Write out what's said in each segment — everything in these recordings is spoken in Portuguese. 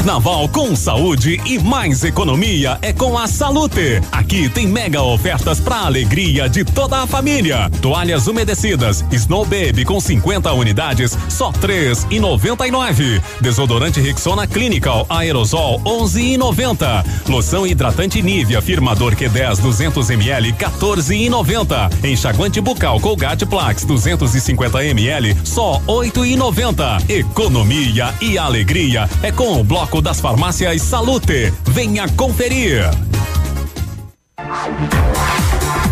Carnaval com saúde e mais economia é com a Salute. Aqui tem mega ofertas para alegria de toda a família. Toalhas umedecidas Snow Baby com 50 unidades, só três e noventa e nove. Desodorante Rexona Clinical Aerosol 11 e noventa. Loção hidratante Nivea Firmador Q10 200 ml 14 e noventa. Enxaguante bucal Colgate Plax 250 ml só oito e noventa. Economia e alegria é com o bloco Das Farmácias Salute. Venha conferir.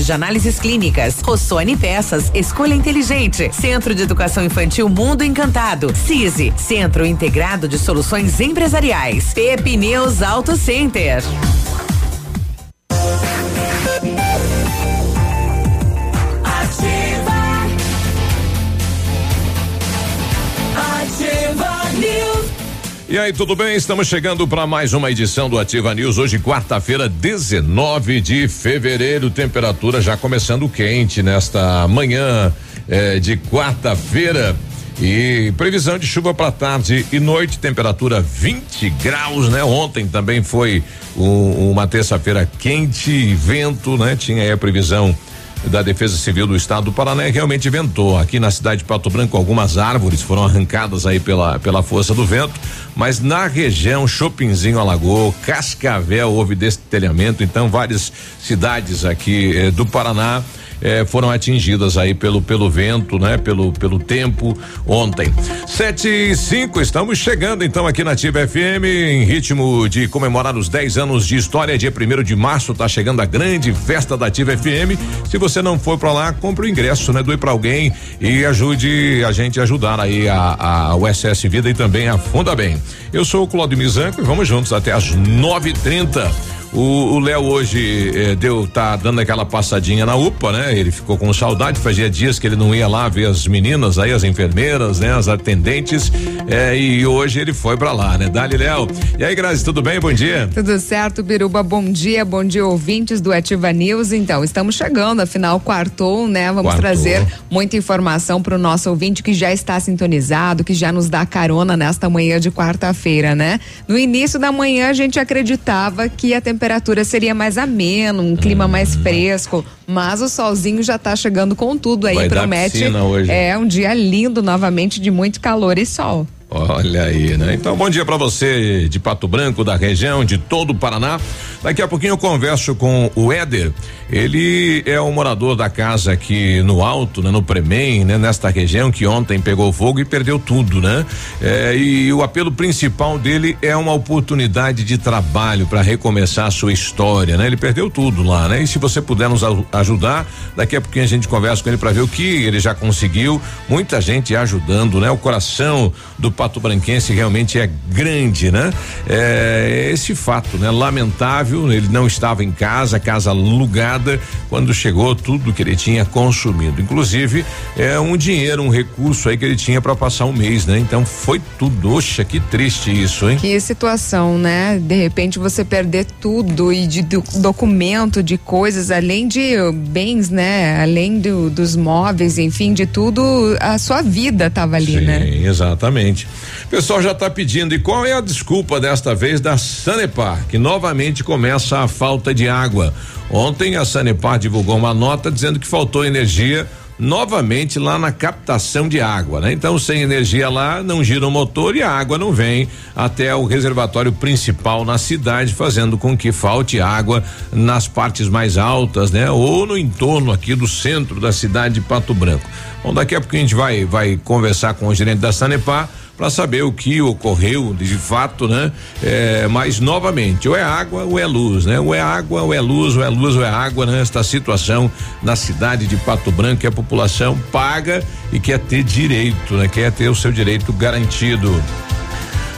laboratório de análises clínicas. Rossoni Peças, escolha inteligente. Centro de Educação Infantil Mundo Encantado. CISI, Centro Integrado de Soluções Empresariais. Pepineus Auto Center. E aí, tudo bem? Estamos chegando para mais uma edição do Ativa News. Hoje, quarta-feira, 19 de fevereiro. Temperatura já começando quente nesta manhã eh, de quarta-feira. E previsão de chuva para tarde e noite, temperatura 20 graus, né? Ontem também foi um, uma terça-feira quente, vento, né? Tinha aí a previsão da Defesa Civil do Estado do Paraná realmente ventou. Aqui na cidade de Pato Branco, algumas árvores foram arrancadas aí pela, pela força do vento, mas na região, Chopinzinho alagou, Cascavel houve destelhamento, então várias cidades aqui eh, do Paraná eh, foram atingidas aí pelo pelo vento, né? Pelo pelo tempo ontem. Sete e cinco, estamos chegando então aqui na Ativa FM em ritmo de comemorar os 10 anos de história. Dia primeiro de março tá chegando a grande festa da Ativa FM. Se você não for para lá, compre o ingresso, né? Doe para alguém e ajude a gente a ajudar aí a, a, o SS Vida e também a Funda Bem. Eu sou o Claudio Mizanco e vamos juntos até às nove e trinta. O Léo hoje eh, deu, tá dando aquela passadinha na UPA, né? Ele ficou com saudade, fazia dias que ele não ia lá ver as meninas aí, as enfermeiras, né? As atendentes, eh, e hoje ele foi para lá, né? Dali, Léo. E aí, Grazi, tudo bem? Bom dia. Tudo certo, Biruba, bom dia, bom dia, ouvintes do Ativa News. Então, estamos chegando, afinal, quartou, né? Vamos quartou. trazer muita informação para o nosso ouvinte que já está sintonizado, que já nos dá carona nesta manhã de quarta-feira, né? No início da manhã, a gente acreditava que a temperatura temperatura seria mais ameno, um clima hum. mais fresco, mas o solzinho já está chegando com tudo aí, Vai promete. É um dia lindo novamente de muito calor e sol. Olha aí, né? Então, bom dia para você de Pato Branco, da região, de todo o Paraná. Daqui a pouquinho eu converso com o Éder. Ele é um morador da casa aqui no alto, né? No Premem, né? Nesta região que ontem pegou fogo e perdeu tudo, né? É, e o apelo principal dele é uma oportunidade de trabalho para recomeçar a sua história, né? Ele perdeu tudo lá, né? E se você puder nos ajudar, daqui a pouquinho a gente conversa com ele para ver o que ele já conseguiu. Muita gente ajudando, né? O coração do Pato Branquense realmente é grande, né? É, esse fato, né? Lamentável, ele não estava em casa, casa alugada, quando chegou tudo que ele tinha consumido, inclusive é um dinheiro, um recurso aí que ele tinha para passar um mês, né? Então foi tudo, oxa, que triste isso, hein? Que situação, né? De repente você perder tudo e de do, documento, de coisas, além de bens, né? Além do, dos móveis, enfim, de tudo, a sua vida estava ali, Sim, né? Exatamente. O pessoal já está pedindo, e qual é a desculpa desta vez da Sanepar, que novamente começa a falta de água? Ontem a Sanepar divulgou uma nota dizendo que faltou energia novamente lá na captação de água, né? Então, sem energia lá, não gira o motor e a água não vem até o reservatório principal na cidade, fazendo com que falte água nas partes mais altas, né? Ou no entorno aqui do centro da cidade de Pato Branco. Bom, daqui a pouco a gente vai vai conversar com o gerente da Sanepar para saber o que ocorreu de fato, né? É, mas novamente, ou é água ou é luz, né? Ou é água ou é luz, ou é luz ou é água, né? Esta situação na cidade de Pato Branco, a população paga e quer ter direito, né? Quer ter o seu direito garantido.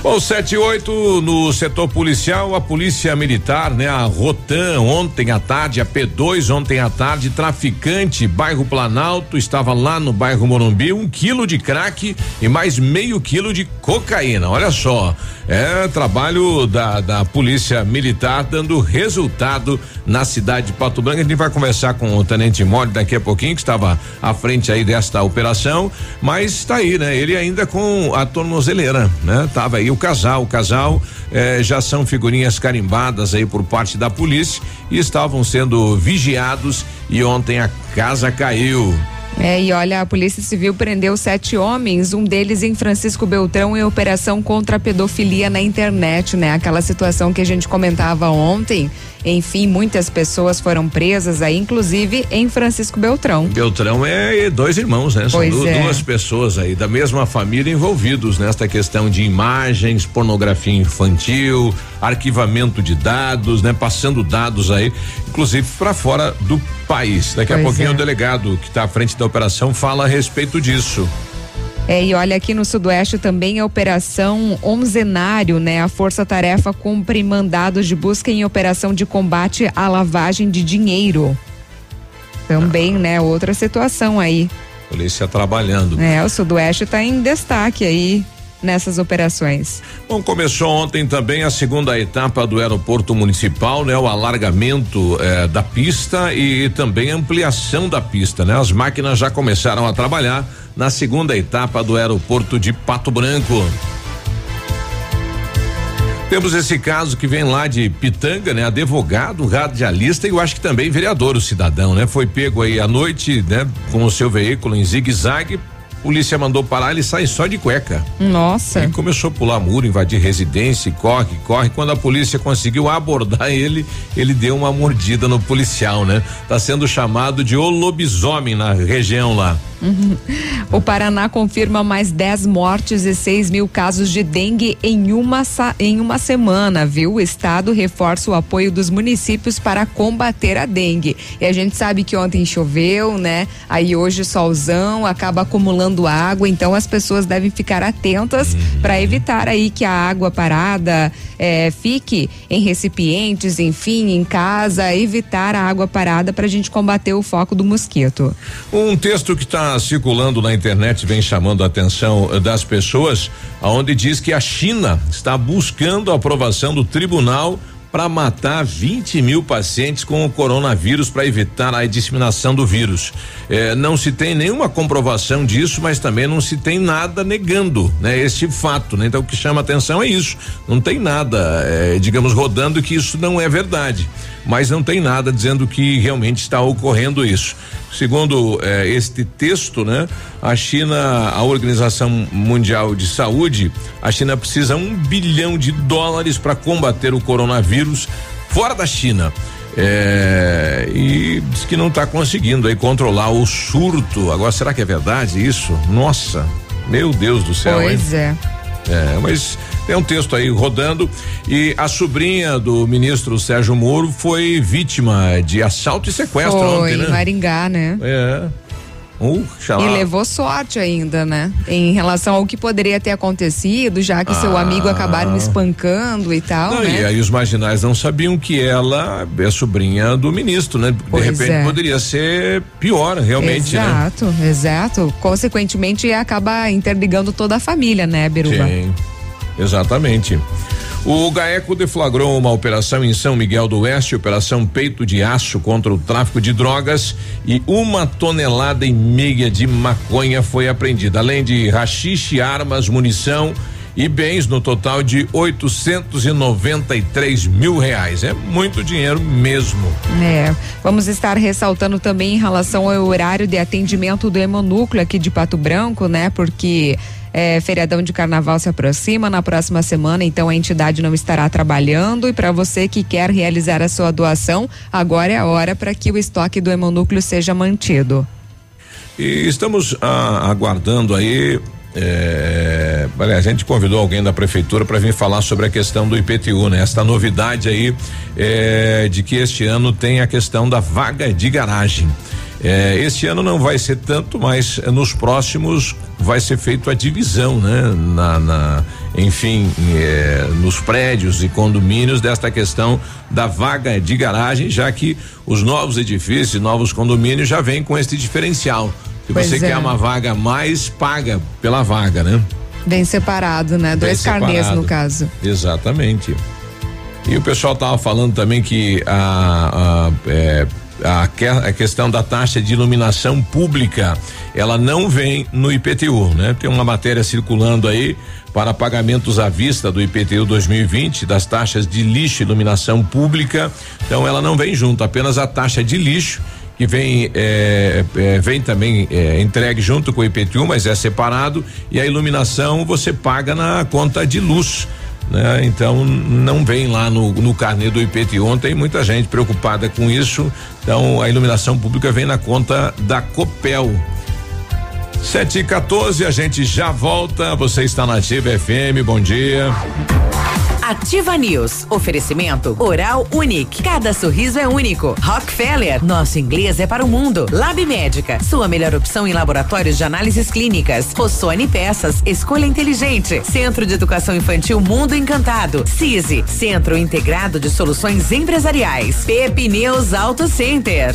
Bom, 7 e 8 no setor policial, a polícia militar, né? A Rotan ontem à tarde, a P2 ontem à tarde, traficante, bairro Planalto, estava lá no bairro Morumbi, um quilo de crack e mais meio quilo de cocaína. Olha só, é trabalho da, da polícia militar dando resultado na cidade de Pato Branco. A gente vai conversar com o tenente Mole daqui a pouquinho, que estava à frente aí desta operação, mas está aí, né? Ele ainda com a tornozeleira, né? Tava aí o casal. O casal eh, já são figurinhas carimbadas aí por parte da polícia e estavam sendo vigiados e ontem a casa caiu. É, e olha, a Polícia Civil prendeu sete homens, um deles em Francisco Beltrão em operação contra a pedofilia na internet, né? Aquela situação que a gente comentava ontem enfim, muitas pessoas foram presas aí, inclusive em Francisco Beltrão. Beltrão é dois irmãos, né? São du é. duas pessoas aí da mesma família envolvidos nesta questão de imagens, pornografia infantil, arquivamento de dados, né? Passando dados aí, inclusive para fora do país. Daqui pois a pouquinho é. o delegado que está à frente da operação fala a respeito disso. É, e olha, aqui no Sudoeste também a Operação Onzenário, né? A Força Tarefa cumpre mandados de busca em operação de combate à lavagem de dinheiro. Também, ah. né? Outra situação aí. Polícia trabalhando. É, o Sudoeste está em destaque aí nessas operações. Bom, começou ontem também a segunda etapa do aeroporto municipal, né? O alargamento eh, da pista e também ampliação da pista, né? As máquinas já começaram a trabalhar na segunda etapa do aeroporto de Pato Branco. Temos esse caso que vem lá de Pitanga, né? Advogado, radialista e eu acho que também vereador, o cidadão, né? Foi pego aí à noite, né? Com o seu veículo em zigue-zague Polícia mandou parar, ele sai só de cueca. Nossa. Ele começou a pular muro, invadir residência, corre, corre. Quando a polícia conseguiu abordar ele, ele deu uma mordida no policial, né? Tá sendo chamado de o lobisomem na região lá. O Paraná confirma mais 10 mortes e 6 mil casos de dengue em uma, em uma semana, viu? O estado reforça o apoio dos municípios para combater a dengue. E a gente sabe que ontem choveu, né? Aí hoje solzão acaba acumulando água, então as pessoas devem ficar atentas uhum. para evitar aí que a água parada é, fique em recipientes, enfim, em casa, evitar a água parada para a gente combater o foco do mosquito. Um texto que está circulando na internet vem chamando a atenção eh, das pessoas, aonde diz que a China está buscando a aprovação do tribunal para matar 20 mil pacientes com o coronavírus para evitar a disseminação do vírus. Eh, não se tem nenhuma comprovação disso, mas também não se tem nada negando, né? Esse fato, né? Então o que chama atenção é isso. Não tem nada, eh, digamos, rodando que isso não é verdade mas não tem nada dizendo que realmente está ocorrendo isso. Segundo eh, este texto, né, a China, a Organização Mundial de Saúde, a China precisa um bilhão de dólares para combater o coronavírus fora da China. É, e diz que não está conseguindo aí controlar o surto. Agora, será que é verdade isso? Nossa, meu Deus do céu. Pois hein? é. É, mas tem um texto aí rodando e a sobrinha do ministro Sérgio Moro foi vítima de assalto e sequestro foi, ontem, né? em Maringá, né? É. Uh, e levou sorte ainda, né? Em relação ao que poderia ter acontecido, já que ah. seu amigo acabaram espancando e tal. Não, né? E aí os marginais não sabiam que ela é sobrinha do ministro, né? Pois de repente é. poderia ser pior, realmente. Exato, né? exato. Consequentemente, acaba interligando toda a família, né, Biruba? Sim, exatamente. O GAECO deflagrou uma operação em São Miguel do Oeste, operação Peito de Aço contra o tráfico de drogas e uma tonelada e meia de maconha foi apreendida, além de rachixe, armas, munição e bens no total de 893 mil reais. É muito dinheiro mesmo. É. Vamos estar ressaltando também em relação ao horário de atendimento do hemonúcleo aqui de Pato Branco, né? Porque é, feriadão de carnaval se aproxima na próxima semana, então a entidade não estará trabalhando. E para você que quer realizar a sua doação, agora é a hora para que o estoque do hemonúcleo seja mantido. E estamos ah, aguardando aí É, a gente convidou alguém da prefeitura para vir falar sobre a questão do IPTU, né? Esta novidade aí é, de que este ano tem a questão da vaga de garagem. É, este ano não vai ser tanto, mas nos próximos vai ser feito a divisão, né? Na, na enfim, é, nos prédios e condomínios desta questão da vaga de garagem, já que os novos edifícios, novos condomínios já vêm com este diferencial. Se pois você é. quer uma vaga mais, paga pela vaga, né? Bem separado, né? Dois carnês no caso. Exatamente. E o pessoal tava falando também que a, a é, a, a, questão da taxa de iluminação pública, ela não vem no IPTU, né? Tem uma matéria circulando aí para pagamentos à vista do IPTU 2020 das taxas de lixo e iluminação pública. Então ela não vem junto, apenas a taxa de lixo que vem é, é, vem também é, entregue junto com o IPTU, mas é separado e a iluminação você paga na conta de luz. Né? Então não vem lá no, no carnê do IPTU. Ontem muita gente preocupada com isso. Então a iluminação pública vem na conta da Copel. 7 e 14 a gente já volta. Você está na Ativa FM. Bom dia. Ativa News. Oferecimento Oral Unique. Cada sorriso é único. Rockefeller. Nosso inglês é para o mundo. Lab Médica. Sua melhor opção em laboratórios de análises clínicas. Rossoni Peças. Escolha inteligente. Centro de Educação Infantil Mundo Encantado. CISI. Centro Integrado de Soluções Empresariais. Pepineus Auto Center.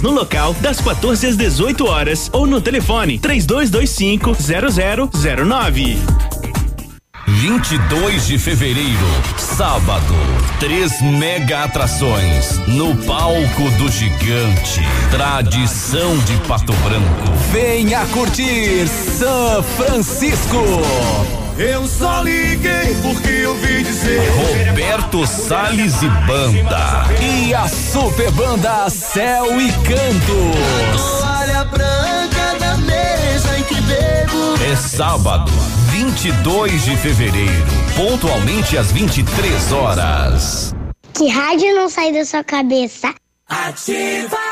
no local das 14 às 18 horas ou no telefone 3225 0009. 22 de fevereiro, sábado, três mega atrações no palco do gigante. Tradição de Pato Branco. Venha curtir São Francisco. Eu só liguei porque eu vi dizer. Roberto Salles e Banda. E a super banda Céu e Canto. Toalha branca da mesa em que bebo. É sábado, 22 de fevereiro, pontualmente às 23 horas. Que rádio não sai da sua cabeça? Ativa!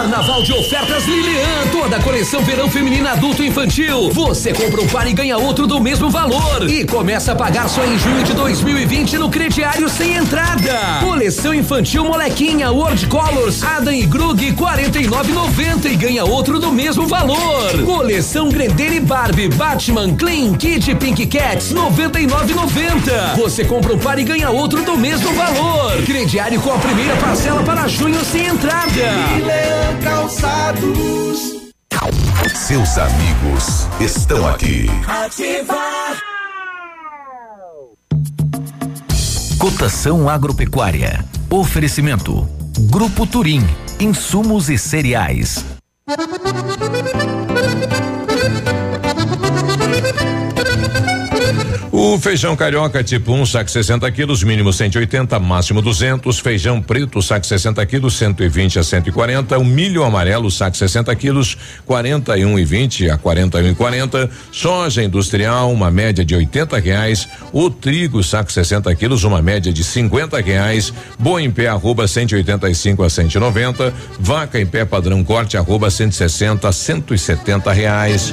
Carnaval de ofertas Lilian, toda a coleção verão feminina adulto infantil. Você compra um par e ganha outro do mesmo valor. E começa a pagar só em junho de 2020 no crediário sem entrada. Coleção infantil Molequinha World Colors Adam e Grug 49,90 e ganha outro do mesmo valor. Coleção Grendeira e Barbie Batman Clean Kit Pink Cats 99,90. Você compra um par e ganha outro do mesmo valor. Crediário com a primeira parcela para junho sem entrada. Calçados. Seus amigos estão aqui. Ativar. Cotação agropecuária. Oferecimento. Grupo Turim. Insumos e cereais. O feijão carioca tipo 1, um, saco 60 quilos, mínimo 180, máximo 200. Feijão preto, saco 60 quilos, 120 a 140. O milho amarelo, saco 60 quilos, 41 e 20 a 41 e 40. Soja industrial, uma média de 80 reais. O trigo, saco 60 quilos, uma média de 50 reais. Boi em pé, arroba 185 a 190. Vaca em pé padrão corte, arroba 160 a 170 reais.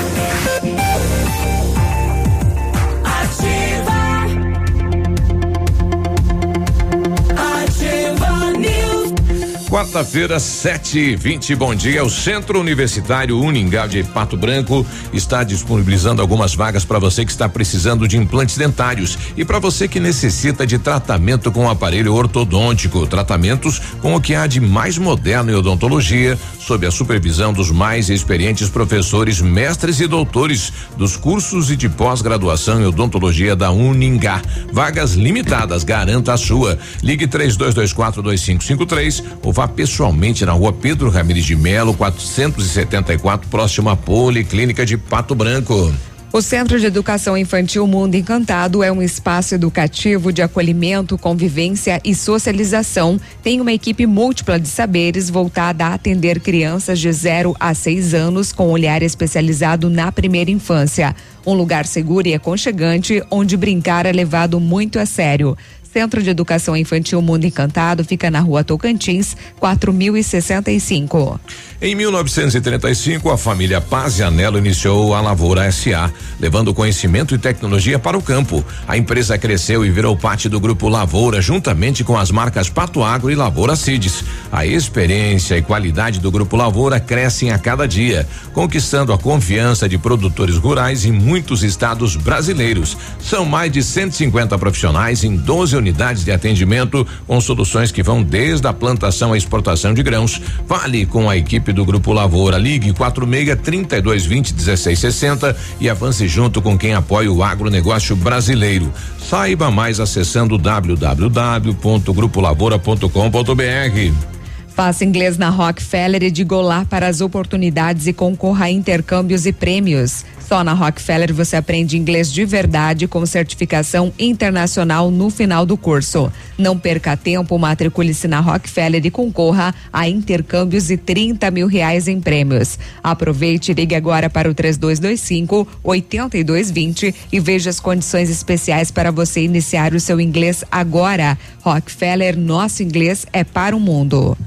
Quarta-feira, 7 e 20 bom dia. O Centro Universitário Uningá de Pato Branco está disponibilizando algumas vagas para você que está precisando de implantes dentários e para você que necessita de tratamento com aparelho ortodôntico. Tratamentos com o que há de mais moderno em odontologia, sob a supervisão dos mais experientes professores, mestres e doutores dos cursos e de pós-graduação em odontologia da Uningá. Vagas limitadas, garanta a sua. Ligue 3224 2553 ou vá pessoalmente na rua Pedro Ramires de Melo, 474, próximo à Policlínica de Pato Branco. O Centro de Educação Infantil Mundo Encantado é um espaço educativo de acolhimento, convivência e socialização. Tem uma equipe múltipla de saberes voltada a atender crianças de 0 a 6 anos com olhar especializado na primeira infância. Um lugar seguro e aconchegante onde brincar é levado muito a sério. Centro de Educação Infantil Mundo Encantado fica na rua Tocantins, 4065. Em 1935, a família Paz e Anelo iniciou a Lavoura SA, levando conhecimento e tecnologia para o campo. A empresa cresceu e virou parte do grupo Lavoura, juntamente com as marcas Pato Agro e Lavoura Cides. A experiência e qualidade do grupo Lavoura crescem a cada dia, conquistando a confiança de produtores rurais em muitos estados brasileiros. São mais de 150 profissionais em 12 unidades de atendimento com soluções que vão desde a plantação à exportação de grãos. Fale com a equipe do Grupo Lavoura. Ligue 46 32 20 16 60 e avance junto com quem apoia o agronegócio brasileiro. Saiba mais acessando www.grupolavoura.com.br. Faça inglês na Rockefeller e diga olá para as oportunidades e concorra a intercâmbios e prêmios. Só na Rockefeller você aprende inglês de verdade com certificação internacional no final do curso. Não perca tempo, matricule-se na Rockefeller e concorra a intercâmbios e 30 mil reais em prêmios. Aproveite e ligue agora para o 3225 8220 e veja as condições especiais para você iniciar o seu inglês agora. Rockefeller, nosso inglês é para o mundo.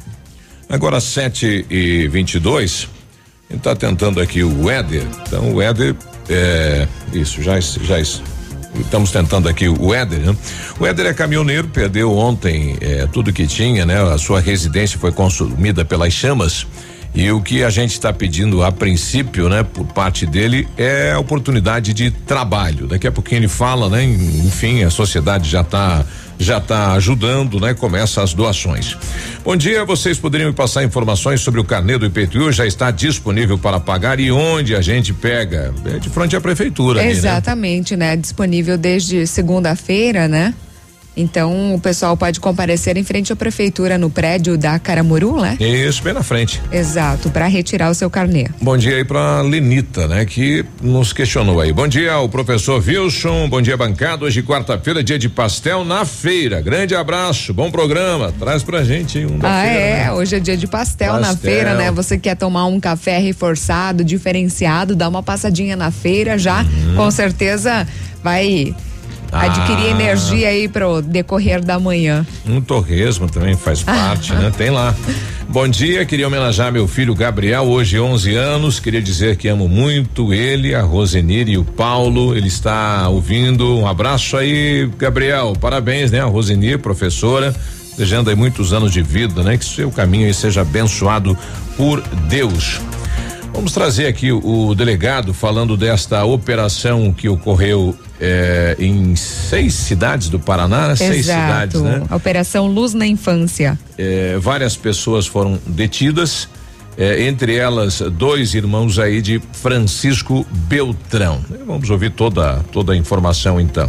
Agora 7 e 22 a gente tá tentando aqui o Éder. Então o Éder é isso, já já estamos tentando aqui o Éder, né? O Éder é caminhoneiro, perdeu ontem é, tudo que tinha, né? A sua residência foi consumida pelas chamas E o que a gente está pedindo a princípio, né, por parte dele, é oportunidade de trabalho. Daqui a pouquinho ele fala, né? Enfim, a sociedade já está já está ajudando, né? Começa as doações. Bom dia, vocês poderiam me passar informações sobre o carnê do IPTU? Já está disponível para pagar e onde a gente pega? É de frente à prefeitura. Exatamente, ali, né? né? Disponível desde segunda-feira, né? Então o pessoal pode comparecer em frente à prefeitura no prédio da Caramuru, né? Isso, bem na frente. Exato, para retirar o seu carnê. Bom dia aí para Lenita, né, que nos questionou aí. Bom dia ao professor Wilson, bom dia bancada. Hoje quarta-feira, dia de pastel na feira. Grande abraço, bom programa. Traz pra gente um da ah, feira. é, né? hoje é dia de pastel, pastel, na feira, né? Você quer tomar um café reforçado, diferenciado, dá uma passadinha na feira já, uhum. com certeza vai ah. adquirir energia aí pro decorrer da manhã. Um torresmo também faz parte, né? Tem lá. Bom dia, queria homenagear meu filho Gabriel, hoje 11 anos. Queria dizer que amo muito ele, a Rosenir e o Paulo. Ele está ouvindo. Um abraço aí, Gabriel. Parabéns, né? A Rosenir, professora. Desejando aí muitos anos de vida, né? Que seu caminho aí seja abençoado por Deus. Vamos trazer aqui o, o delegado falando desta operação que ocorreu é, em seis cidades do Paraná, Exato. seis cidades, né? A Operação Luz na Infância. É, várias pessoas foram detidas, é, entre elas dois irmãos aí de Francisco Beltrão. Vamos ouvir toda toda a informação então.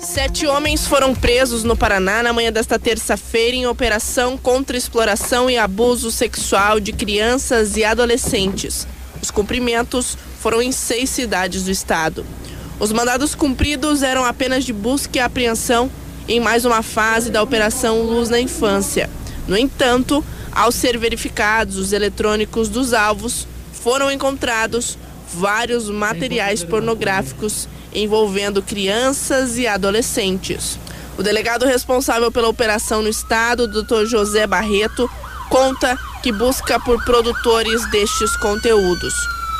Sete homens foram presos no Paraná na manhã desta terça-feira em operação contra exploração e abuso sexual de crianças e adolescentes. Os cumprimentos foram em seis cidades do estado. Os mandados cumpridos eram apenas de busca e apreensão em mais uma fase da Operação Luz na Infância. No entanto, ao ser verificados os eletrônicos dos alvos, foram encontrados vários materiais pornográficos envolvendo crianças e adolescentes. O delegado responsável pela operação no estado, Dr. José Barreto, conta que busca por produtores destes conteúdos.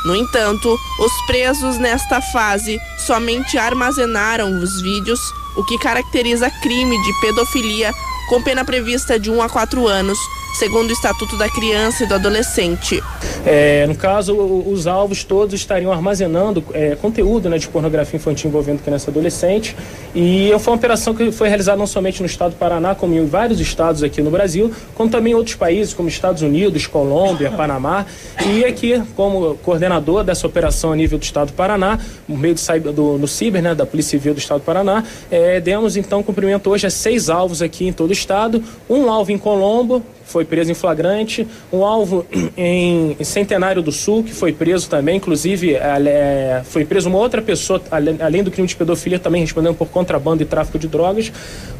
No entanto, os presos nesta fase somente armazenaram os vídeos, o que caracteriza crime de pedofilia com pena prevista de 1 a 4 anos segundo o Estatuto da Criança e do Adolescente. É, no caso, os alvos todos estariam armazenando é, conteúdo né, de pornografia infantil envolvendo criança e adolescente. E foi uma operação que foi realizada não somente no estado do Paraná, como em vários estados aqui no Brasil, como também em outros países, como Estados Unidos, Colômbia, Panamá. E aqui, como coordenador dessa operação a nível do estado do Paraná, no meio do, do, do CIBER, né, da Polícia Civil do estado do Paraná, é, demos então cumprimento hoje a seis alvos aqui em todo o estado, um alvo em Colombo, foi preso em flagrante, um alvo em Centenário do Sul, que foi preso também, inclusive é, foi preso uma outra pessoa, além do crime de pedofilia, também respondendo por contrabando e tráfico de drogas.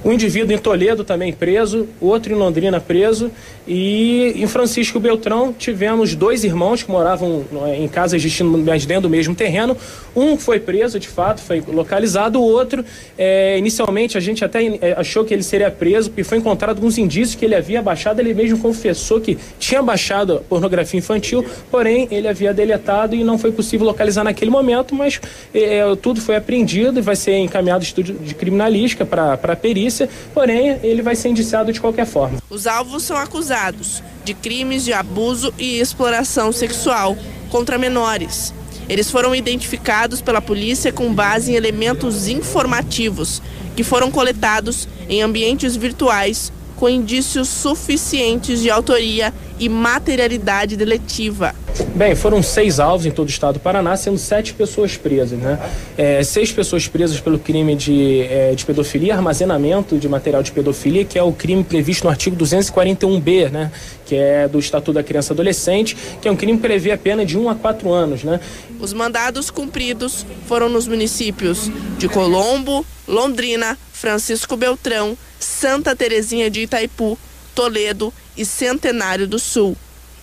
Um indivíduo em Toledo também preso, outro em Londrina preso. E em Francisco Beltrão tivemos dois irmãos que moravam em casas distintas, dentro do mesmo terreno. Um foi preso, de fato, foi localizado. O outro, é, inicialmente, a gente até é, achou que ele seria preso, porque foi encontrado alguns indícios que ele havia baixado. Ele mesmo confessou que tinha baixado pornografia infantil, porém ele havia deletado e não foi possível localizar naquele momento, mas é, tudo foi apreendido e vai ser encaminhado estudo de criminalística para a perícia, porém ele vai ser indiciado de qualquer forma. Os alvos são acusados de crimes de abuso e exploração sexual contra menores. Eles foram identificados pela polícia com base em elementos informativos que foram coletados em ambientes virtuais com indícios suficientes de autoria e materialidade deletiva. Bem, foram seis alvos em todo o estado do Paraná, sendo sete pessoas presas, né? É, seis pessoas presas pelo crime de, é, de pedofilia, armazenamento de material de pedofilia, que é o crime previsto no artigo 241b, né? Que é do Estatuto da Criança e Adolescente, que é um crime que prevê a pena de um a quatro anos, né? Os mandados cumpridos foram nos municípios de Colombo, Londrina, Francisco Beltrão, Santa Terezinha de Itaipu, Toledo e Centenário do Sul.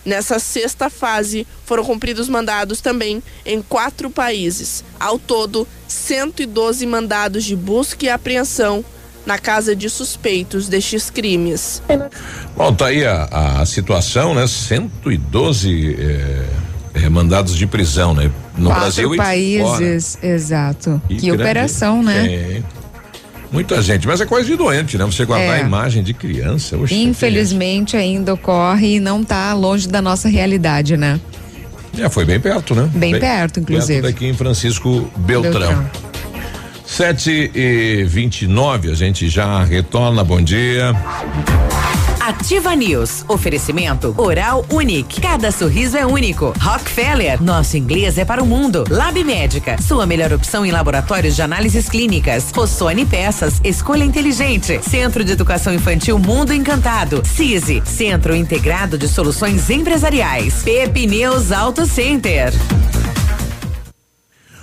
Nessa sexta fase, foram cumpridos mandados também em quatro países. Ao todo, 112 mandados de busca e apreensão na casa de suspeitos destes crimes. Bom, tá aí a, a situação, né? 112 é, é, mandados de prisão, né? No quatro Brasil países, e fora. exato. E que grande, operação, né? É, Muita gente, mas é coisa de doente, né? Você guardar é. a imagem de criança. Oxe, Infelizmente ainda ocorre e não está longe da nossa realidade, né? É, foi bem perto, né? Bem, bem perto, inclusive. Perto daqui em Francisco Beltrão. Beltrão. 7 e 29 a gente já retorna. Bom dia. Ativa News. Oferecimento Oral Unique. Cada sorriso é único. Rockefeller. Nosso inglês é para o mundo. Lab Médica. Sua melhor opção em laboratórios de análises clínicas. Rossoni Peças. Escolha inteligente. Centro de Educação Infantil Mundo Encantado. CISI. Centro Integrado de Soluções Empresariais. Pepineus Auto Center.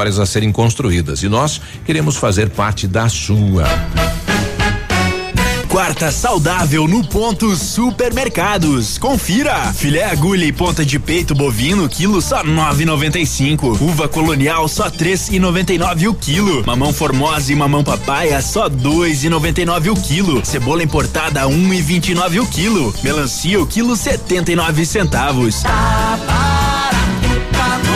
histórias a serem construídas e nós queremos fazer parte da sua. Quarta saudável no ponto supermercados. Confira. Filé agulha e ponta de peito bovino quilo só 9,95. Uva colonial só 3,99 o quilo. Mamão formosa e mamão papaya só 2,99 o quilo. Cebola importada 1,29 nove o quilo. Melancia o quilo 79 centavos. Tá para, tá para.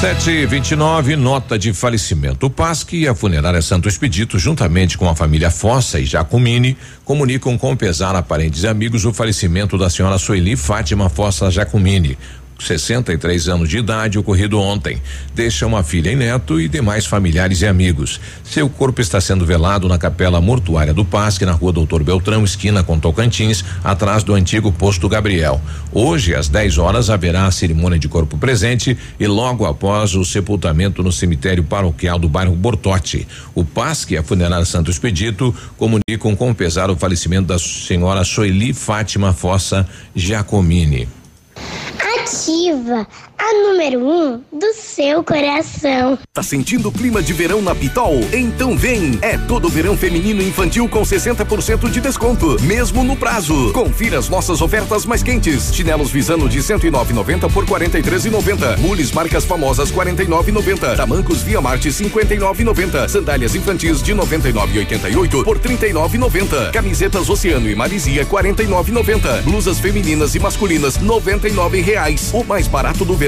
729, nota de falecimento. O PASC e a funerária Santo Expedito, juntamente com a família Fossa e Jacumini, comunicam com pesar a parentes e amigos o falecimento da senhora Sueli Fátima Fossa Jacumini, 63 anos de idade, ocorrido ontem. Deixa uma filha e neto e demais familiares e amigos. Seu corpo está sendo velado na capela mortuária do Pasque, na rua Doutor Beltrão, esquina com Tocantins, atrás do antigo posto Gabriel. Hoje, às 10 horas, haverá a cerimônia de corpo presente e logo após o sepultamento no cemitério paroquial do bairro Bortote. O Pasque e a funerária Santo Expedito comunicam com pesar o falecimento da senhora Soeli Fátima Fossa Giacomini. Ativa a número 1 um do seu coração. Tá sentindo o clima de verão na Pitol? Então vem! É todo verão feminino infantil com 60% de desconto, mesmo no prazo. Confira as nossas ofertas mais quentes. Chinelos Visano de 109,90 por 43,90. Mules marcas famosas 49,90. Tamancos Via Marte 59,90. Sandálias infantis de 99,88 por 39,90. Camisetas Oceano e Marizia 49,90. Blusas femininas e masculinas 99 reais. O mais barato do verão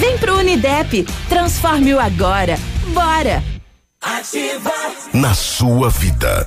Vem pro Unidep. Transforme-o agora. Bora! Ativa! Na sua vida.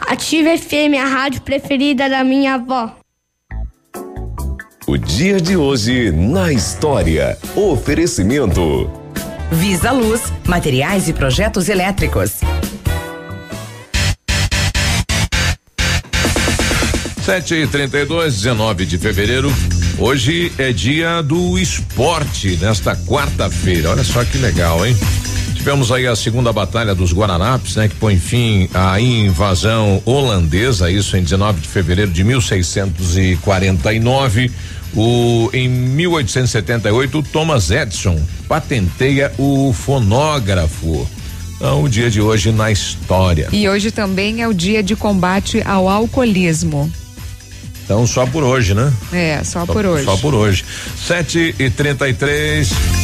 Ativa FM, a rádio preferida da minha avó. O dia de hoje na história. Oferecimento. Visa Luz, materiais e projetos elétricos. Sete e trinta e dois, 19 de fevereiro. Hoje é dia do esporte, nesta quarta-feira. Olha só que legal, hein? Tivemos aí a segunda batalha dos Guararapes, né, que põe fim à invasão holandesa, isso em 19 de fevereiro de 1649. O, em 1878, o Thomas Edison patenteia o fonógrafo. Então, o dia de hoje na história. E hoje também é o dia de combate ao alcoolismo. Então, só por hoje, né? É, só, só por hoje. Só por hoje. 7 e 33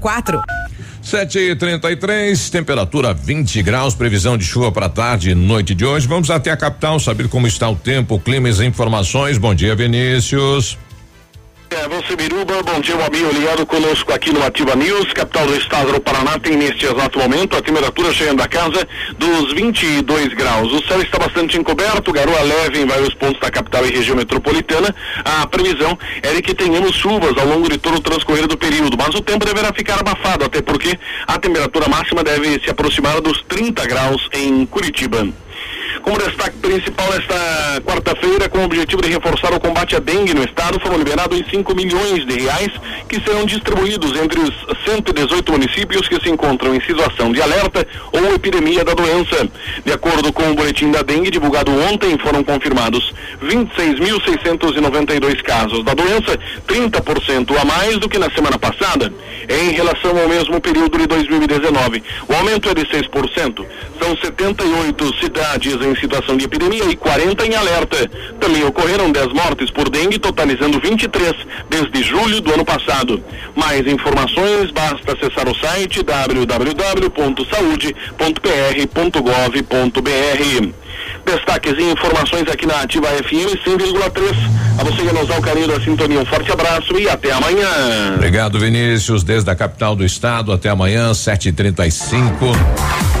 quatro. Sete e trinta e três, temperatura 20 graus, previsão de chuva para tarde e noite de hoje. Vamos até a capital saber como está o tempo, clima e informações. Bom dia, Vinícius. É, você Biruba, bom dia, um amigo ligado conosco aqui no Ativa News, capital do estado do Paraná, tem neste exato momento a temperatura chegando a casa dos 22 graus. O céu está bastante encoberto, garoa leve em vários pontos da capital e região metropolitana. A previsão é de que tenhamos chuvas ao longo de todo o transcorrer do período, mas o tempo deverá ficar abafado, até porque a temperatura máxima deve se aproximar dos 30 graus em Curitiba. Como destaque principal esta quarta-feira, com o objetivo de reforçar o combate à dengue no estado, foram liberados 5 milhões de reais que serão distribuídos entre os 118 municípios que se encontram em situação de alerta ou epidemia da doença. De acordo com o boletim da dengue divulgado ontem, foram confirmados 26.692 casos da doença, 30% a mais do que na semana passada. Em relação ao mesmo período de 2019, o aumento é de 6%. São 78 cidades em situação de epidemia e 40 em alerta. Também ocorreram 10 mortes por dengue, totalizando 23 desde julho do ano passado. Mais informações, basta acessar o site www.saude.pr.gov.br. Destaques e informações aqui na Ativa FM 100,3. A você que nos carinho da sintonia. Um forte abraço e até amanhã. Obrigado, Vinícius. Desde a capital do estado até amanhã, 7h35.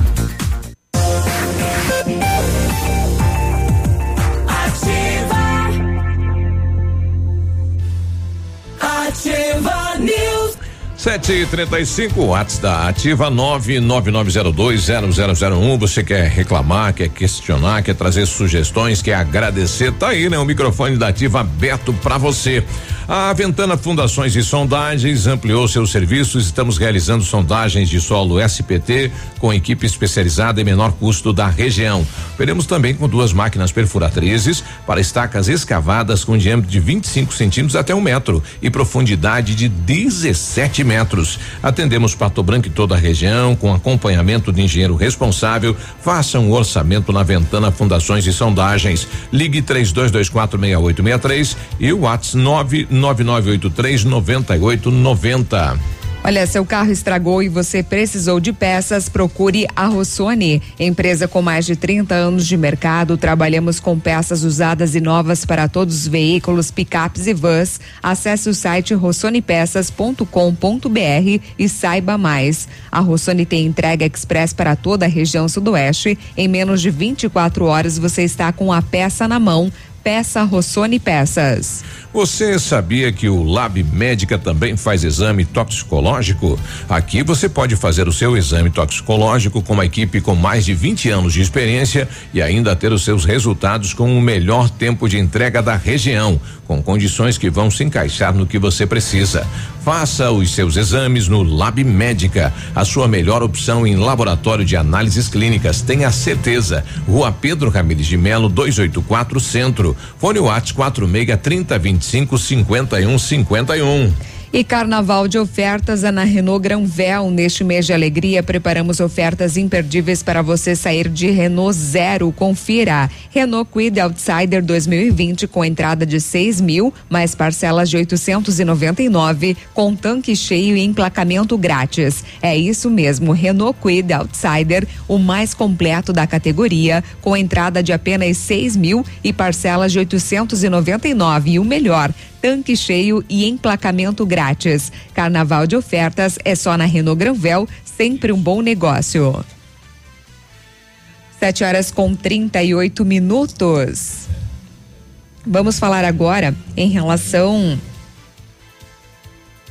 Sete e trinta e cinco, watts da ativa nove nove nove zero dois zero zero zero um. Você quer reclamar, quer questionar, quer trazer sugestões, quer agradecer? Tá aí, né? O microfone da ativa aberto para você. A Ventana Fundações e Sondagens ampliou seus serviços. Estamos realizando sondagens de solo SPT com equipe especializada e menor custo da região. Veremos também com duas máquinas perfuratrizes para estacas escavadas com diâmetro de 25 centímetros até um metro e profundidade de 17 metros. Atendemos Pato Branco e toda a região com acompanhamento de engenheiro responsável. Faça um orçamento na Ventana Fundações e Sondagens. Ligue 32246863 e o WhatsApp 9 9983 9890. Olha, seu carro estragou e você precisou de peças, procure a Rossoni. Empresa com mais de 30 anos de mercado, trabalhamos com peças usadas e novas para todos os veículos, picapes e vans. Acesse o site rossonipeças.com.br e saiba mais. A Rossoni tem entrega express para toda a região sudoeste. Em menos de 24 horas você está com a peça na mão. Peça Rossoni Peças. Você sabia que o Lab Médica também faz exame toxicológico? Aqui você pode fazer o seu exame toxicológico com uma equipe com mais de 20 anos de experiência e ainda ter os seus resultados com o melhor tempo de entrega da região, com condições que vão se encaixar no que você precisa. Faça os seus exames no Lab Médica, a sua melhor opção em laboratório de análises clínicas. Tenha certeza. Rua Pedro Ramires de Melo, 284 Centro. Fone Whats 46 30 25 51 51. E carnaval de ofertas é na Renault Granvel. Neste mês de alegria, preparamos ofertas imperdíveis para você sair de Renault Zero. Confira. Renault Quid Outsider 2020 com entrada de 6 mil, mais parcelas de 899, com tanque cheio e emplacamento grátis. É isso mesmo, Renault Quid Outsider, o mais completo da categoria, com entrada de apenas 6 mil e parcelas de 899. E o melhor, tanque cheio e emplacamento grátis. Carnaval de ofertas é só na Renault Granvel, sempre um bom negócio. 7 horas com 38 minutos. Vamos falar agora em relação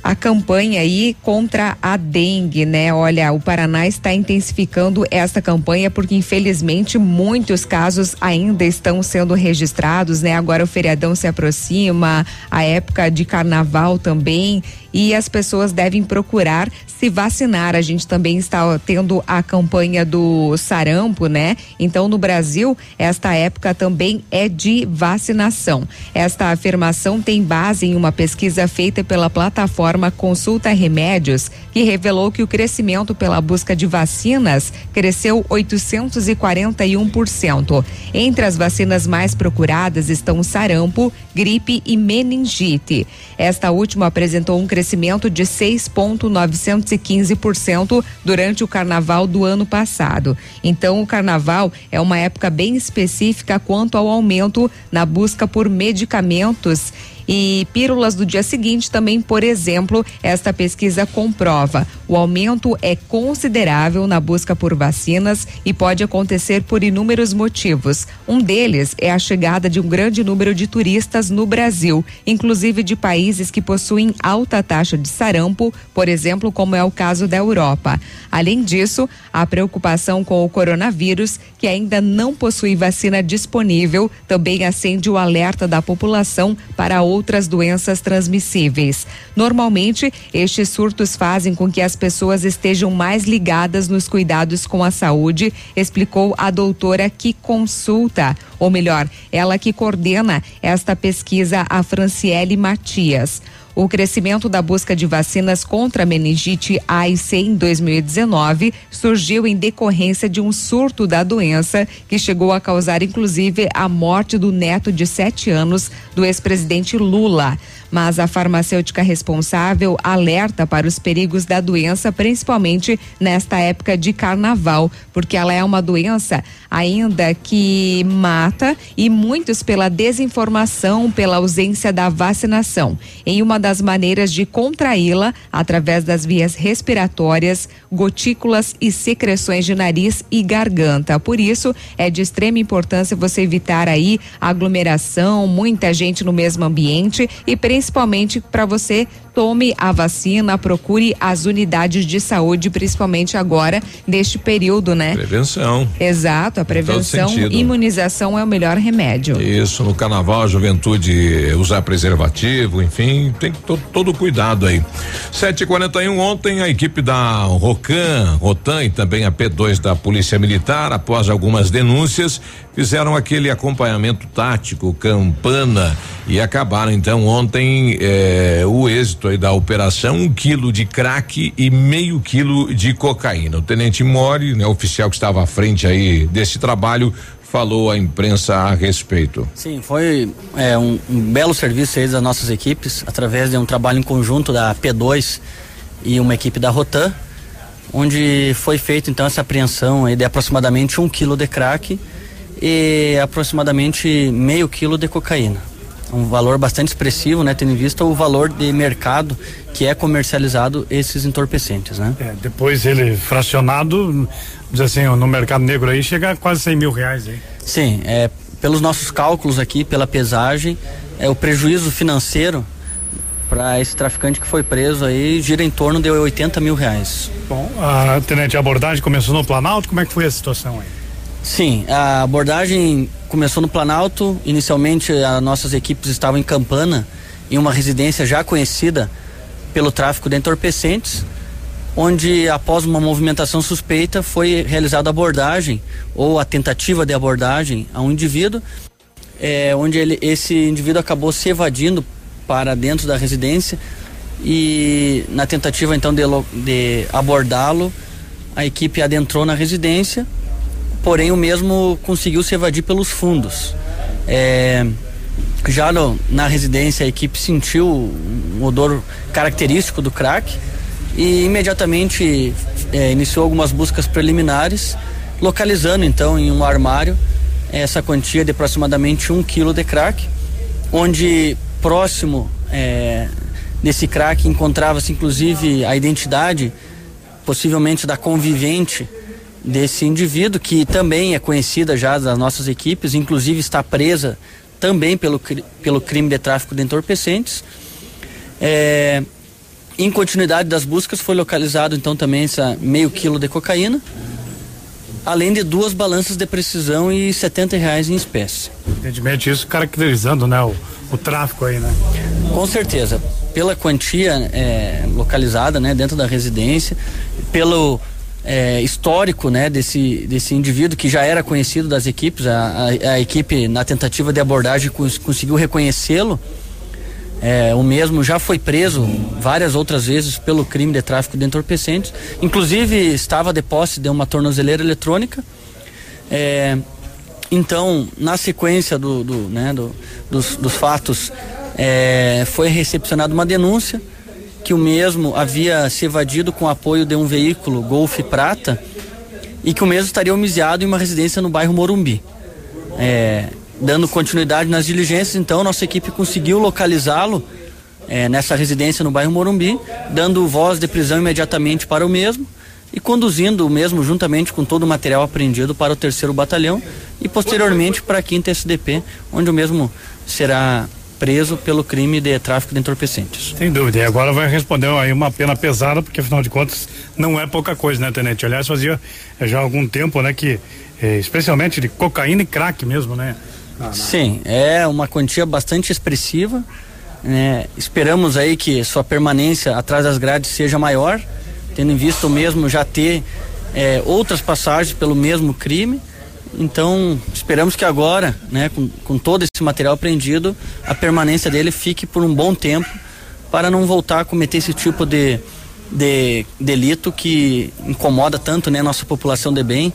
a campanha aí contra a dengue, né? Olha, o Paraná está intensificando essa campanha porque infelizmente muitos casos ainda estão sendo registrados, né? Agora o feriadão se aproxima, a época de carnaval também e as pessoas devem procurar se vacinar. A gente também está tendo a campanha do sarampo, né? Então, no Brasil, esta época também é de vacinação. Esta afirmação tem base em uma pesquisa feita pela plataforma Consulta Remédios, que revelou que o crescimento pela busca de vacinas cresceu 841%. Entre as vacinas mais procuradas estão sarampo, gripe e meningite. Esta última apresentou um crescimento de 6,915% durante o carnaval do ano passado. Então, o carnaval é uma época bem específica quanto ao aumento na busca por medicamentos e pílulas do dia seguinte também, por exemplo, esta pesquisa comprova. O aumento é considerável na busca por vacinas e pode acontecer por inúmeros motivos. Um deles é a chegada de um grande número de turistas no Brasil, inclusive de países que possuem alta taxa de sarampo, por exemplo, como é o caso da Europa. Além disso, a preocupação com o coronavírus, que ainda não possui vacina disponível, também acende o alerta da população para outros outras doenças transmissíveis. Normalmente, estes surtos fazem com que as pessoas estejam mais ligadas nos cuidados com a saúde, explicou a doutora que consulta, ou melhor, ela que coordena esta pesquisa, a Franciele Matias. O crescimento da busca de vacinas contra meningite A e C em 2019 surgiu em decorrência de um surto da doença que chegou a causar inclusive a morte do neto de sete anos do ex-presidente Lula mas a farmacêutica responsável alerta para os perigos da doença, principalmente nesta época de carnaval, porque ela é uma doença ainda que mata e muitos pela desinformação, pela ausência da vacinação. Em uma das maneiras de contraí-la, através das vias respiratórias, gotículas e secreções de nariz e garganta. Por isso, é de extrema importância você evitar aí aglomeração, muita gente no mesmo ambiente e principalmente principalmente para você tome a vacina, procure as unidades de saúde, principalmente agora, neste período, né? Prevenção. Exato, a prevenção, imunização é o melhor remédio. Isso, no carnaval, a juventude usar preservativo, enfim, tem todo, todo cuidado aí. 7h41, ontem a equipe da Rocan, Rotan e também a P2 da Polícia Militar, após algumas denúncias, fizeram aquele acompanhamento tático, campana, e acabaram então ontem eh, o êxito aí da operação, um quilo de crack e meio quilo de cocaína. O tenente Mori, né, oficial que estava à frente aí desse trabalho, falou à imprensa a respeito. Sim, foi é, um, um, belo serviço aí das nossas equipes, através de um trabalho em conjunto da P2 e uma equipe da Rotan, onde foi feita então essa apreensão aí de aproximadamente um quilo de crack e aproximadamente meio quilo de cocaína. Um valor bastante expressivo, né, tendo em vista o valor de mercado que é comercializado esses entorpecentes, né? É, depois ele fracionado, diz assim, no mercado negro aí chega a quase 100 mil reais aí. Sim, é, pelos nossos cálculos aqui, pela pesagem, é o prejuízo financeiro para esse traficante que foi preso aí gira em torno de 80 mil reais. Bom, a tenente a abordagem começou no Planalto, como é que foi a situação aí? Sim, a abordagem começou no Planalto. Inicialmente, as nossas equipes estavam em Campana, em uma residência já conhecida pelo tráfico de entorpecentes, onde, após uma movimentação suspeita, foi realizada a abordagem ou a tentativa de abordagem a um indivíduo, é, onde ele, esse indivíduo acabou se evadindo para dentro da residência e na tentativa então de, de abordá-lo, a equipe adentrou na residência, porém o mesmo conseguiu se evadir pelos fundos. É, já no, na residência a equipe sentiu um odor característico do crack e imediatamente é, iniciou algumas buscas preliminares, localizando então em um armário essa quantia de aproximadamente um quilo de crack, onde próximo é, desse crack encontrava-se inclusive a identidade, possivelmente da convivente desse indivíduo, que também é conhecida já das nossas equipes, inclusive está presa também pelo, pelo crime de tráfico de entorpecentes. É, em continuidade das buscas foi localizado então também essa meio quilo de cocaína, além de duas balanças de precisão e 70 reais em espécie. Evidentemente isso caracterizando né, o, o tráfico aí, né? Com certeza. Pela quantia é, localizada né, dentro da residência, pelo é, histórico né, desse, desse indivíduo que já era conhecido das equipes, a, a, a equipe na tentativa de abordagem cons, conseguiu reconhecê-lo. É, o mesmo já foi preso várias outras vezes pelo crime de tráfico de entorpecentes. Inclusive estava de posse de uma tornozeleira eletrônica. É, então, na sequência do, do, né, do, dos, dos, fatos, é, foi recepcionada uma denúncia que o mesmo havia se evadido com apoio de um veículo Golf Prata e que o mesmo estaria homiciado em uma residência no bairro Morumbi. É, dando continuidade nas diligências, então nossa equipe conseguiu localizá-lo é, nessa residência no bairro Morumbi, dando voz de prisão imediatamente para o mesmo e conduzindo o mesmo juntamente com todo o material apreendido para o terceiro batalhão e posteriormente para a quinta SDP, onde o mesmo será preso pelo crime de tráfico de entorpecentes. Sem dúvida. E agora vai responder aí uma pena pesada, porque afinal de contas não é pouca coisa, né, Tenente? Aliás, fazia já algum tempo, né, que eh, especialmente de cocaína e crack mesmo, né? Sim, é uma quantia bastante expressiva. Né? Esperamos aí que sua permanência atrás das grades seja maior, tendo em vista o mesmo já ter eh, outras passagens pelo mesmo crime então, esperamos que agora, né, com, com todo esse material apreendido, a permanência dele fique por um bom tempo para não voltar a cometer esse tipo de, de delito que incomoda tanto né, nossa população de bem.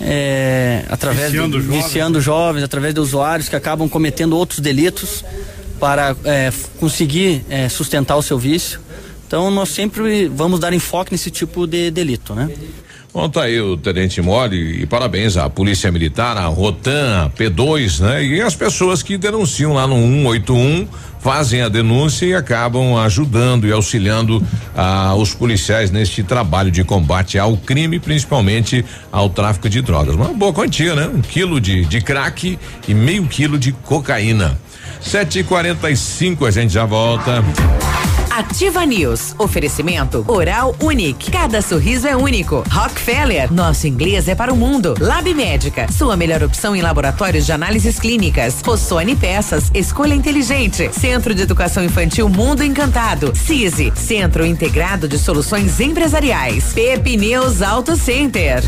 É, através viciando, de, jovens, viciando jovens, através de usuários que acabam cometendo outros delitos para é, conseguir é, sustentar o seu vício. Então nós sempre vamos dar enfoque nesse tipo de delito, né? Bom, tá aí o Tenente Mole e parabéns à Polícia Militar, à Rotan, a P2, né? E as pessoas que denunciam lá no 181 fazem a denúncia e acabam ajudando e auxiliando ah, os policiais neste trabalho de combate ao crime, principalmente ao tráfico de drogas. Uma boa quantia, né? Um quilo de, de crack e meio quilo de cocaína. Sete e quarenta e cinco, a gente já volta. Ativa News. Oferecimento Oral Unique. Cada sorriso é único. Rockefeller. Nosso inglês é para o mundo. Lab Médica. Sua melhor opção em laboratórios de análises clínicas. Rossoni Peças. Escolha inteligente. Centro de Educação Infantil Mundo Encantado. CISI. Centro Integrado de Soluções Empresariais. Pepineus Auto Center.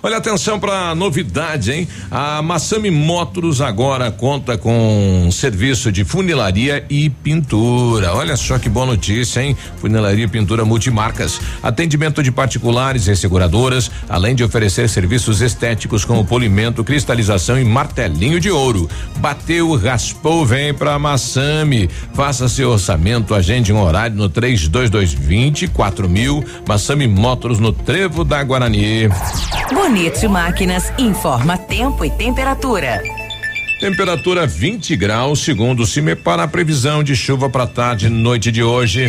Olha, atenção para novidade, hein? A Massami Motors agora conta com serviço de funilaria e pintura. Olha só que boa notícia, hein? Funilaria e pintura multimarcas. Atendimento de particulares e seguradoras, além de oferecer serviços estéticos como polimento, cristalização e martelinho de ouro. Bateu, raspou, vem pra Massami. Faça seu orçamento, agende um horário no 3222 quatro mil. Massami Motors no Trevo da Guarani. Bonito Máquinas informa tempo e temperatura. Temperatura 20 graus, segundo o CIME, para a previsão de chuva para tarde e noite de hoje.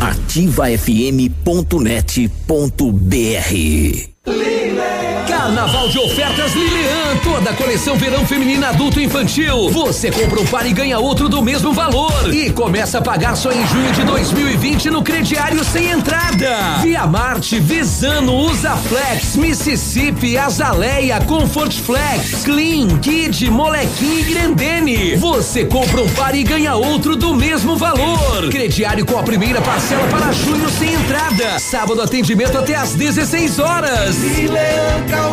ativafm.net.br Carnaval de ofertas Lilian, toda coleção verão feminina adulto e infantil. Você compra um par e ganha outro do mesmo valor. E começa a pagar só em junho de 2020 no crediário sem entrada. Via Marte, Visano, Usaflex, Mississippi, Azaleia, Comfort Flex, Clean, Kid, Molequinho e Grendene. Você compra um par e ganha outro do mesmo valor. Crediário com a primeira parcela para junho sem entrada. Sábado atendimento até às 16 horas. Leão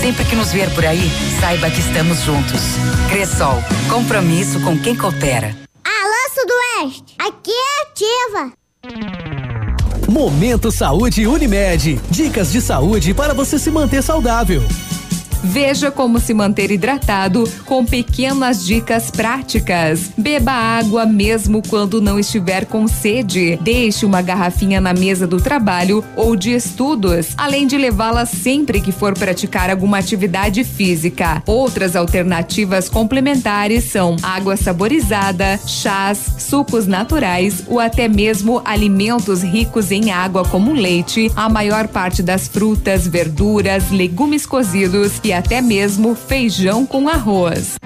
Sempre que nos ver por aí, saiba que estamos juntos. Cressol, compromisso com quem coopera. Alô Sudoeste, aqui é ativa. Momento Saúde Unimed. Dicas de saúde para você se manter saudável. Veja como se manter hidratado com pequenas dicas práticas. Beba água mesmo quando não estiver com sede. Deixe uma garrafinha na mesa do trabalho ou de estudos, além de levá-la sempre que for praticar alguma atividade física. Outras alternativas complementares são água saborizada, chás, sucos naturais ou até mesmo alimentos ricos em água como leite, a maior parte das frutas, verduras, legumes cozidos e até mesmo feijão com arroz.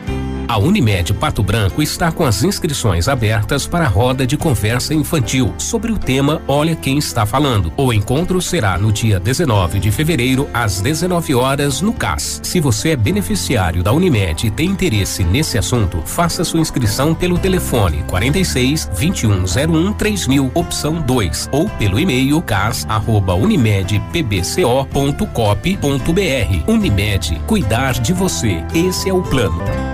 A Unimed Pato Branco está com as inscrições abertas para a roda de conversa infantil sobre o tema Olha quem está falando. O encontro será no dia 19 de fevereiro às 19 horas no CAS. Se você é beneficiário da Unimed e tem interesse nesse assunto, faça sua inscrição pelo telefone 46 2101 3000 opção 2 ou pelo e-mail cas@unimedpbco.cop.br. Unimed, cuidar de você. Esse é o plano.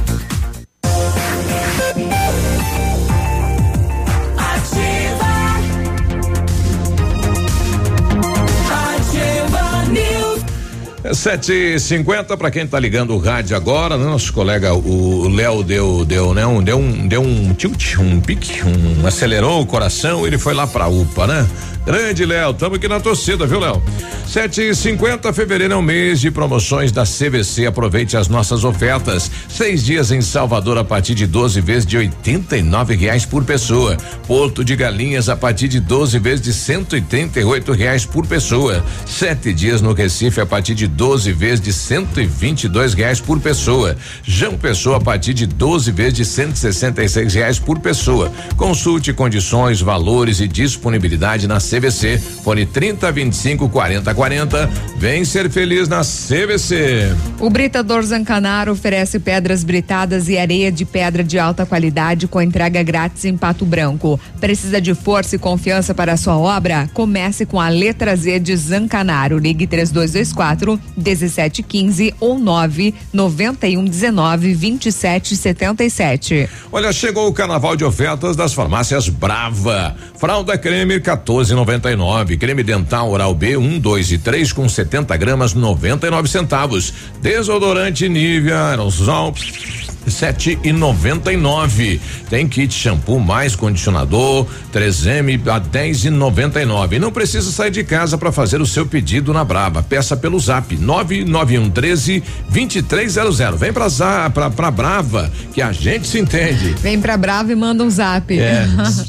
Sete e cinquenta para quem tá ligando o rádio agora, né? nosso colega o Léo deu deu né um deu um deu um tilt, um pique, um acelerou o coração, ele foi lá pra UPA, né? Grande Léo, tamo aqui na torcida, viu Léo? Sete e cinquenta, fevereiro é um mês de promoções da CVC, aproveite as nossas ofertas, seis dias em Salvador a partir de 12 vezes de nove reais por pessoa, Porto de Galinhas a partir de 12 vezes de oito reais por pessoa, sete dias no Recife a partir de 12 vezes de dois reais por pessoa, João Pessoa a partir de 12 vezes de seis reais por pessoa, consulte condições, valores e disponibilidade na CVC. Fone 30 25 40 40. Vem ser feliz na CVC. O Britador Zancanaro oferece pedras britadas e areia de pedra de alta qualidade com entrega grátis em Pato Branco. Precisa de força e confiança para a sua obra? Comece com a letra Z de Zancanaro. Ligue 3224 1715 ou 9 91 19 27 77. Olha, chegou o carnaval de ofertas das farmácias Brava. Fralda creme 14,99. Creme dental oral B 1, 2 e 3 com 70 gramas 99 centavos. Desodorante Nivea aerosol sete e noventa e nove. Tem kit shampoo mais condicionador 3M a dez e noventa e nove. Não precisa sair de casa para fazer o seu pedido na Brava. Peça pelo Zap nove nove um treze vinte e três zero zero. Vem pra, za, pra, pra Brava que a gente se entende. Vem pra Brava e manda um zap. É.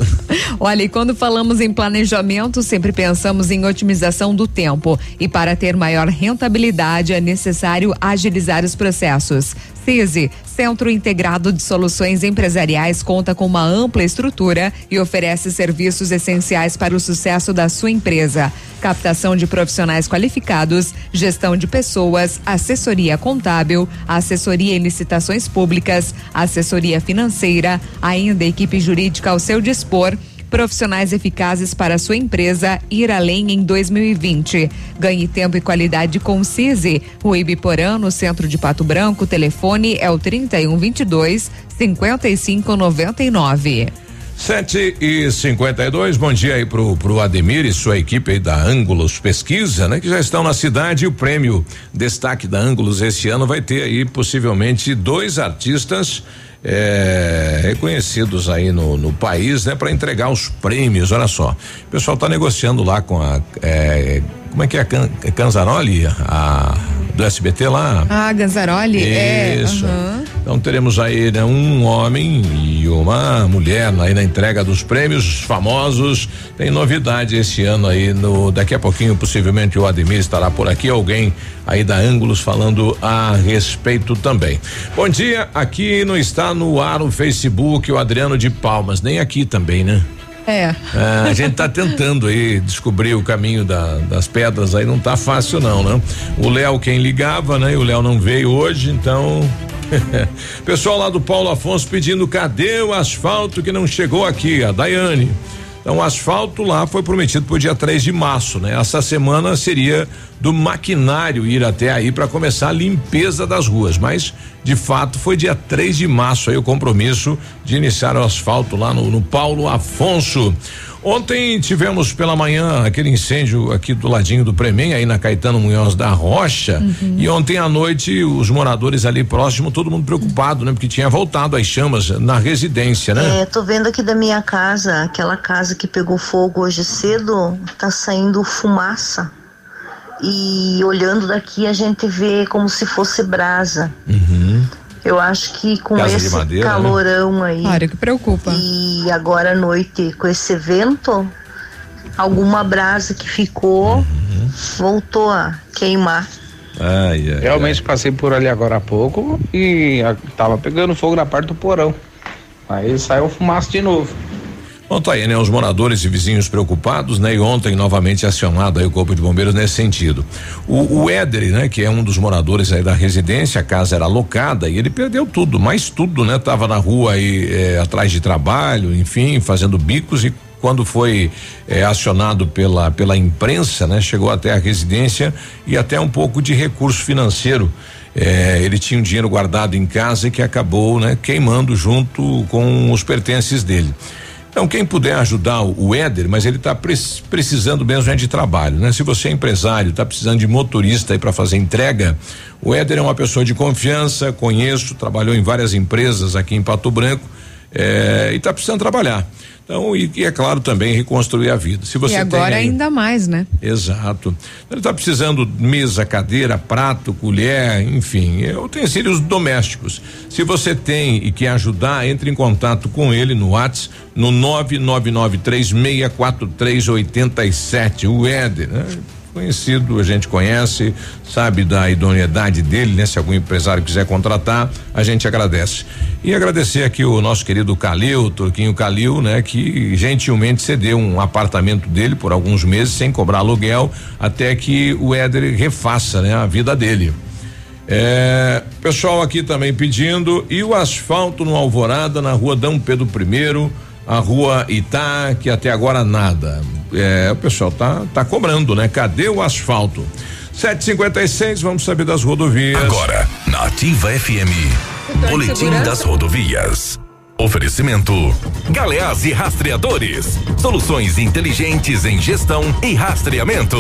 Olha, e quando falamos em planejamento, sempre pensamos em otimização do tempo. E para ter maior rentabilidade, é necessário agilizar os processos. CISI, Centro Integrado de Soluções Empresariais, conta com uma ampla estrutura e oferece serviços essenciais para o sucesso da sua empresa. Captação de profissionais qualificados, gestão de pessoas, assessoria contábil, assessoria em licitações públicas, assessoria financeira, ainda equipe jurídica ao seu dispor profissionais eficazes para sua empresa ir além em 2020. Ganhe tempo e qualidade com o CISI. O Ibiporã, no centro de Pato Branco, o telefone é o 3122 5599. Sete e cinquenta e dois, bom dia aí pro, pro Ademir e sua equipe aí da Ângulos Pesquisa, né? Que já estão na cidade o prêmio destaque da Ângulos esse ano vai ter aí possivelmente dois artistas é, reconhecidos aí no, no país, né? Para entregar os prêmios, olha só, o pessoal tá negociando lá com a, é, como é que é, Can, é Canzaroli, a do SBT lá? Ah, Ganzaroli? Isso. É, uhum. Então teremos aí né, um homem e uma mulher aí na entrega dos prêmios famosos. Tem novidade esse ano aí no daqui a pouquinho possivelmente o Ademir estará por aqui, alguém aí da Ângulos falando a respeito também. Bom dia, aqui não está no ar o Facebook o Adriano de Palmas, nem aqui também, né? É. é. a gente tá tentando aí descobrir o caminho da, das pedras aí, não tá fácil não, né? O Léo quem ligava, né? E o Léo não veio hoje, então. Pessoal lá do Paulo Afonso pedindo cadê o asfalto que não chegou aqui, a Daiane. Então, o asfalto lá foi prometido para o dia 3 de março, né? Essa semana seria do maquinário ir até aí para começar a limpeza das ruas, mas de fato foi dia 3 de março aí o compromisso de iniciar o asfalto lá no, no Paulo Afonso. Ontem tivemos pela manhã aquele incêndio aqui do ladinho do Premem, aí na Caetano Munhoz da Rocha. Uhum. E ontem à noite, os moradores ali próximo, todo mundo preocupado, né? Porque tinha voltado as chamas na residência, né? É, tô vendo aqui da minha casa, aquela casa que pegou fogo hoje cedo, tá saindo fumaça. E olhando daqui a gente vê como se fosse brasa. Uhum. Eu acho que com Casa esse madeira, né? calorão aí. Olha que preocupa. E agora à noite, com esse evento, alguma brasa que ficou Uhum. voltou a queimar. Ai, ai, Realmente passei por ali agora há pouco e a- tava pegando fogo na parte do porão. Aí saiu fumaça de novo. Bom, tá aí, né? Os moradores e vizinhos preocupados, né? E ontem novamente acionado aí o Corpo de Bombeiros nesse sentido. O, o Éder, né? Que é um dos moradores aí da residência, a casa era alocada e ele perdeu tudo, mais tudo, né? Tava na rua aí eh, atrás de trabalho, enfim, fazendo bicos e quando foi eh, acionado pela pela imprensa, né? Chegou até a residência e até um pouco de recurso financeiro. Eh, ele tinha um dinheiro guardado em casa e que acabou, né? Queimando junto com os pertences dele. Então, quem puder ajudar o, Éder, mas ele está precisando mesmo é de trabalho, né? Se você é empresário, está precisando de motorista aí para fazer entrega, o Éder é uma pessoa de confiança, conheço, trabalhou em várias empresas aqui em Pato Branco eh, e está precisando trabalhar. Então, e, e é claro também reconstruir a vida. Se você e agora aí- ainda mais, né? Exato. Ele está precisando mesa, cadeira, prato, colher, enfim, utensílios domésticos. Se você tem e quer ajudar, entre em contato com ele no WhatsApp no 999364387. O Éder, né? Conhecido, a gente conhece, sabe da idoneidade dele, né? Se algum empresário quiser contratar, a gente agradece. E agradecer aqui o nosso querido Calil, Turquinho Calil, né? Que gentilmente cedeu um apartamento dele por alguns meses sem cobrar aluguel, até que o Éder refaça, né? A vida dele. É, pessoal aqui também pedindo e o asfalto no Alvorada na rua Dom Pedro I, a rua Itá, que até agora nada. É, o pessoal tá tá cobrando, né? Cadê o asfalto? 756, vamos saber das rodovias. Agora, na Ativa FM, Boletim segurança. das Rodovias. Oferecimento: Galeás e Rastreadores. Soluções inteligentes em gestão e rastreamento.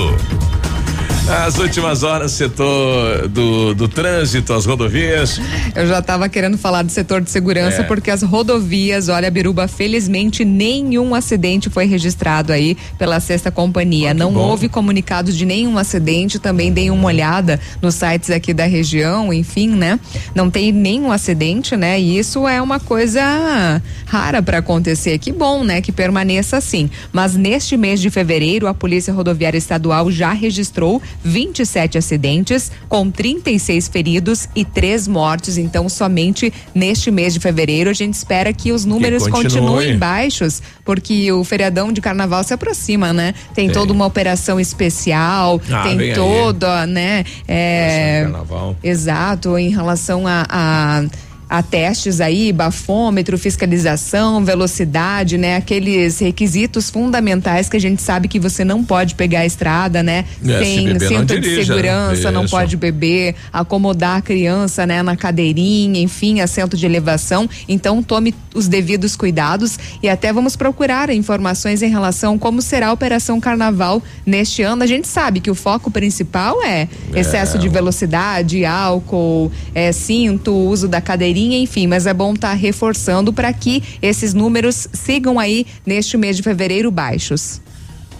As últimas horas, setor do, do trânsito, as rodovias. Eu já estava querendo falar do setor de segurança É. porque as rodovias, olha, Biruba, felizmente nenhum acidente foi registrado aí pela sexta companhia. Não bom. houve comunicado de nenhum acidente, também dei uma olhada nos sites aqui da região, enfim, né? Não tem nenhum acidente, né? E isso é uma coisa rara para acontecer. Que bom, né? Que permaneça assim. Mas neste mês de fevereiro, a Polícia Rodoviária Estadual já registrou 27 acidentes, com 36 feridos e três mortes. Então, somente neste mês de fevereiro, a gente espera que os números continue. continuem baixos, porque o feriadão de carnaval se aproxima, né? Tem toda uma operação especial, Ah, tem aí. toda, né? É, Carnaval. Exato, em relação a, a a testes aí, bafômetro, fiscalização, velocidade, né? Aqueles requisitos fundamentais que a gente sabe que você não pode pegar a estrada, né? É, Sem se não cinto de dirija, segurança, não isso. pode beber, acomodar a criança, né? Na cadeirinha, enfim, assento de elevação. Então tome os devidos cuidados e até vamos procurar informações em relação como será a Operação Carnaval neste ano. A gente sabe que o foco principal é excesso de velocidade, álcool, é, cinto, uso da cadeirinha, enfim, mas é bom estar reforçando para que esses números sigam aí neste mês de fevereiro baixos.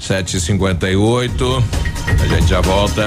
7h58. A gente já volta.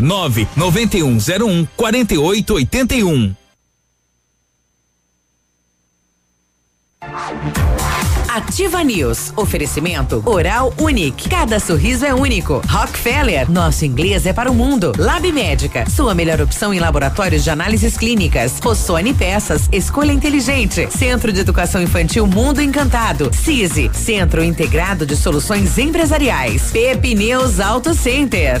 99101 4881. Ativa News. Oferecimento Oral Unique. Cada sorriso é único. Rockefeller. Nosso inglês é para o mundo. Lab Médica. Sua melhor opção em laboratórios de análises clínicas. Rossoni Peças. Escolha inteligente. Centro de Educação Infantil Mundo Encantado. CISI. Centro Integrado de Soluções Empresariais. Pepineus Auto Center.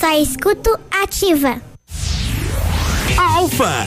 Só escuto ativa. Alfa,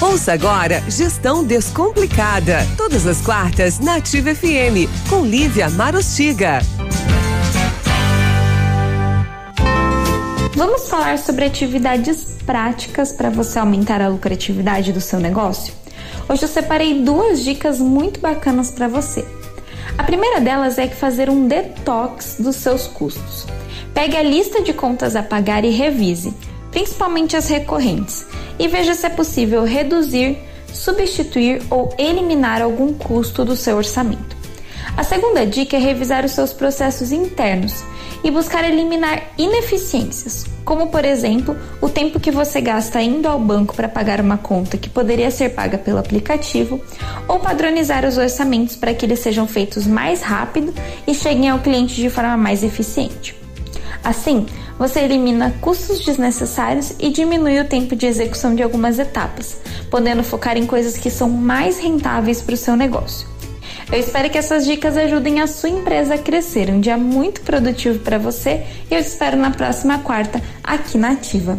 Ouça agora Gestão Descomplicada. Todas as quartas na Ativa FM, com Lívia Marostiga. Vamos falar sobre atividades práticas para você aumentar a lucratividade do seu negócio? Hoje eu separei duas dicas muito bacanas para você. A primeira delas é que fazer um detox dos seus custos. Pegue a lista de contas a pagar e revise, principalmente as recorrentes, e veja se é possível reduzir, substituir ou eliminar algum custo do seu orçamento. A segunda dica é revisar os seus processos internos e buscar eliminar ineficiências, como por exemplo, o tempo que você gasta indo ao banco para pagar uma conta que poderia ser paga pelo aplicativo, ou padronizar os orçamentos para que eles sejam feitos mais rápido e cheguem ao cliente de forma mais eficiente. Assim, você elimina custos desnecessários e diminui o tempo de execução de algumas etapas, podendo focar em coisas que são mais rentáveis para o seu negócio. Eu espero que essas dicas ajudem a sua empresa a crescer. Um dia muito produtivo para você e eu te espero na próxima quarta aqui na Ativa.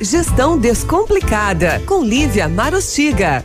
Gestão Descomplicada, com Lívia Marostiga.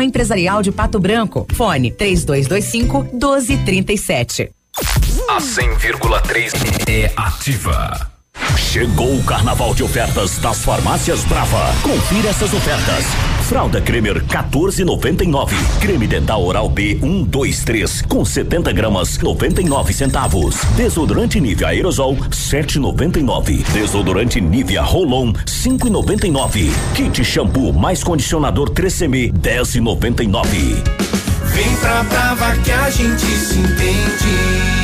Empresarial de Pato Branco. Fone 3225 1237. A 100,3 é ativa. Chegou o carnaval de ofertas das farmácias Brava. Confira essas ofertas. Fralda Cremer 14,99. Creme dental oral B 123 com 70 gramas 99 centavos. Desodorante Nivea aerosol 7,99. Desodorante Nivea Rolon 5,99. Kit shampoo mais condicionador 3CM 10,99. Vem pra Brava que a gente se entende.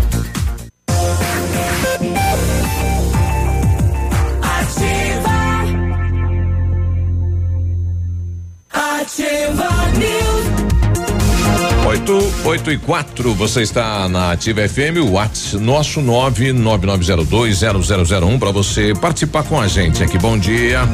Ativa News. 8, 8 e 4, você está na Ativa FM, o WhatsApp nosso 999020001 para você participar com a gente aqui. Bom dia.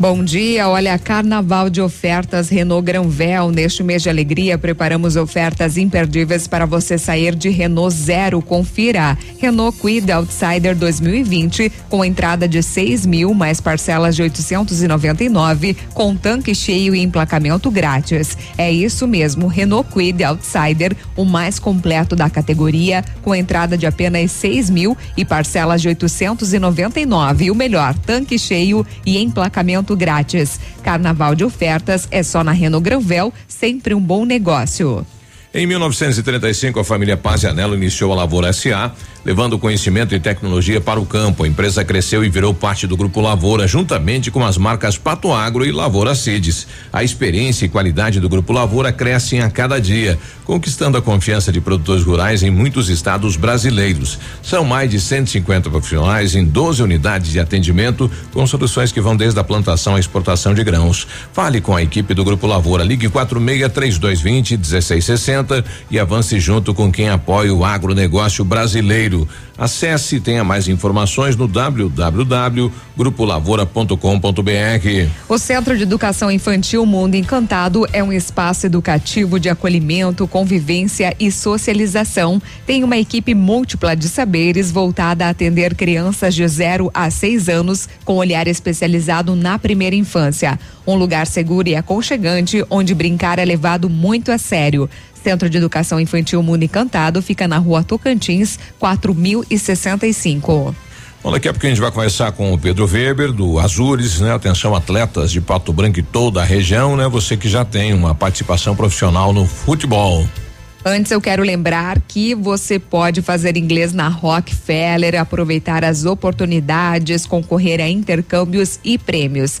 Bom dia, olha, carnaval de ofertas Renault Granvel. Neste mês de alegria, preparamos ofertas imperdíveis para você sair de Renault Zero. Confira. Renault Kwid Outsider 2020, com entrada de 6 mil, mais parcelas de 899, com tanque cheio e emplacamento grátis. É isso mesmo, Renault Kwid Outsider, o mais completo da categoria, com entrada de apenas 6 mil e parcelas de 899. O melhor, tanque cheio e emplacamento grátis. Carnaval de ofertas é só na Renault Granvel, sempre um bom negócio. Em 1935, a família Paz Anelo iniciou a Lavoura SA, levando conhecimento e tecnologia para o campo. A empresa cresceu e virou parte do Grupo Lavoura, juntamente com as marcas Pato Agro e Lavoura Seeds. A experiência e qualidade do Grupo Lavoura crescem a cada dia, conquistando a confiança de produtores rurais em muitos estados brasileiros. São mais de 150 profissionais em 12 unidades de atendimento, com soluções que vão desde a plantação à exportação de grãos. Fale com a equipe do Grupo Lavoura. Ligue 46 3220 1660 e avance junto com quem apoia o agronegócio brasileiro. Acesse e tenha mais informações no www.grupolavoura.com.br. O Centro de Educação Infantil Mundo Encantado é um espaço educativo de acolhimento, convivência e socialização. Tem uma equipe múltipla de saberes voltada a atender crianças de 0 a 6 anos com olhar especializado na primeira infância. Um lugar seguro e aconchegante onde brincar é levado muito a sério. Centro de Educação Infantil Mundo Encantado fica na rua Tocantins, 4065. Bom, daqui a pouco a gente vai conversar com o Pedro Weber, do Azures, né? Atenção, atletas de Pato Branco e toda a região, né? Você que já tem uma participação profissional no futebol. Antes eu quero lembrar que você pode fazer inglês na Rockefeller, aproveitar as oportunidades, concorrer a intercâmbios e prêmios.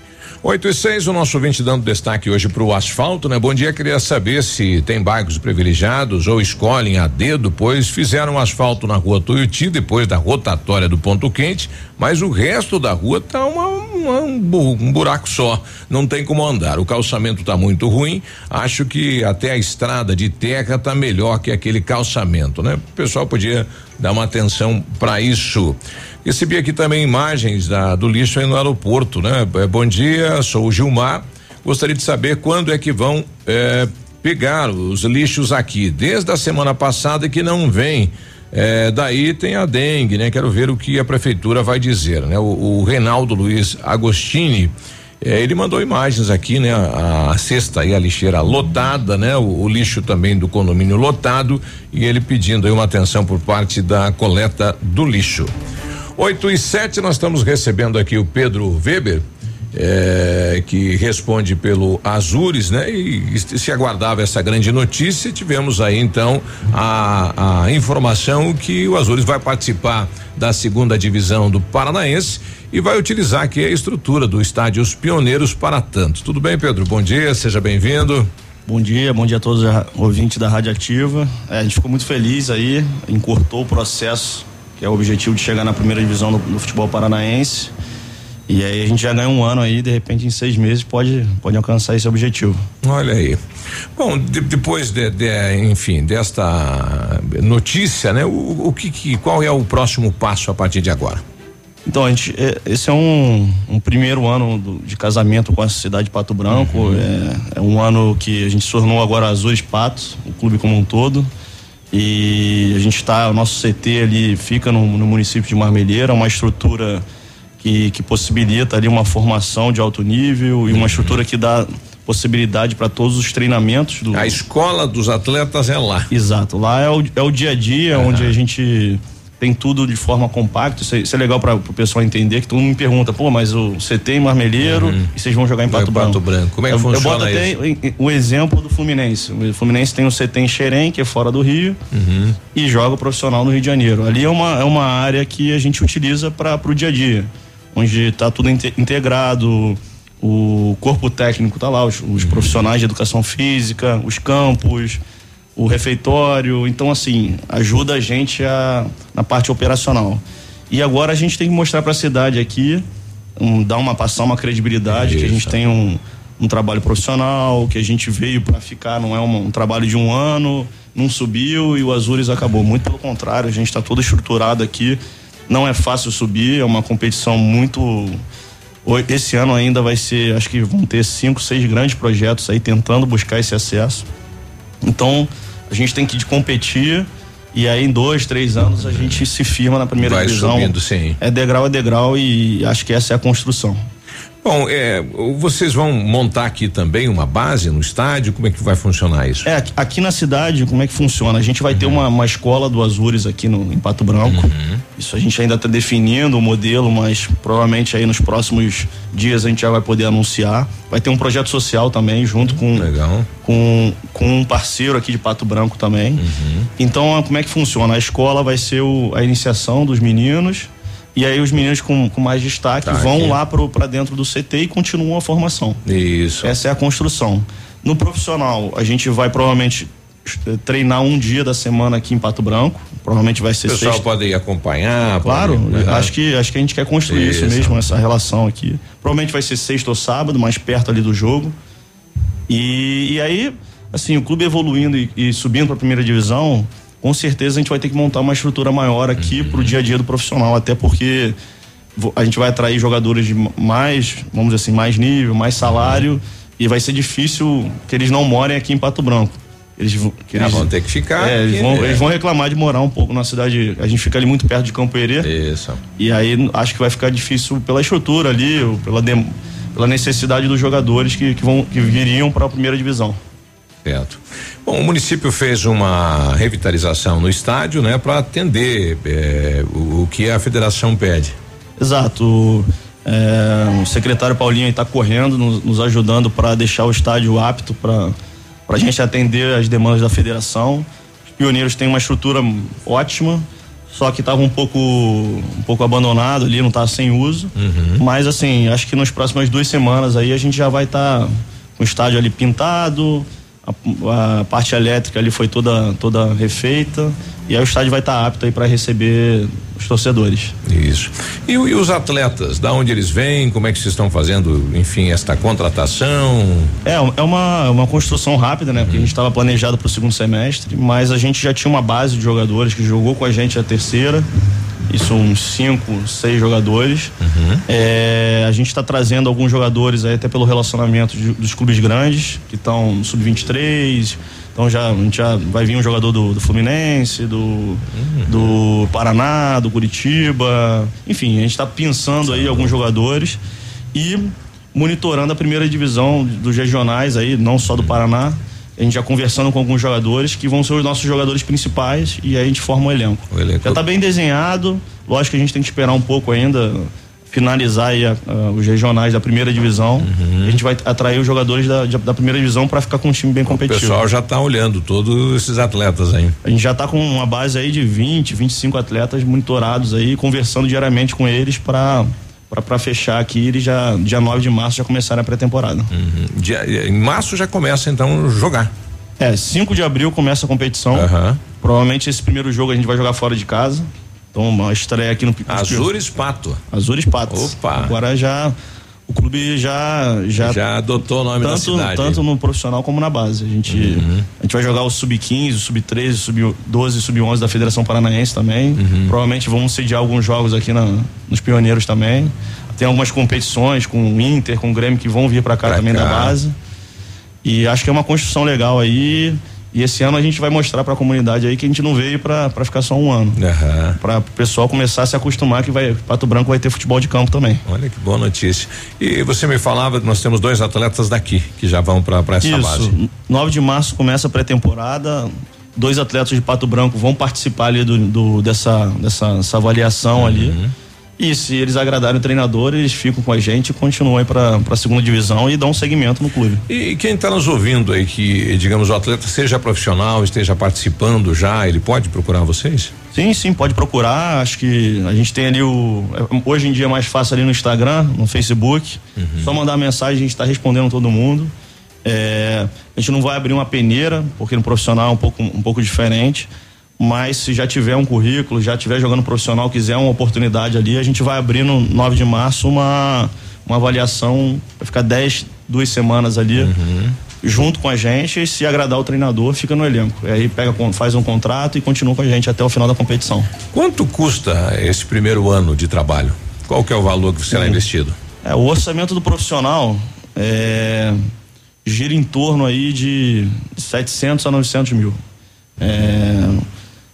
8 e 6, o nosso ouvinte dando destaque hoje para o asfalto, né? Bom dia, queria saber se tem bairros privilegiados ou escolhem a dedo, pois fizeram asfalto na rua Tuiuti depois da rotatória do ponto quente, mas o resto da rua tá uma, uma, um, um buraco só, não tem como andar. O calçamento tá muito ruim, acho que até a estrada de terra tá melhor que aquele calçamento, né? O pessoal podia dar uma atenção para isso. Recebi aqui também imagens da, do lixo aí no aeroporto, né? Eh, Bom dia, sou o Gilmar. Gostaria de saber quando é que vão eh, pegar os lixos aqui. Desde a semana passada que não vem. É, daí tem a dengue, né? Quero ver o que a prefeitura vai dizer, né? O, o Reinaldo Luiz Agostini, é, ele mandou imagens aqui, né? A, a cesta e a lixeira lotada, né? O, o, lixo também do condomínio lotado e ele pedindo aí uma atenção por parte da coleta do lixo. 8 e 7 nós estamos recebendo aqui o Pedro Weber é, que responde pelo Azures, né? E, e, se aguardava essa grande notícia, tivemos aí então a, a informação que o Azures vai participar da segunda divisão do Paranaense e vai utilizar aqui a estrutura do estádio Os Pioneiros para tanto. Tudo bem, Pedro? Bom dia, seja bem-vindo. Bom dia, bom dia a todos os ouvintes da Rádio Ativa. É, a gente ficou muito feliz aí, encurtou o processo, que é o objetivo de chegar na primeira divisão do, do futebol paranaense. E aí a gente já ganha um ano aí, de repente em seis meses pode, pode alcançar esse objetivo. Olha aí. Bom, de, depois de, de, enfim, desta notícia, né? O, o que, que, qual é o próximo passo a partir de agora? Então, a gente, é, esse é um, um primeiro ano do, de casamento com a cidade de Pato Branco. Uhum. É, é, um ano que a gente se tornou agora Azuis Patos, o clube como um todo. E a gente está, o nosso CT ali fica no, no município de Marmelheira, uma estrutura que, que possibilita ali uma formação de alto nível e uma estrutura que dá possibilidade para todos os treinamentos do. A escola dos atletas é lá. Exato, lá é o, é o dia a dia, uhum. onde a gente tem tudo de forma compacta. Isso é, isso é legal para o pessoal entender que todo mundo me pergunta, pô, mas o CT em Marmeleiro uhum. e vocês vão jogar em Pato, Branco. Pato Branco. Como é que eu, funciona eu boto até o exemplo do Fluminense. O Fluminense tem o CT em Xerém, que é fora do Rio, uhum. e joga o profissional no Rio de Janeiro. Ali é uma, é uma área que a gente utiliza para o dia a dia onde está tudo integrado, o corpo técnico está lá, os, os, profissionais de educação física, os campos, o refeitório, então assim, ajuda a gente a, na parte operacional. E agora a gente tem que mostrar para a cidade aqui, um, dar uma passar uma credibilidade, que a gente tem um, um trabalho profissional, que a gente veio para ficar, não é um, um, trabalho de um ano, não subiu e o Azures acabou. Muito pelo contrário, a gente está todo estruturado aqui não é fácil subir, é uma competição muito. Esse ano ainda vai ser, acho que vão ter cinco, seis grandes projetos aí tentando buscar esse acesso. Então, a gente tem que competir e aí em dois, três anos a gente se firma na primeira vai divisão. Subindo, sim. É degrau a degrau e acho que essa é a construção. Bom, é, vocês vão montar aqui também uma base no estádio? Como é que vai funcionar isso? É, aqui na cidade, como é que funciona? A gente vai uhum. ter uma, uma escola do Azures aqui no, em Pato Branco. Uhum. Isso a gente ainda está definindo o modelo, mas provavelmente aí nos próximos dias a gente já vai poder anunciar. Vai ter um projeto social também, junto com, Legal. com, com um parceiro aqui de Pato Branco também. Uhum. Então, como é que funciona? A escola vai ser o, a iniciação dos meninos e aí os meninos com, com mais destaque tá vão aqui. lá para dentro do CT e continuam a formação. Isso. Essa é a construção. No profissional, a gente vai provavelmente eh, treinar um dia da semana aqui em Pato Branco. Provavelmente vai ser O pessoal sexta. pode ir acompanhar. Claro, pode, acho que acho que a gente quer construir isso, isso mesmo, essa relação aqui. Provavelmente vai ser sexta ou sábado, mais perto ali do jogo. E, e aí, assim, o clube evoluindo e, e subindo para a primeira divisão, com certeza a gente vai ter que montar uma estrutura maior aqui para o dia a dia do profissional, até porque a gente vai atrair jogadores de mais, vamos dizer assim, mais nível, mais salário e vai ser difícil que eles não morem aqui em Pato Branco. Eles, que eles ah, vão ter que ficar. É, eles, vão, né? eles vão reclamar de morar um pouco na cidade. A gente fica ali muito perto de Campo Herê. Isso. E aí acho que vai ficar difícil pela estrutura ali, pela, pela necessidade dos jogadores que, que, vão, que viriam para a primeira divisão. Certo. Bom, o município fez uma revitalização no estádio, né, para atender é, o, o, que a federação pede. Exato. É, o secretário Paulinho está correndo, nos, nos ajudando para deixar o estádio apto para a gente atender as demandas da federação. Os pioneiros têm uma estrutura ótima, só que estava um pouco um pouco abandonado ali, não está sem uso. Uhum. Mas assim, acho que nas próximas duas semanas aí a gente já vai estar tá com o estádio ali pintado a, a, parte elétrica ali foi toda, toda refeita e aí o estádio vai estar tá apto aí para receber os torcedores. Isso. E, e, os atletas, da onde eles vêm, como é que vocês estão fazendo, enfim, esta contratação? É, é uma, uma construção rápida, né? Porque a gente estava planejado para o segundo semestre, mas a gente já tinha uma base de jogadores que jogou com a gente a terceira Isso uns cinco, seis jogadores. É, a gente está trazendo alguns jogadores aí até pelo relacionamento de- dos clubes grandes, que estão no sub-23. Então já, a gente já vai vir um jogador do, do Fluminense, do, do Paraná, do Curitiba. Enfim, a gente está pensando aí alguns jogadores e monitorando a primeira divisão dos regionais aí, não só do Paraná. A gente já conversando com alguns jogadores que vão ser os nossos jogadores principais e aí a gente forma um elenco. Já está bem desenhado, lógico que a gente tem que esperar um pouco ainda finalizar aí os regionais da primeira divisão. Uhum. A gente vai atrair os jogadores da, da primeira divisão para ficar com um time bem O competitivo. pessoal já está olhando todos esses atletas aí. A gente já está com uma base aí de 20, 25 atletas monitorados aí, conversando diariamente com eles para para fechar aqui, eles já dia 9 de março já começaram a pré-temporada. Uhum. Dia- em março já começa então jogar. É, 5 de abril começa a competição. Provavelmente esse primeiro jogo a gente vai jogar fora de casa. Então, uma estreia aqui no Azures Pato. Azures Patos. Opa. Agora já o clube já já Já adotou o nome da tanto, cidade. Tanto no profissional como na base. A gente Uhum. a gente vai jogar o sub-15, o sub-13, sub-12, sub-11 da Federação Paranaense também. Uhum. Provavelmente vamos sediar alguns jogos aqui na, nos pioneiros também. Tem algumas competições com o Inter, com o Grêmio que vão vir para cá também da cá. base. E acho que é uma construção legal aí. E esse ano a gente vai mostrar para a comunidade aí que a gente não veio para ficar só um ano. Para o pessoal começar a se acostumar que vai Pato Branco vai ter futebol de campo também. Olha que boa notícia. E você me falava, nós temos dois atletas daqui que já vão para essa Isso. base. 9 de março começa a pré-temporada. Dois atletas de Pato Branco vão participar ali do, do- dessa, dessa essa avaliação ali. E se eles agradarem o treinador, eles ficam com a gente e continuam aí para a segunda divisão e dão um segmento no clube. E quem está nos ouvindo aí que, digamos, o atleta seja profissional, esteja participando já, ele pode procurar vocês? Sim, sim, pode procurar. Acho que a gente tem ali o. é, Hoje em dia é mais fácil ali no Instagram, no Facebook. Só mandar mensagem, a gente está respondendo todo mundo. É, a gente não vai abrir uma peneira, porque no profissional é um pouco, um pouco diferente. Mas se já tiver um currículo, já tiver jogando profissional, quiser uma oportunidade ali, a gente vai abrir no 9 de março uma, uma avaliação, vai ficar 10, duas semanas ali, junto com a gente, e se agradar o treinador, fica no elenco. E aí pega, faz um contrato e continua com a gente até o final da competição. Quanto custa esse primeiro ano de trabalho? Qual que é o valor que será Hum. investido? É, o orçamento do profissional é, gira em torno aí de 700 a 900 mil. É,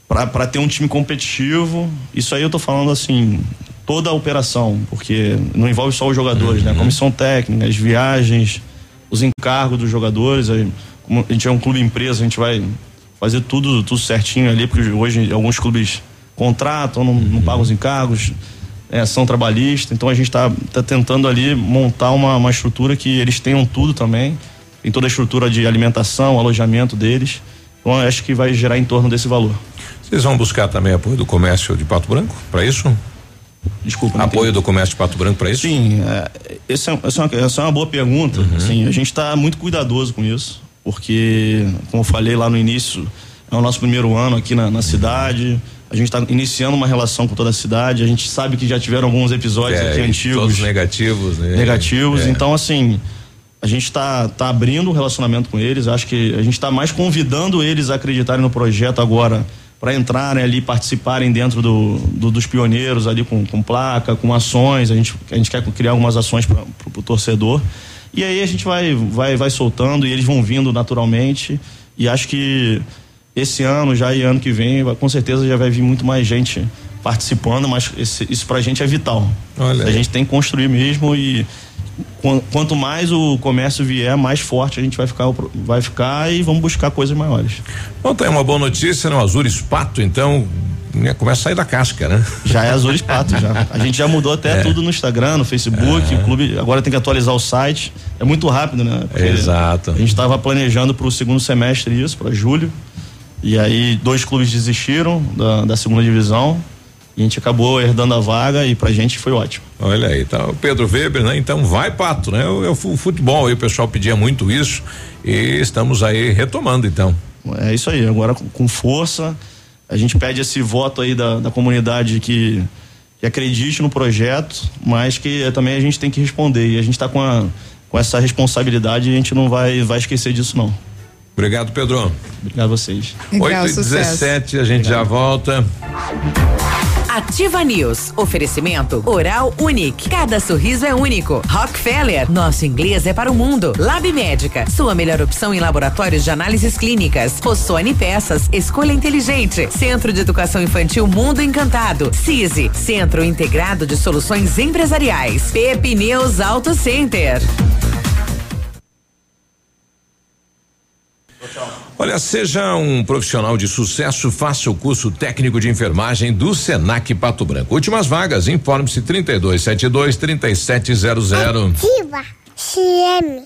para ter um time competitivo, isso aí eu tô falando assim, toda a operação, porque não envolve só os jogadores, né? Comissão técnica, as viagens, os encargos dos jogadores. Aí, como a gente é um clube empresa, a gente vai fazer tudo, tudo certinho ali, porque hoje alguns clubes contratam, não, não pagam os encargos, é, ação trabalhista. Então a gente está tá tentando ali montar uma, uma estrutura que eles tenham tudo também. Tem toda a estrutura de alimentação, alojamento deles. Então acho que vai gerar em torno desse valor. Vocês vão buscar também apoio do comércio de Pato Branco para isso? Desculpa. Apoio do comércio de Pato Branco para isso? Sim, é, esse é- essa, é uma, essa é uma boa pergunta. Assim, a gente está muito cuidadoso com isso, porque, como eu falei lá no início, é o nosso primeiro ano aqui na, na cidade. A gente está iniciando uma relação com toda a cidade. A gente sabe que já tiveram alguns episódios É, aqui antigos. Todos negativos, né? negativos. É. Então, assim, a gente está tá abrindo um relacionamento com eles. Acho que a gente está mais convidando eles a acreditarem no projeto agora para entrarem ali, participarem dentro do, do- dos pioneiros ali com, com placa, com ações. A gente, a gente quer criar algumas ações para o torcedor. E aí a gente vai, vai, vai soltando e eles vão vindo naturalmente. E acho que esse ano já e ano que vem, com certeza já vai vir muito mais gente participando, mas esse- isso pra gente é vital. Olha a gente tem que construir mesmo e quanto mais o comércio vier, mais forte a gente vai ficar, vai ficar e vamos buscar coisas maiores. Bom, tem uma boa notícia, né? O Azures Pato, então, né, começa a sair da casca, né? Já é Azures Pato, já. A gente já mudou até É. tudo no Instagram, no Facebook, o clube agora tem que atualizar o site. É muito rápido, né? Porque Exato. A gente estava planejando para o segundo semestre isso, para julho. E aí dois clubes desistiram da, da segunda divisão. E a gente acabou herdando a vaga e pra gente foi ótimo. Olha aí, tá o Pedro Weber, né? Então vai Pato, né? O, o fu- futebol aí, o pessoal pedia muito isso e estamos aí retomando então. É isso aí, agora com, com força. A gente pede esse voto aí da, da comunidade que, que acredite no projeto, mas que também a gente tem que responder. E a gente está com, a- com essa responsabilidade e a gente não vai, vai esquecer disso, não. Obrigado, Pedro. Obrigado a vocês. 8 e 17, a gente já volta. Ativa News. Oferecimento Oral Unique. Cada sorriso é único. Rockefeller. Nosso inglês é para o mundo. Lab Médica. Sua melhor opção em laboratórios de análises clínicas. Rossoni Peças. Escolha inteligente. Centro de Educação Infantil Mundo Encantado. CISI. Centro Integrado de Soluções Empresariais. Pepineus Auto Center. Olha, seja um profissional de sucesso, faça o curso técnico de enfermagem do Senac Pato Branco. Últimas vagas, informe-se 3272 3700. Ativa CM.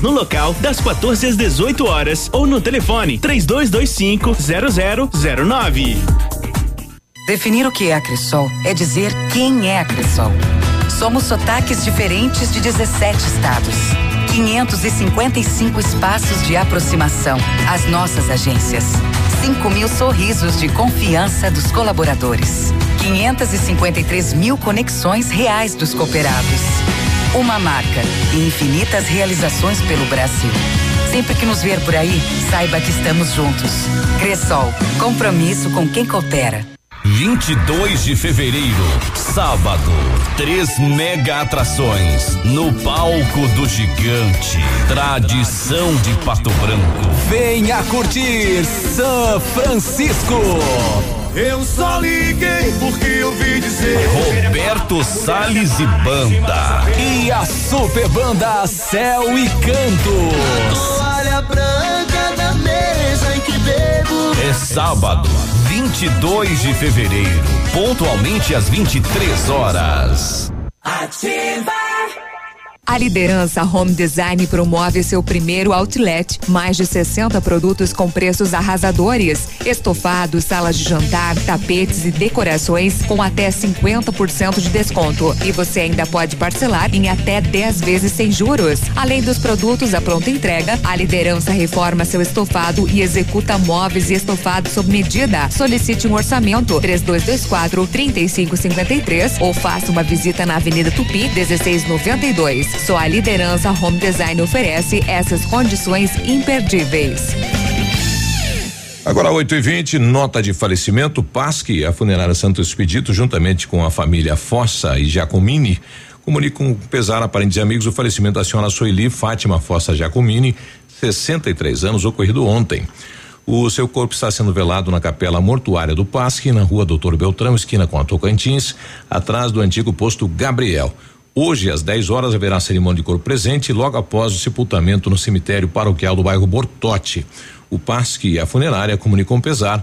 no local das 14 às 18 horas ou no telefone 3225 0009. Definir o que é a Cressol é dizer quem é a Cressol. Somos sotaques diferentes de 17 estados. 555 espaços de aproximação. As nossas agências. 5 mil sorrisos de confiança dos colaboradores. 553 mil conexões reais dos cooperados. Uma marca e infinitas realizações pelo Brasil. Sempre que nos ver por aí, saiba que estamos juntos. Cressol, compromisso com quem coopera. 22 de fevereiro, sábado, três mega atrações no palco do gigante. Tradição de Pato Branco. Venha curtir São Francisco. Eu só liguei porque ouvi dizer. Roberto Salles e Banda. E a super banda Céu e Cantos. Toalha branca da mesa em que bebo. É sábado, 22 de fevereiro, pontualmente às 23 horas. Ativa. A liderança Home Design promove seu primeiro outlet. Mais de 60 produtos com preços arrasadores. Estofados, salas de jantar, tapetes e decorações com até 50% de desconto. E você ainda pode parcelar em até 10 vezes sem juros. Além dos produtos à pronta entrega, a liderança reforma seu estofado e executa móveis e estofados sob medida. Solicite um orçamento 3224 3553 ou faça uma visita na Avenida Tupi 1692. Só a liderança Home Design oferece essas condições imperdíveis. Agora 8 e 20 nota de falecimento, Pasque, a funerária Santo Expedito, juntamente com a família Fossa e Giacomini, comunicam com pesar a parentes e amigos o falecimento da senhora Soeli Fátima Fossa Giacomini, 63 anos, ocorrido ontem. O seu corpo está sendo velado na capela mortuária do Pasque, na rua Doutor Beltrão, esquina com a Tocantins, atrás do antigo posto Gabriel. Hoje, às 10 horas, haverá cerimônia de corpo presente logo após o sepultamento no cemitério paroquial do bairro Bortote. O PASC e a funerária comunicam pesar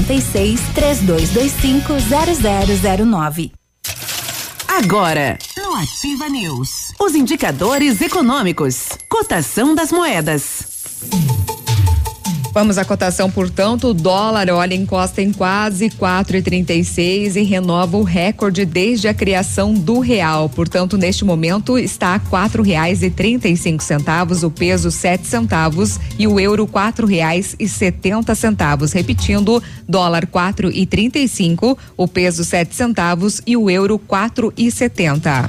46 3225 0009. Agora, no Ativa News, os indicadores econômicos, cotação das moedas. Vamos à cotação, portanto, o dólar, olha, encosta em quase 4,36 e renova o recorde desde a criação do real. Portanto, neste momento está a quatro reais e trinta e cinco centavos, o peso sete centavos e o euro quatro reais e setenta centavos. Repetindo, dólar quatro e trinta e cinco, o peso sete centavos e o euro quatro e setenta.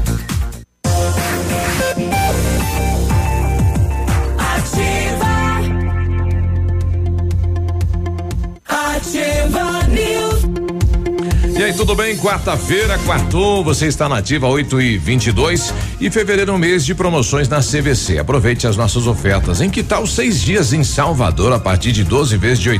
Aí, tudo bem? Quarta-feira, quartou, você está na ativa 8 e 22 e fevereiro é mês de promoções na CVC. Aproveite as nossas ofertas. Em que tal seis dias em Salvador a partir de 12 vezes de R$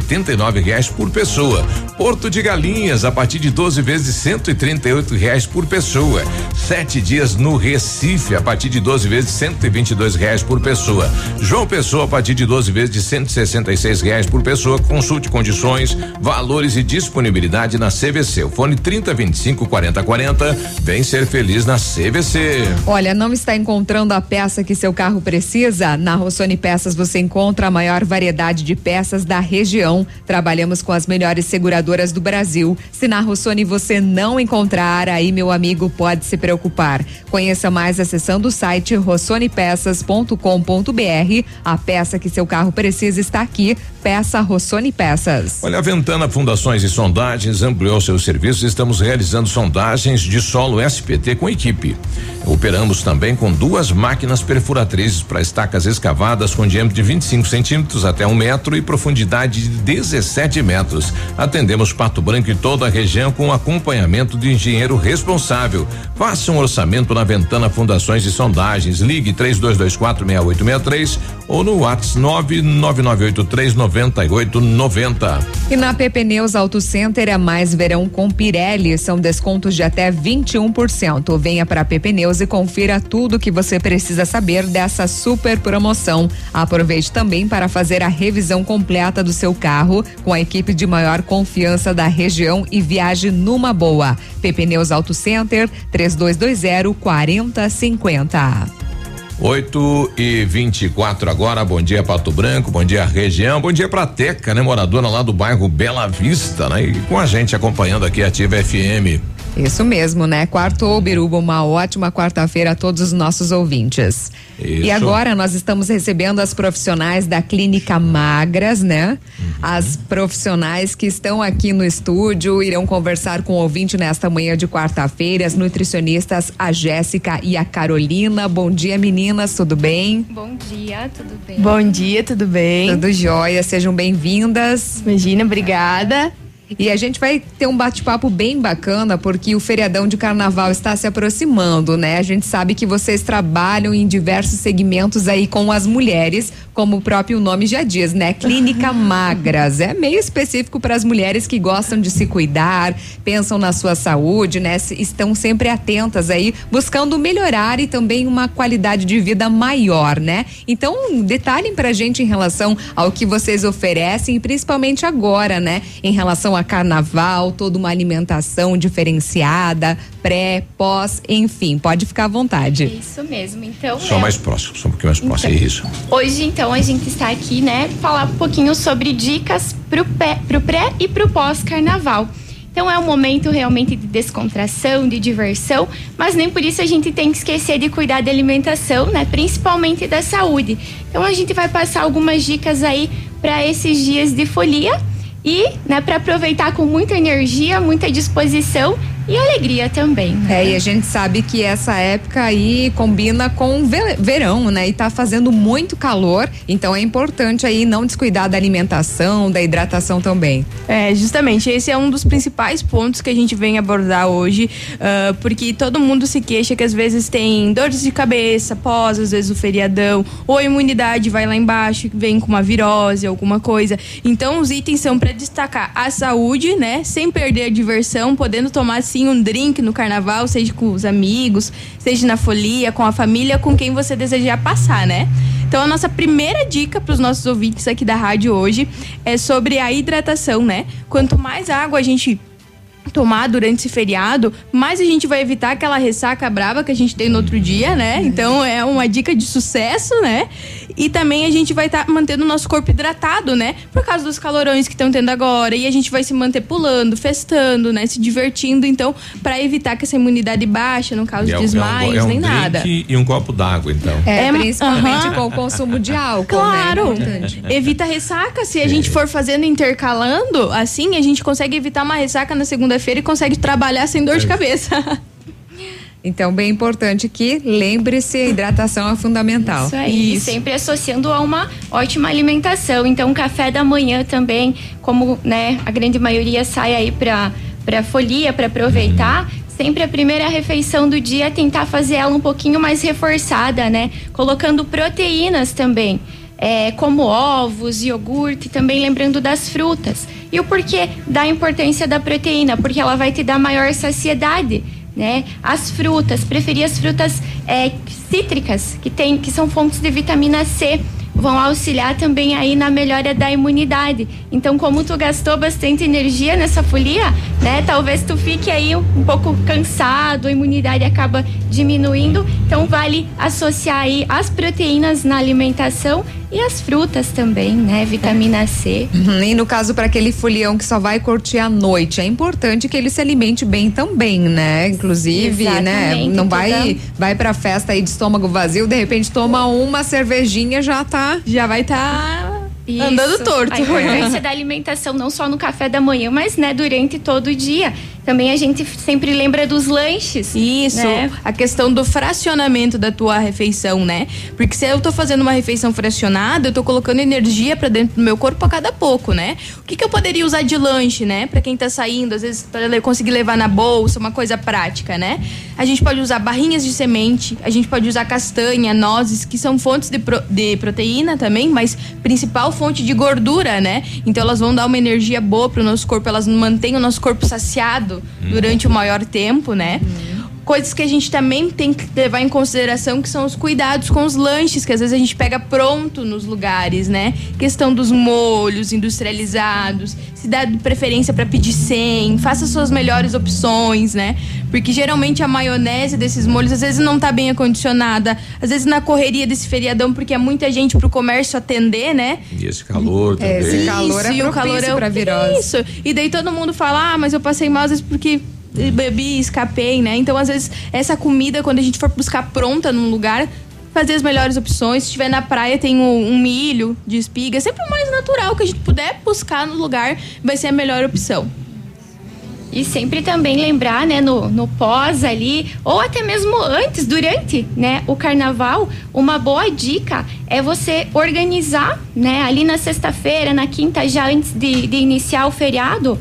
reais por pessoa. Porto de Galinhas a partir de 12 vezes de cento e reais por pessoa. Sete dias no Recife a partir de 12 vezes de cento e reais por pessoa. João Pessoa a partir de 12 vezes de cento e reais por pessoa. Consulte condições, valores e disponibilidade na CVC. O fone 3025 40 40. Vem ser feliz na CVC. Olha, não está encontrando a peça que seu carro precisa? Na Rossoni Peças você encontra a maior variedade de peças da região. Trabalhamos com as melhores seguradoras do Brasil. Se na Rossoni você não encontrar, aí meu amigo pode se preocupar. Conheça mais acessando o site rossonepeças.com.br. A peça que seu carro precisa está aqui. Peça Rossoni Peças. Olha, a Ventana Fundações e Sondagens ampliou seus serviços. Estamos realizando sondagens de solo SPT com equipe. Operamos também com duas máquinas perfuratrizes para estacas escavadas com diâmetro de 25 centímetros até um metro e profundidade de 17 metros. Atendemos Pato Branco e toda a região com acompanhamento de engenheiro responsável. Faça um orçamento na Ventana Fundações e Sondagens. Ligue 3224 6863 ou no WhatsApp 99983 9890. E na PP Neus Auto Center é mais verão com Pirelli. São descontos de até 21%. Venha para PP Neus e confira tudo que você precisa saber dessa super promoção. Aproveite também para fazer a revisão completa do seu carro com a equipe de maior confiança da região e viaje numa boa. PP Neus Auto Center 3220 4050. 8 e 24 agora. Bom dia, Pato Branco. Bom dia, região. Bom dia pra Teca, né? Moradora lá do bairro Bela Vista, né? E com a gente acompanhando aqui a Ativa FM. Isso mesmo, né? Quarto Biruba, uma ótima quarta-feira a todos os nossos ouvintes. Isso. E agora nós estamos recebendo as profissionais da Clínica Magras, né? Uhum. As profissionais que estão aqui no estúdio irão conversar com o ouvinte nesta manhã de quarta-feira, as nutricionistas a Jéssica e a Carolina. Bom dia, meninas, tudo bem? Bom dia, tudo bem? Bom dia, tudo bem? Tudo jóia, sejam bem-vindas. Imagina, obrigada. E a gente vai ter um bate-papo bem bacana, porque o feriadão de carnaval está se aproximando, né? A gente sabe que vocês trabalham em diversos segmentos aí com as mulheres, como o próprio nome já diz, né? Clínica Magras. É meio específico para as mulheres que gostam de se cuidar, pensam na sua saúde, né? Estão sempre atentas aí, buscando melhorar e também uma qualidade de vida maior, né? Então, detalhem pra gente em relação ao que vocês oferecem principalmente agora, né? Em relação a carnaval, toda uma alimentação diferenciada, pré, pós, enfim, pode ficar à vontade. Isso mesmo. Então, só é... mais próximo, só um pouquinho mais próximo, então, é isso. Hoje, então, a gente está aqui, né, falar um pouquinho sobre dicas pro, pé, pro pré e pro pós-carnaval. Então é um momento realmente de descontração, de diversão, mas nem por isso a gente tem que esquecer de cuidar da alimentação, né? Principalmente da saúde. Então a gente vai passar algumas dicas aí para esses dias de folia e, né, para aproveitar com muita energia, muita disposição e alegria também. Né? É, e a gente sabe que essa época aí combina com verão, né? E tá fazendo muito calor, então é importante aí não descuidar da alimentação, da hidratação também. É, justamente, esse é um dos principais pontos que a gente vem abordar hoje, uh, porque todo mundo se queixa que às vezes tem dores de cabeça, pós, às vezes o feriadão, ou a imunidade vai lá embaixo, vem com uma virose, alguma coisa. Então, os itens são para destacar a saúde, né? Sem perder a diversão, podendo tomar sim um drink no carnaval, seja com os amigos, seja na folia, com a família, com quem você desejar passar, né? Então a nossa primeira dica para os nossos ouvintes aqui da rádio hoje é sobre a hidratação, né? Quanto mais água a gente tomar durante esse feriado, mais a gente vai evitar aquela ressaca brava que a gente tem no outro dia, né? Então é uma dica de sucesso, né? E também a gente vai estar tá mantendo o nosso corpo hidratado, né? Por causa dos calorões que estão tendo agora. E a gente vai se manter pulando, festando, né? Se divertindo, então, para evitar que essa imunidade baixa, no caso de desmaios, é um, é um nem nada. E um copo d'água, então. É, é principalmente uh -huh. com o consumo de álcool. né? Claro. Né? Evita ressaca. Se a gente for fazendo intercalando, assim, a gente consegue evitar uma ressaca na segunda segunda-feira e consegue trabalhar sem dor de cabeça. Então, bem importante que lembre-se, a hidratação é fundamental. Isso aí. E sempre associando a uma ótima alimentação. Então, café da manhã também, como né, a grande maioria sai aí para para folia, para aproveitar, sempre a primeira refeição do dia tentar fazer ela um pouquinho mais reforçada, né? Colocando proteínas também, é, como ovos, iogurte, também lembrando das frutas. E o porquê da importância da proteína? Porque ela vai te dar maior saciedade. Né? As frutas, preferir as frutas é, cítricas, que, tem, que são fontes de vitamina C vão auxiliar também aí na melhora da imunidade. Então, como tu gastou bastante energia nessa folia, né? Talvez tu fique aí um pouco cansado, a imunidade acaba diminuindo. Então, vale associar aí as proteínas na alimentação e as frutas também, né? Vitamina C. Uhum, e no caso, para aquele folião que só vai curtir à noite, é importante que ele se alimente bem também, né? Inclusive, né? Exatamente, né? Não vai, vai pra festa aí de estômago vazio, de repente toma uma cervejinha, já tá. Já vai estar. Tá isso. Andando torto. A importância da alimentação, não só no café da manhã, mas né, durante todo o dia. Também a gente sempre lembra dos lanches. Isso, né? a questão do fracionamento da tua refeição, né? Porque se eu tô fazendo uma refeição fracionada, eu tô colocando energia para dentro do meu corpo a cada pouco, né? O que, que eu poderia usar de lanche, né? Para quem tá saindo, às vezes para conseguir levar na bolsa, uma coisa prática, né? A gente pode usar barrinhas de semente, a gente pode usar castanha, nozes, que são fontes de, pro, de proteína também, mas principal fonte de gordura, né? Então elas vão dar uma energia boa pro nosso corpo, elas mantêm o nosso corpo saciado. Durante o maior tempo, né? Uhum. Coisas que a gente também tem que levar em consideração que são os cuidados com os lanches, que às vezes a gente pega pronto nos lugares, né? Questão dos molhos industrializados, se dá preferência para pedir sem, faça suas melhores opções, né? Porque geralmente a maionese desses molhos às vezes não tá bem acondicionada, às vezes na correria desse feriadão, porque é muita gente pro comércio atender, né? E esse calor também. É, esse calor é Isso, é o calor é pra virose. Isso. E daí todo mundo fala: "Ah, mas eu passei mal às vezes porque bebi, escapei, né? Então, às vezes, essa comida, quando a gente for buscar pronta num lugar, fazer as melhores opções. Se estiver na praia, tem um, milho de espiga. Sempre o mais natural que a gente puder buscar no lugar, vai ser a melhor opção. E sempre também lembrar, né, no, no pós ali, ou até mesmo antes, durante, né, o carnaval, uma boa dica é você organizar, né, ali na sexta-feira, na quinta, já antes de, de iniciar o feriado,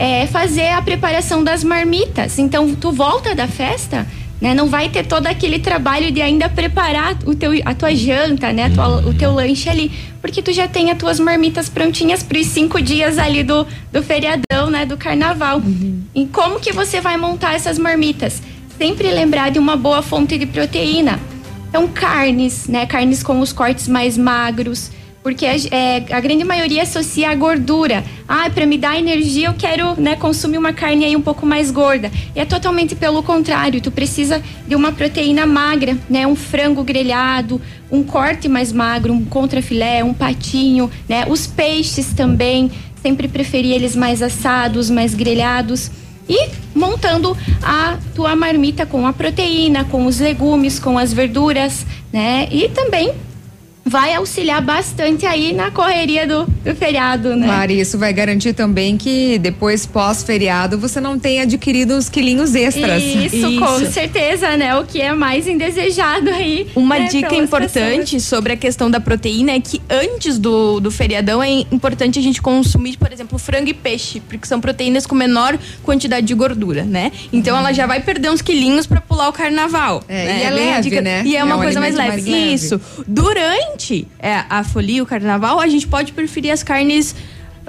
é, fazer a preparação das marmitas. Então, tu volta da festa, né? Não vai ter todo aquele trabalho de ainda preparar o teu, a tua janta, né? Tua, o teu lanche ali, porque tu já tem as tuas marmitas prontinhas para os cinco dias ali do, do feriadão, né? Do carnaval. Uhum. E como que você vai montar essas marmitas? Sempre lembrar de uma boa fonte de proteína. Então, carnes, né? Carnes com os cortes mais magros porque é, a grande maioria associa a gordura. Ah, para me dar energia eu quero né, consumir uma carne aí um pouco mais gorda. E é totalmente pelo contrário. Tu precisa de uma proteína magra, né? Um frango grelhado, um corte mais magro, um contrafilé, um patinho, né? Os peixes também. Sempre preferi eles mais assados, mais grelhados. E montando a tua marmita com a proteína, com os legumes, com as verduras, né? E também vai auxiliar bastante aí na correria do, do feriado, né? Claro, isso vai garantir também que depois, pós-feriado, você não tenha adquirido os quilinhos extras. Isso, isso, com certeza, né? O que é mais indesejado aí. Uma né, dica importante pessoas. sobre a questão da proteína é que antes do, do feriadão é importante a gente consumir, por exemplo, frango e peixe, porque são proteínas com menor quantidade de gordura, né? Então ela já vai perder uns quilinhos para pular o carnaval. É, né? E é leve, dica, né? E é, é uma um coisa mais leve. mais leve. Isso. Durante é, a folia, o carnaval, a gente pode preferir as carnes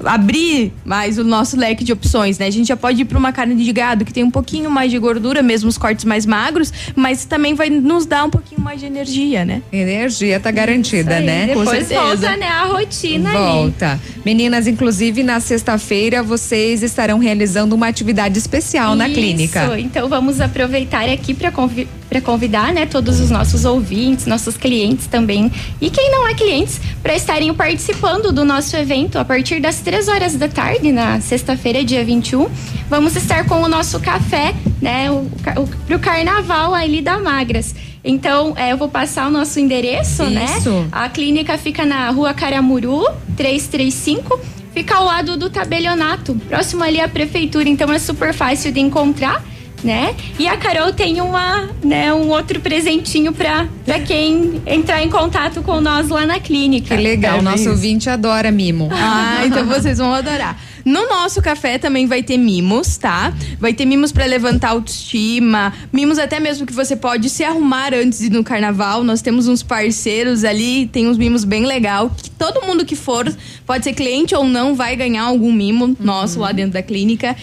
abrir mais o nosso leque de opções, né? A gente já pode ir para uma carne de gado que tem um pouquinho mais de gordura, mesmo os cortes mais magros, mas também vai nos dar um pouquinho mais de energia, né? Energia tá garantida, né? Depois volta, né, a rotina Volta. Ali. Meninas, inclusive na sexta-feira vocês estarão realizando uma atividade especial Isso. na clínica. Então vamos aproveitar aqui para convi para convidar, né, todos os nossos ouvintes, nossos clientes também e quem não é clientes para estarem participando do nosso evento a partir das três horas da tarde, na sexta-feira, dia 21. Vamos estar com o nosso café, né? O, o, pro carnaval ali da Magras. Então, é, eu vou passar o nosso endereço, né? Isso. né? A clínica fica na rua Caramuru, 335. Fica ao lado do tabelionato, próximo ali à prefeitura. Então, é super fácil de encontrar né? E a Carol tem uma, né, um outro presentinho para para quem entrar em contato com nós lá na clínica. Que legal, É nosso isso. ouvinte adora mimo. Ah, então vocês vão adorar. No nosso café também vai ter mimos, tá? Vai ter mimos pra levantar autoestima, mimos até mesmo que você pode se arrumar antes de ir no carnaval. Nós temos uns parceiros ali, tem uns mimos bem legal, que todo mundo que for, pode ser cliente ou não, vai ganhar algum mimo nosso lá dentro da clínica.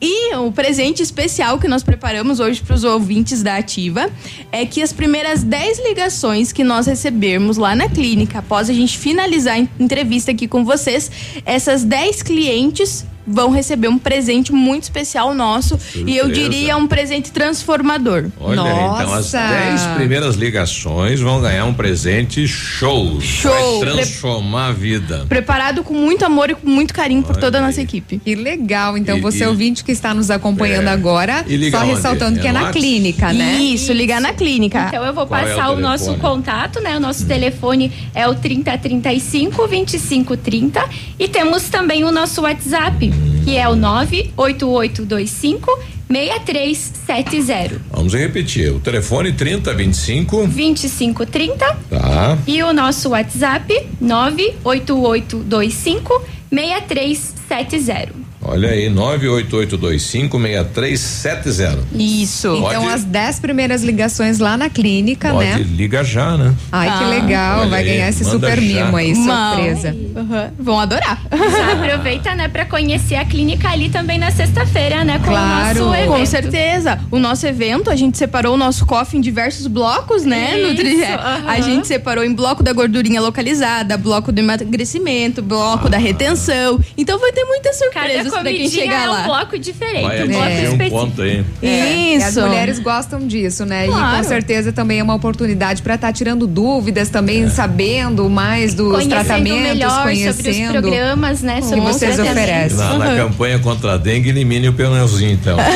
E o presente especial que nós preparamos hoje para os ouvintes da Ativa é que as primeiras 10 ligações que nós recebermos lá na clínica, após a gente finalizar a entrevista aqui com vocês, essas 10 clientes vão receber um presente muito especial nosso e eu Surpresa. diria um presente transformador. Olha, então as 10 primeiras ligações vão ganhar um presente show. Show. Vai transformar a vida. Preparado com muito amor e com muito carinho por toda a nossa equipe. Que legal. Então, E- você e- ouvinte que está nos acompanhando É. agora, E só onde? ressaltando É que é no na clínica, né? Isso, ligar na clínica. Então eu vou Qual é passar o o, nosso contato, né? O nosso telefone é o 3035 2530 e temos também o nosso WhatsApp, que é o 98825 6370 Vamos repetir. O telefone 3025. 2530 Tá. e o nosso WhatsApp 98825 6370. Olha aí, 988256370. Isso. Então, Pode- as 10 primeiras ligações lá na clínica, Pode, né? liga já, né? Ai, que Ah. legal. Olha Vai aí, ganhar esse manda super já. mimo aí, surpresa. Aham, Vão adorar. Já aproveita, né, para conhecer a clínica ali também na sexta-feira, né, com Claro. o nosso evento. Com certeza. O nosso evento, a gente separou o nosso coffee em diversos blocos, né? Isso, Nutri- aham. A gente separou em bloco da gordurinha localizada, bloco do emagrecimento, bloco da retenção. Então vai ter muitas Cada surpresas quem chegar é lá. um bloco diferente, Vai um bloco um específico. ponto aí. É, e as Isso. mulheres gostam disso, né? E Claro. com certeza também é uma oportunidade para estar tirando dúvidas, também É. sabendo mais dos Conhecendo tratamentos, melhor sobre os conhecendo. programas, né, sobre que vocês oferecem. Na, na campanha contra a dengue, elimine o pneuzinho, então.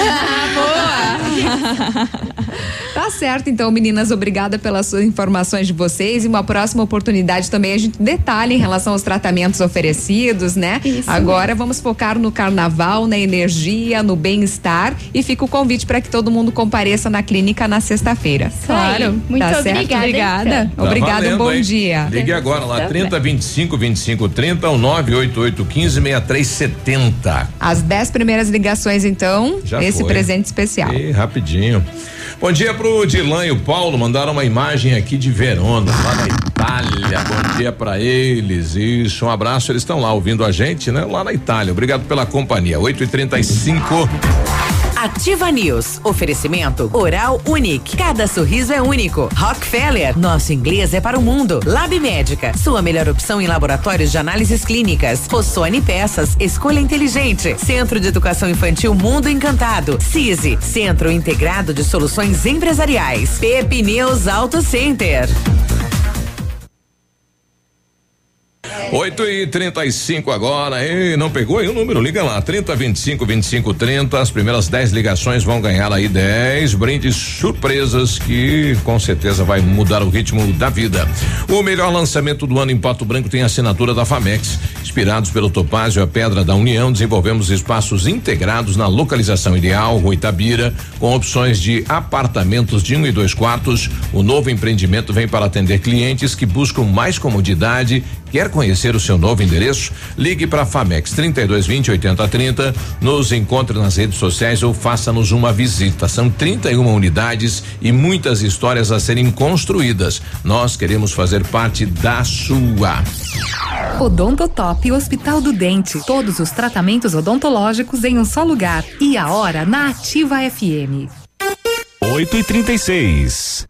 Tá certo, então, meninas, obrigada pelas suas informações de vocês. E uma próxima oportunidade também a gente detalha em relação aos tratamentos oferecidos, né? Isso Agora vamos focar no carnaval, na energia, no bem-estar. E fica o convite para que todo mundo compareça na clínica na sexta-feira. Claro. Muito Tá certo? obrigada. Obrigada. então. Tá Obrigada, um valendo, bom hein? dia. Ligue agora lá, Tá 30 25 25 30 ou 988 15 63 70. As dez primeiras ligações, então, Já esse foi. presente especial. E rapidinho. Bom dia pro Dilan e o Paulo, mandaram uma imagem aqui de Verona, lá na Itália. Bom dia pra eles. Isso, um abraço. Eles estão lá ouvindo a gente, né? Lá na Itália. Obrigado pela companhia. 8 e 35 Ativa News. Oferecimento Oral Unique. Cada sorriso é único. Rockefeller. Nosso inglês é para o mundo. Lab Médica. Sua melhor opção em laboratórios de análises clínicas. Rossoni Peças. Escolha inteligente. Centro de Educação Infantil Mundo Encantado. CISI. Centro Integrado de Soluções Empresariais. Pepineus Auto Center. 8 e 35 agora. Ei, não pegou aí o número? Liga lá. 30 25 25 30. As primeiras 10 ligações vão ganhar aí 10 brindes surpresas que com certeza vai mudar o ritmo da vida. O melhor lançamento do ano em Pato Branco tem assinatura da Famex. Inspirados pelo Topázio, a Pedra da União, desenvolvemos espaços integrados na localização ideal, Rua Itabira, com opções de apartamentos de um e dois quartos. O novo empreendimento vem para atender clientes que buscam mais comodidade. Quer conhecer o seu novo endereço? Ligue para Famex 3220 8030, nos encontre nas redes sociais ou faça-nos uma visita. São 31 unidades e muitas histórias a serem construídas. Nós queremos fazer parte da sua. Odontotop Hospital do Dente. Todos os tratamentos odontológicos em um só lugar. E a hora na Ativa FM. 8 e 36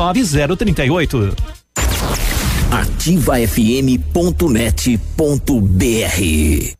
29038. ativafm.net.br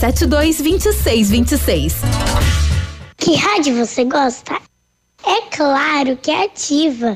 72 26 26. Que rádio você gosta? É claro que é ativa.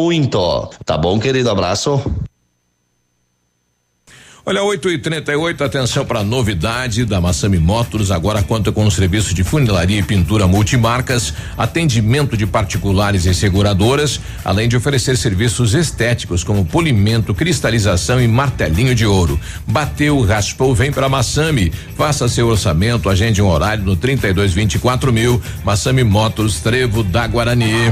muito. Tá bom, querido? Abraço. Olha, 8 e 38 atenção para a novidade da Massami Motors. Agora conta com um serviço de funilaria e pintura multimarcas, atendimento de particulares e seguradoras, além de oferecer serviços estéticos como polimento, cristalização e martelinho de ouro. Bateu, raspou, vem para Massami. Faça seu orçamento, agende um horário no 3224 mil. Massami Motors, Trevo da Guarani.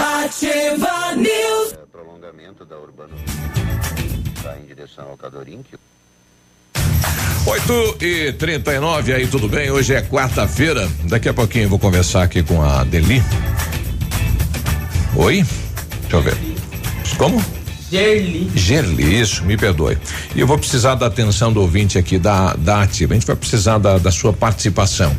Ativa News. prolongamento da Urbano está em direção ao Cadorim. 8 e 39 aí, tudo bem? Hoje é quarta-feira. Daqui a pouquinho eu vou conversar aqui com a Deli. Oi? Deixa eu ver. Como? Gerli. Gerli, isso, me perdoe. E eu vou precisar da atenção do ouvinte aqui da, da Ativa. A gente vai precisar da, da sua participação.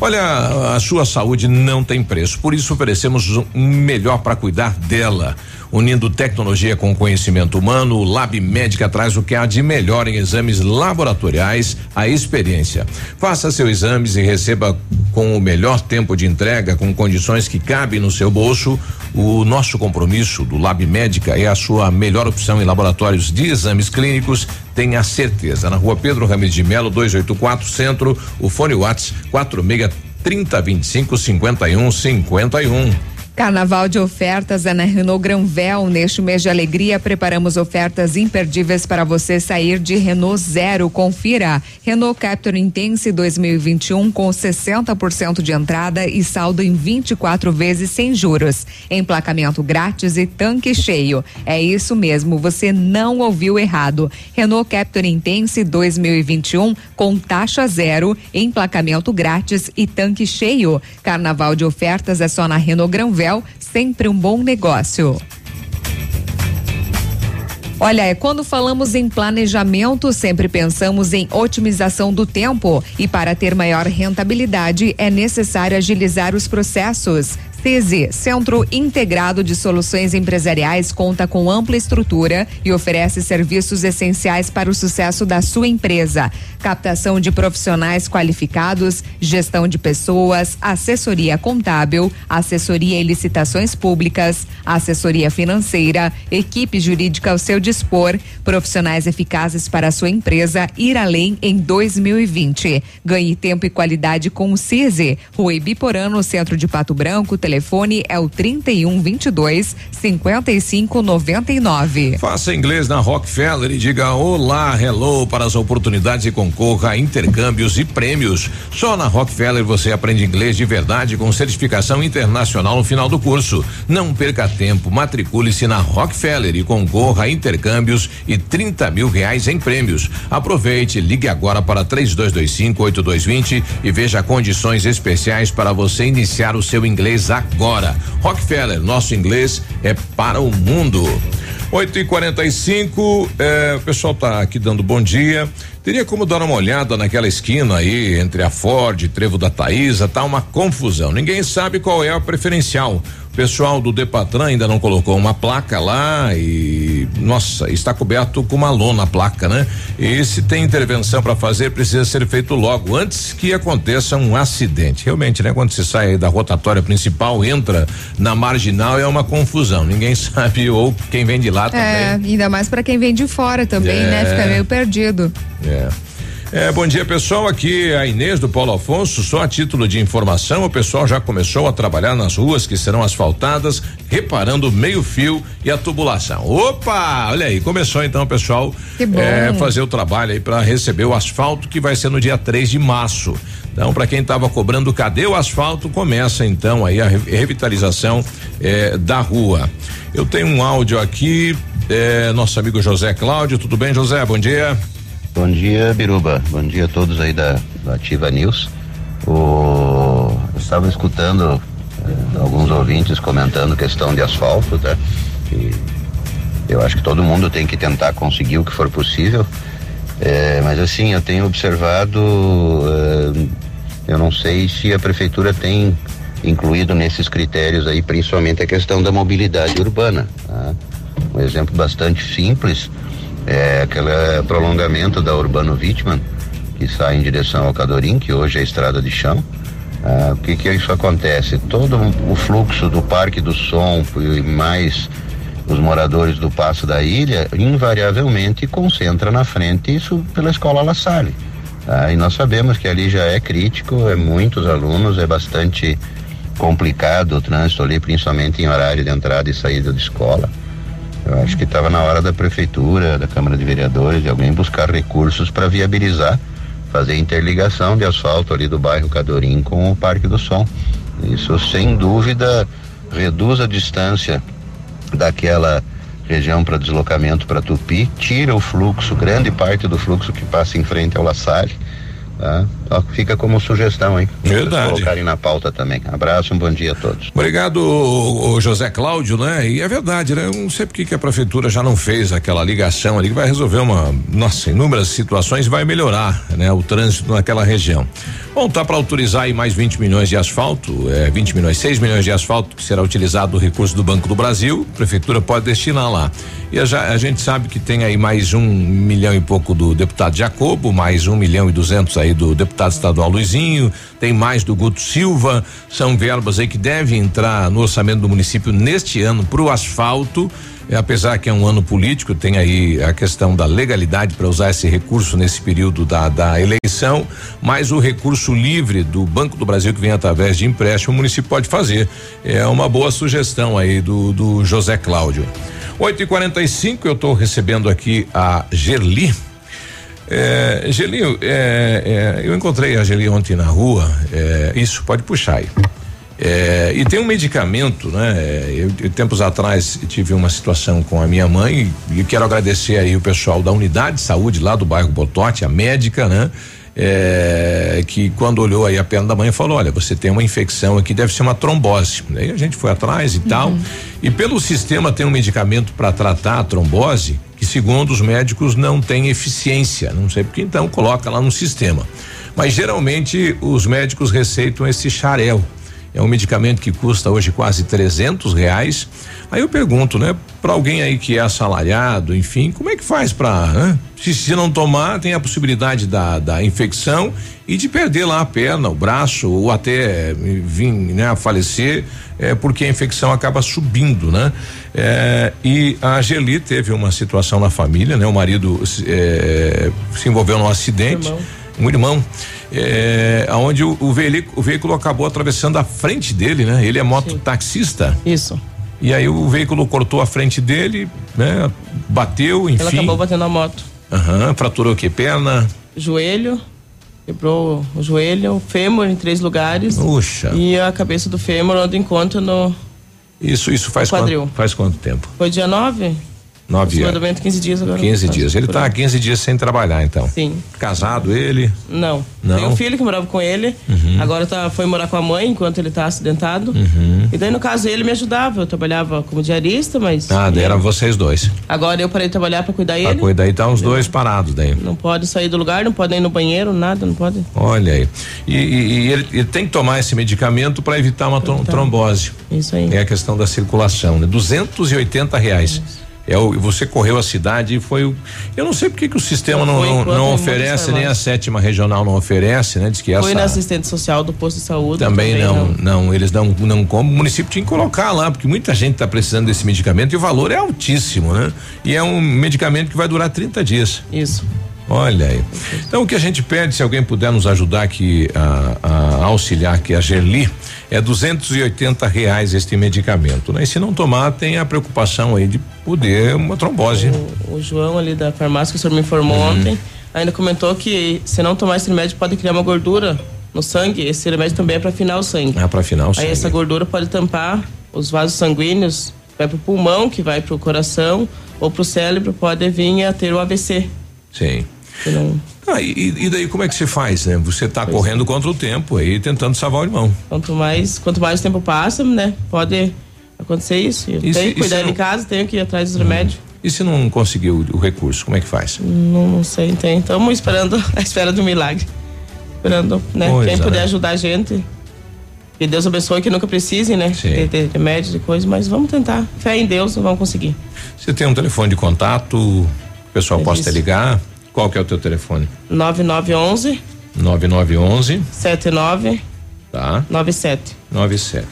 Olha, a sua saúde não tem preço, por isso oferecemos um melhor para cuidar dela. Unindo tecnologia com conhecimento humano, o Lab Médica traz o que há de melhor em exames laboratoriais, a experiência. Faça seus exames e receba com o melhor tempo de entrega, com condições que cabem no seu bolso. O nosso compromisso do Lab Médica é a sua melhor opção em laboratórios de exames clínicos. Tenha certeza. Na rua Pedro Ramirez de Melo, 284 Centro, o fone Whats 46 30 25 51 51. Carnaval de ofertas é na Renault Granvel. Neste mês de alegria, preparamos ofertas imperdíveis para você sair de Renault Zero. Confira. Renault Captur Intense 2021 com 60% de entrada e saldo em 24 vezes sem juros. Emplacamento grátis e tanque cheio. É isso mesmo, você não ouviu errado. Renault Captur Intense 2021 com taxa zero, emplacamento grátis e tanque cheio. Carnaval de ofertas é só na Renault Granvel sempre um bom negócio. Olha, é quando falamos em planejamento, sempre pensamos em otimização do tempo. E para ter maior rentabilidade, é necessário agilizar os processos. CZ, Centro Integrado de Soluções Empresariais, conta com ampla estrutura e oferece serviços essenciais para o sucesso da sua empresa. Captação de profissionais qualificados, gestão de pessoas, assessoria contábil, assessoria em licitações públicas, assessoria financeira, equipe jurídica ao seu dispor, profissionais eficazes para a sua empresa ir além em 2020. Ganhe tempo e qualidade com o CZ, Rua Ibiporã, no centro de Pato Branco, telefone é o 3122 5599. Faça inglês na Rockefeller e diga olá, hello para as oportunidades e concorra a intercâmbios e prêmios. Só na Rockefeller você aprende inglês de verdade com certificação internacional no final do curso. Não perca tempo, matricule-se na Rockefeller e concorra a intercâmbios e 30 mil reais em prêmios. Aproveite, ligue agora para 3225 8220 e veja condições especiais para você iniciar o seu inglês agora. Rockefeller, nosso inglês é para o mundo. 8 e 45 eh, o pessoal tá aqui dando bom dia. Teria como dar uma olhada naquela esquina aí entre a Ford Trevo da Taísa, tá uma confusão. Ninguém sabe qual é a preferencial. O pessoal do Depatran ainda não colocou uma placa lá e nossa, está coberto com uma lona a placa, né? E se tem intervenção para fazer, precisa ser feito logo antes que aconteça um acidente. Realmente, né? Quando se sai da rotatória principal, entra na marginal é uma confusão. Ninguém sabe ou quem vem de lá também. É, ainda mais para quem vem de fora também, né? É. Fica meio perdido. É. É, bom dia pessoal, aqui é a Inês do Paulo Afonso, só a título de informação, o pessoal já começou a trabalhar nas ruas que serão asfaltadas, reparando o meio fio e a tubulação. Opa, olha aí, começou então o pessoal é, fazer o trabalho aí para receber o asfalto que vai ser no dia 3 de março. Então, para quem estava cobrando cadê o asfalto, começa então aí a re- revitalização eh, da rua. Eu tenho um áudio aqui, eh, nosso amigo José Cláudio, tudo bem, José? Bom dia. Bom dia, Biruba. Bom dia a todos aí da, da Ativa News. O, eu estava escutando eh, alguns ouvintes comentando questão de asfalto, tá? E eu acho que todo mundo tem que tentar conseguir o que for possível. Eh, mas assim, eu tenho observado, eh, eu não sei se a prefeitura tem incluído nesses critérios aí, principalmente a questão da mobilidade urbana. tá? Um exemplo bastante simples é aquele prolongamento da Urbano Wittmann, que sai em direção ao Cadorim, que hoje é estrada de chão. Ah, o que que isso acontece? Todo o fluxo do Parque do Som e mais os moradores do Passo da Ilha, invariavelmente concentra na frente isso pela Escola La Salle. tá? E nós sabemos que ali já é crítico, é muitos alunos, é bastante complicado o trânsito ali, principalmente em horário de entrada e saída de escola. Eu acho que estava na hora da prefeitura, da Câmara de Vereadores, de alguém buscar recursos para viabilizar, fazer interligação de asfalto ali do bairro Cadorim com o Parque do Som. Isso, sem dúvida, reduz a distância daquela região para deslocamento para Tupi, tira o fluxo, grande parte do fluxo que passa em frente ao La Salle. Tá? Fica como sugestão, hein? Verdade. Colocarem na pauta também. Abraço, um bom dia a todos. Obrigado, o, o José Cláudio, né? E é verdade, né? Eu não sei por que a prefeitura já não fez aquela ligação ali que vai resolver uma, nossa, inúmeras situações e vai melhorar, né? O trânsito naquela região. Bom, tá para autorizar aí mais 20 milhões de asfalto, é, 20 milhões, 6 milhões de asfalto que será utilizado do recurso do Banco do Brasil, a prefeitura pode destinar lá. E a, a gente sabe que tem aí mais um milhão e pouco do deputado Jacobo, mais um milhão e duzentos aí do deputado estadual Luizinho, tem mais do Guto Silva, são verbas aí que devem entrar no orçamento do município neste ano para o asfalto. É, apesar que é um ano político, tem aí a questão da legalidade para usar esse recurso nesse período da, da eleição, mas o recurso livre do Banco do Brasil que vem através de empréstimo, o município pode fazer. É uma boa sugestão aí do, do José Cláudio. 8 e 45 eu estou recebendo aqui a Gerli. É, Gelinho, é, é, eu encontrei a Geli ontem na rua. é, isso, pode puxar aí. É, e tem um medicamento, né? é, Eu, eu, tempos atrás tive uma situação com a minha mãe e eu quero agradecer aí o pessoal da unidade de saúde lá do bairro Botote, a médica, né? É, que quando olhou aí a perna da mãe falou, olha, você tem uma infecção aqui, deve ser uma trombose. Aí a gente foi atrás e tal. E pelo sistema tem um medicamento para tratar a trombose que segundo os médicos não tem eficiência. Não sei porque então coloca lá no sistema. Mas geralmente os médicos receitam esse xarel. É um medicamento que custa hoje quase 300 reais. Aí eu pergunto, né, para alguém aí que é assalariado, enfim, como é que faz para, se, se não tomar, tem a possibilidade da, da infecção e de perder lá a perna, o braço ou até eh, vir, né, a falecer, é porque a infecção acaba subindo, né? É, e a Geli teve uma situação na família, né? O marido eh, se envolveu num acidente Irmão. um irmão, é, onde o, o, veículo, o veículo acabou atravessando a frente dele, né? Ele é mototaxista. Isso. E aí o veículo cortou a frente dele, né? Bateu, enfim. Ela acabou batendo a moto. Aham, fraturou o que? Perna? Joelho, quebrou o joelho, o fêmur em três lugares. Puxa. E a cabeça do fêmur onde encontra no. Isso, isso faz Quadril. quanto, faz quanto tempo? Foi dia 9? Nove anos. Aproximadamente 15 dias agora. 15 dias. Ele tá há 15 dias sem trabalhar, então. Sim. Casado ele? Não. Não? Tem um filho que morava com ele. Uhum. Agora tá, foi morar com a mãe enquanto ele tá acidentado. Uhum. E daí, no caso, ele me ajudava. Eu trabalhava como diarista, mas. Ah, daí eram vocês dois. Agora eu parei de trabalhar pra cuidar Pra ele. cuidar, tá os dois parados daí. Não pode sair do lugar, não pode ir no banheiro, nada, não pode. Olha aí. E, e- e ele, ele tem que tomar esse medicamento para evitar uma trom- trombose. Isso aí. É a questão da circulação, né? 280 reais. É o, você correu a cidade e foi o. Eu não sei por que o sistema não, não, não oferece, nem a sétima regional não oferece, né? Diz que Foi essa. na assistente social do posto de saúde. Também, não, não, eles não, não como. O município tinha que colocar lá, porque muita gente está precisando desse medicamento e o valor é altíssimo, né? E é um medicamento que vai durar 30 dias. Isso. Olha aí. Então o que a gente pede, se alguém puder nos ajudar aqui a, a auxiliar aqui a Gerli, é 280 reais este medicamento, né? E se não tomar, tem a preocupação aí de poder uma trombose. O João ali da farmácia que o senhor me informou Uhum. ontem, ainda comentou que se não tomar esse remédio pode criar uma gordura no sangue. Esse remédio também é para afinar o sangue. Ah, para afinar o Aí sangue. essa gordura pode tampar os vasos sanguíneos, vai pro pulmão, que vai pro coração, ou pro cérebro, pode vir a ter o AVC. Sim. Que não- Ah, e, e daí como é que se faz, né? Você está correndo contra o tempo aí, tentando salvar o irmão. Quanto mais, quanto mais tempo passa, né? Pode acontecer isso. Eu se- tenho que cuidar em não- casa, tenho que ir atrás dos remédios. E se não conseguir o, o recurso, como é que faz? Não, não sei, tem. Estamos esperando a espera de um milagre. Esperando, né? Pois Quem é, puder né? ajudar a gente. Que Deus abençoe, que nunca precise, né? De, de remédios e coisas, mas vamos tentar. Fé em Deus, vamos conseguir. Você tem um telefone de contato, o pessoal possa te ligar? Qual que é o teu telefone? 9911 9911 79 tá? 97. 97.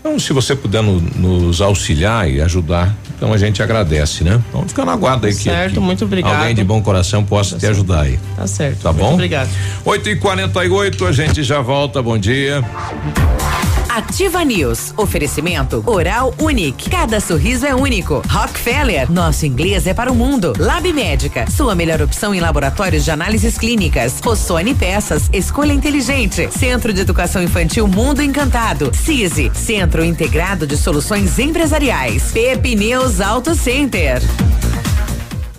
Então, se você puder no- nos auxiliar e ajudar, então a gente agradece, né? Vamos ficar na guarda aí que- Certo, que, muito obrigado. alguém de bom coração possa te ajudar aí. Tá certo. Tá Muito bom? obrigado. 8 e 48 a gente já volta. Bom dia. Ativa News. Oferecimento Oral Unique. Cada sorriso é único. Rockefeller. Nosso inglês é para o mundo. Lab Médica. Sua melhor opção em laboratórios de análises clínicas. Rossoni Peças. Escolha inteligente. Centro de Educação Infantil Mundo Encantado. CISI. Centro Integrado de Soluções Empresariais. Pepineus Auto Center.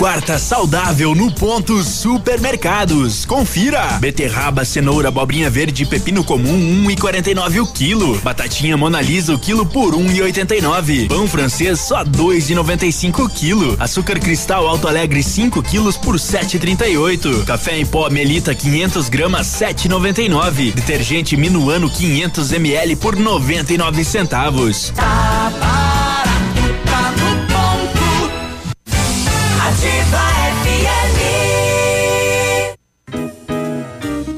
Quarta saudável no ponto supermercados. Confira. Beterraba, cenoura, abobrinha verde, pepino comum, um e quarenta e nove o quilo. Batatinha Monalisa o quilo por um e oitenta e nove. Pão francês só dois e noventa e cinco o quilo. Açúcar cristal Alto Alegre 5 quilos por sete e trinta e oito. Café em pó Melita 500 gramas sete e noventa e nove. Detergente Minuano 500 ml por noventa e nove centavos. Tá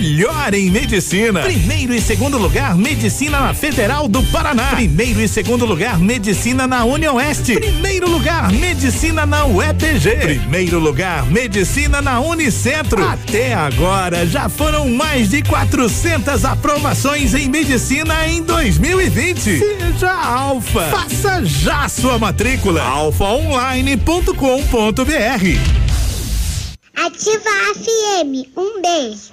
Melhor em medicina. Primeiro e segundo lugar, medicina na Federal do Paraná. Primeiro e segundo lugar, medicina na União Oeste. Primeiro lugar, medicina na UEPG. Primeiro lugar, medicina na Unicentro. Até agora, já foram mais de 400 aprovações em medicina em 2020. Seja Alfa. Faça já sua matrícula. alfaonline.com.br. Ativa FM. Um beijo.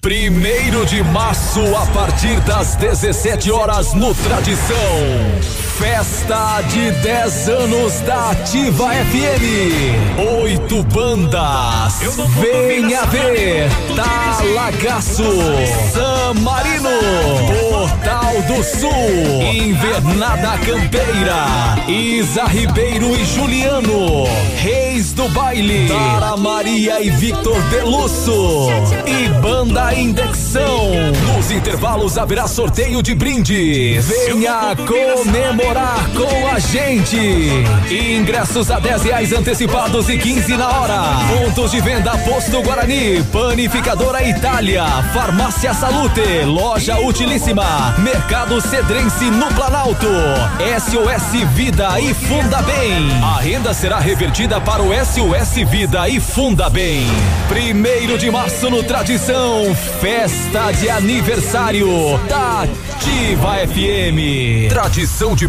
Primeiro de março, a partir das 17 horas no Tradição. Festa de 10 anos da Ativa FM. Oito bandas. Venha ver. Talagaço. San Marino. Portal do Sul. Invernada Campeira. Isa Ribeiro e Juliano. Reis do Baile. Tara Maria e Victor Delusso. E Banda Indexão. Nos intervalos haverá sorteio de brindes. Venha comemorar com a gente. Ingressos a 10 reais antecipados e 15 na hora. Pontos de venda Posto Guarani, Panificadora Itália, Farmácia Salute, Loja Utilíssima, Mercado Cedrense no Planalto, SOS Vida e Funda Bem. A renda será revertida para o SOS Vida e Funda Bem. Primeiro de março no Tradição, festa de aniversário da Ativa FM. Tradição de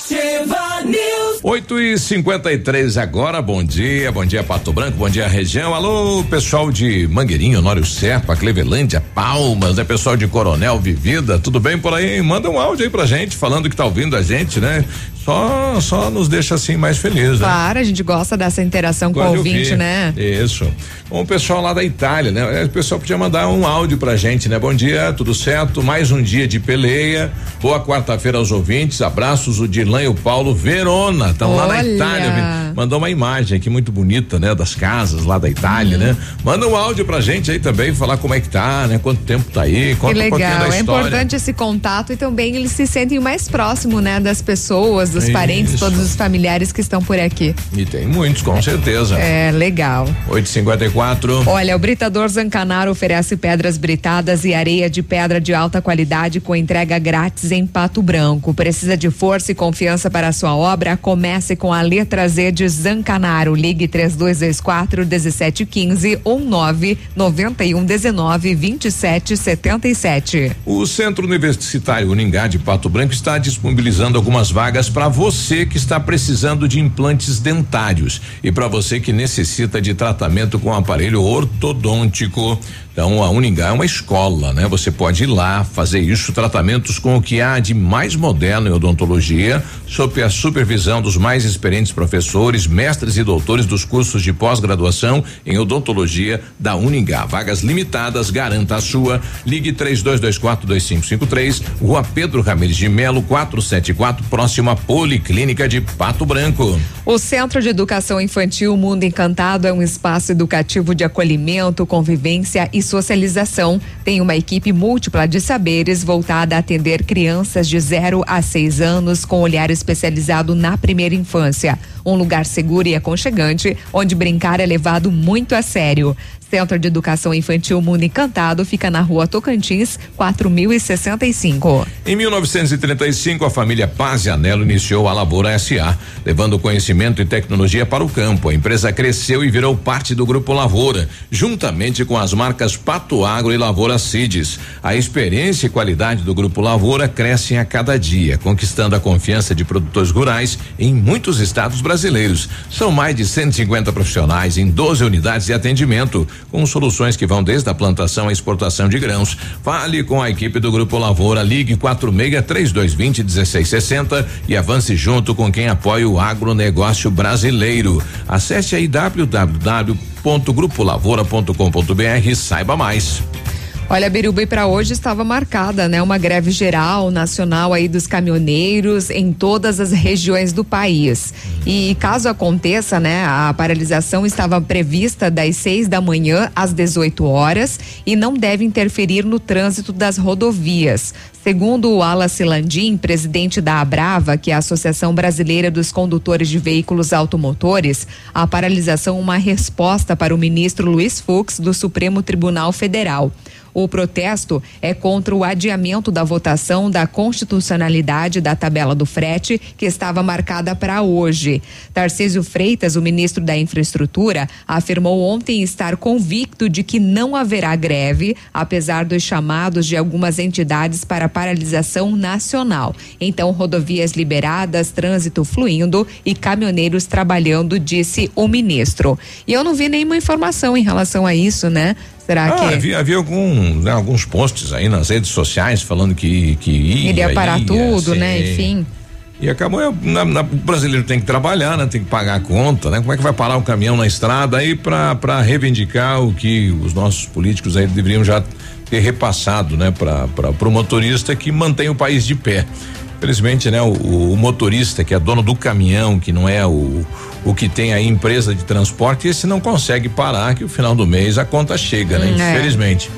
Ativa News. 8 e 53 agora, bom dia, bom dia Pato Branco, bom dia região. Alô, pessoal de Mangueirinho, Honório Serpa, Clevelândia, Palmas, é pessoal de Coronel Vivida, tudo bem por aí? Manda um áudio aí pra gente, falando que tá ouvindo a gente, né? Só, só nos deixa assim mais felizes. Né? Claro, a gente gosta dessa interação com o ouvinte, né? Isso. Bom, o pessoal lá da Itália, né? O pessoal podia mandar um áudio pra gente, né? Bom dia, tudo certo? Mais um dia de peleia. Boa quarta-feira aos ouvintes. Abraços, o Dilan e o Paulo Verona. Estão lá na Itália. Mandou uma imagem aqui muito bonita, né? Das casas lá da Itália, Uhum. né? Manda um áudio pra gente aí também, falar como é que tá, né? Quanto tempo tá aí, conta que um pouquinho legal, da é história. importante esse contato e também eles se sentem mais próximo, né, das pessoas, dos parentes, Isso. todos os familiares que estão por aqui. E tem muitos, com certeza. É, legal. 854. Olha, o Britador Zancanaro oferece pedras britadas e areia de pedra de alta qualidade com entrega grátis em Pato Branco. Precisa de força e confiança para a sua obra? Comece com a letra Z de Zancanaro. Ligue 3224 1715 ou 991 19 27 77. O Centro Universitário Uningá de Pato Branco está disponibilizando algumas vagas para você que está precisando de implantes dentários e para você que necessita de tratamento com aparelho ortodôntico. Então, a Uningá é uma escola, né? Você pode ir lá fazer isso, tratamentos com o que há de mais moderno em odontologia, sob a supervisão dos mais experientes professores, mestres e doutores dos cursos de pós-graduação em odontologia da Uningá. Vagas limitadas, garanta a sua. Ligue 32242553, Rua Pedro Ramirez de Melo, 474, próxima Policlínica de Pato Branco. O Centro de Educação Infantil Mundo Encantado é um espaço educativo de acolhimento, convivência e socialização. Tem uma equipe múltipla de saberes voltada a atender crianças de 0 a 6 anos com olhar especializado na primeira infância. Um lugar seguro e aconchegante, onde brincar é levado muito a sério. Centro de Educação Infantil Mundo Encantado fica na rua Tocantins, 4065. Em 1935, a família Paz e Anelo iniciou a Lavoura SA, levando conhecimento e tecnologia para o campo. A empresa cresceu e virou parte do Grupo Lavoura, juntamente com as marcas Pato Agro e Lavoura Cides. A experiência e qualidade do Grupo Lavoura crescem a cada dia, conquistando a confiança de produtores rurais em muitos estados brasileiros. São mais de 150 profissionais em 12 unidades de atendimento, com soluções que vão desde a plantação à exportação de grãos. Fale com a equipe do Grupo Lavoura, ligue 46 3220 1660 e avance junto com quem apoia o agronegócio brasileiro. Acesse aí www.grupolavoura.com.br e saiba mais. Olha, Biruba, e para hoje estava marcada, né, uma greve geral nacional aí dos caminhoneiros em todas as regiões do país. E caso aconteça, né, a paralisação estava prevista das 6 da manhã às 18 horas e não deve interferir no trânsito das rodovias. Segundo o Wallace Landim, presidente da Abrava, que é a Associação Brasileira dos Condutores de Veículos Automotores, a paralisação é uma resposta para o ministro Luiz Fux do Supremo Tribunal Federal. O protesto é contra o adiamento da votação da constitucionalidade da tabela do frete, que estava marcada para hoje. Tarcísio Freitas, o ministro da Infraestrutura, afirmou ontem estar convicto de que não haverá greve, apesar dos chamados de algumas entidades para paralisação nacional. Então, rodovias liberadas, trânsito fluindo e caminhoneiros trabalhando, disse o ministro. E eu não vi nenhuma informação em relação a isso, né? Será ah, que. Havia, havia algum, né, alguns posts aí nas redes sociais falando que, que ia. Iria parar ia, tudo, né? sim. Enfim. E acabou, na, na, o brasileiro tem que trabalhar, né? Tem que pagar a conta, né? Como é que vai parar o caminhão na estrada aí para para reivindicar o que os nossos políticos aí deveriam já ter repassado, né? Para o motorista que mantém o país de pé. Infelizmente, né? O, o, motorista que é dono do caminhão, que não é o, o que tem a empresa de transporte, esse não consegue parar que o final do mês a conta chega, né? Hum, é. Infelizmente.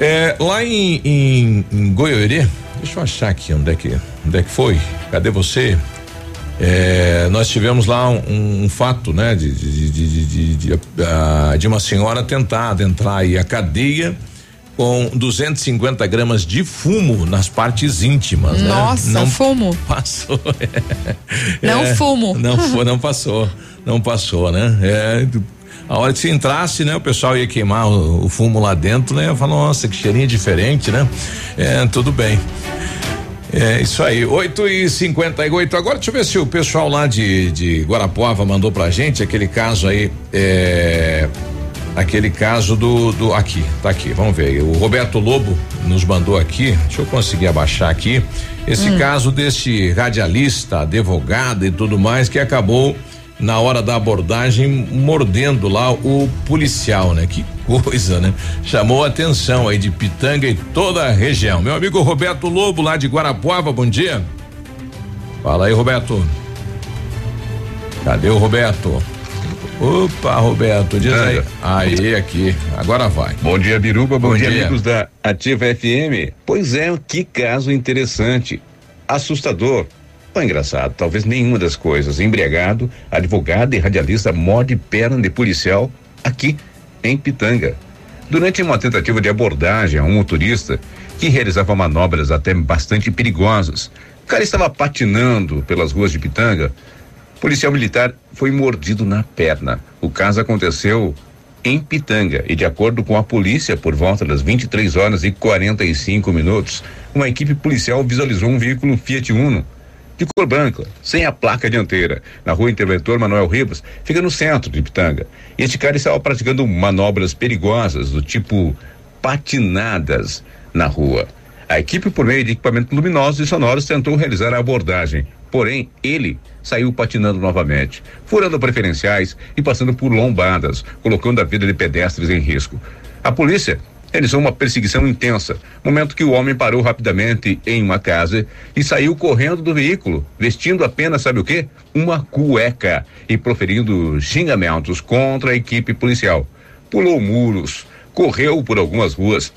É, lá em, em, em Goiôerê, deixa eu achar aqui onde é que, onde é que foi. Cadê você? É, nós tivemos lá um, um fato, né, de, de, de, de, de, ah, de uma senhora tentar adentrar aí a cadeia com 250 gramas de fumo nas partes íntimas. né? Nossa, não fumo. Passou. Não fumo. Não, foi, não passou. Não passou, né? É, a hora que se entrasse, né? O pessoal ia queimar o, o fumo lá dentro, né? Eu falo, nossa, que cheirinho diferente, né? É, tudo bem. É isso aí, 8 e 58 Agora deixa eu ver se o pessoal lá de, de Guarapuava mandou pra gente aquele caso aí. É, aquele caso do, do. Aqui, tá aqui, vamos ver. O Roberto Lobo nos mandou aqui. Deixa eu conseguir abaixar aqui. Esse Hum. caso deste radialista, advogado e tudo mais, que acabou na hora da abordagem mordendo lá o policial, né? Que coisa, né? Chamou a atenção aí de Pitanga e toda a região. Meu amigo Roberto Lobo, lá de Guarapuava, bom dia. Fala aí, Roberto. Cadê o Roberto? Opa, Roberto, diz aí. Aí, aqui, agora vai. Bom dia, Biruba. Bom, Bom dia, dia. amigos da Ativa FM. Pois é, que caso interessante. Assustador. Ou engraçado, talvez nenhuma das coisas. Embriagado, advogado e radialista morde perna de policial aqui em Pitanga. Durante uma tentativa de abordagem a um motorista que realizava manobras até bastante perigosas, o cara estava patinando pelas ruas de Pitanga. Policial militar foi mordido na perna. O caso aconteceu em Pitanga e de acordo com a polícia, por volta das 23 horas e 45 minutos, uma equipe policial visualizou um veículo Fiat Uno de cor branca, sem a placa dianteira, na rua Interventor Manuel Ribas, fica no centro de Pitanga. Este cara estava praticando manobras perigosas do tipo patinadas na rua. A equipe, por meio de equipamentos luminosos e sonoros, tentou realizar a abordagem. Porém, ele saiu patinando novamente, furando preferenciais e passando por lombadas, colocando a vida de pedestres em risco. A polícia realizou uma perseguição intensa, momento que o homem parou rapidamente em uma casa e saiu correndo do veículo, vestindo apenas, sabe o quê? Uma cueca e proferindo xingamentos contra a equipe policial. Pulou muros, correu por algumas ruas,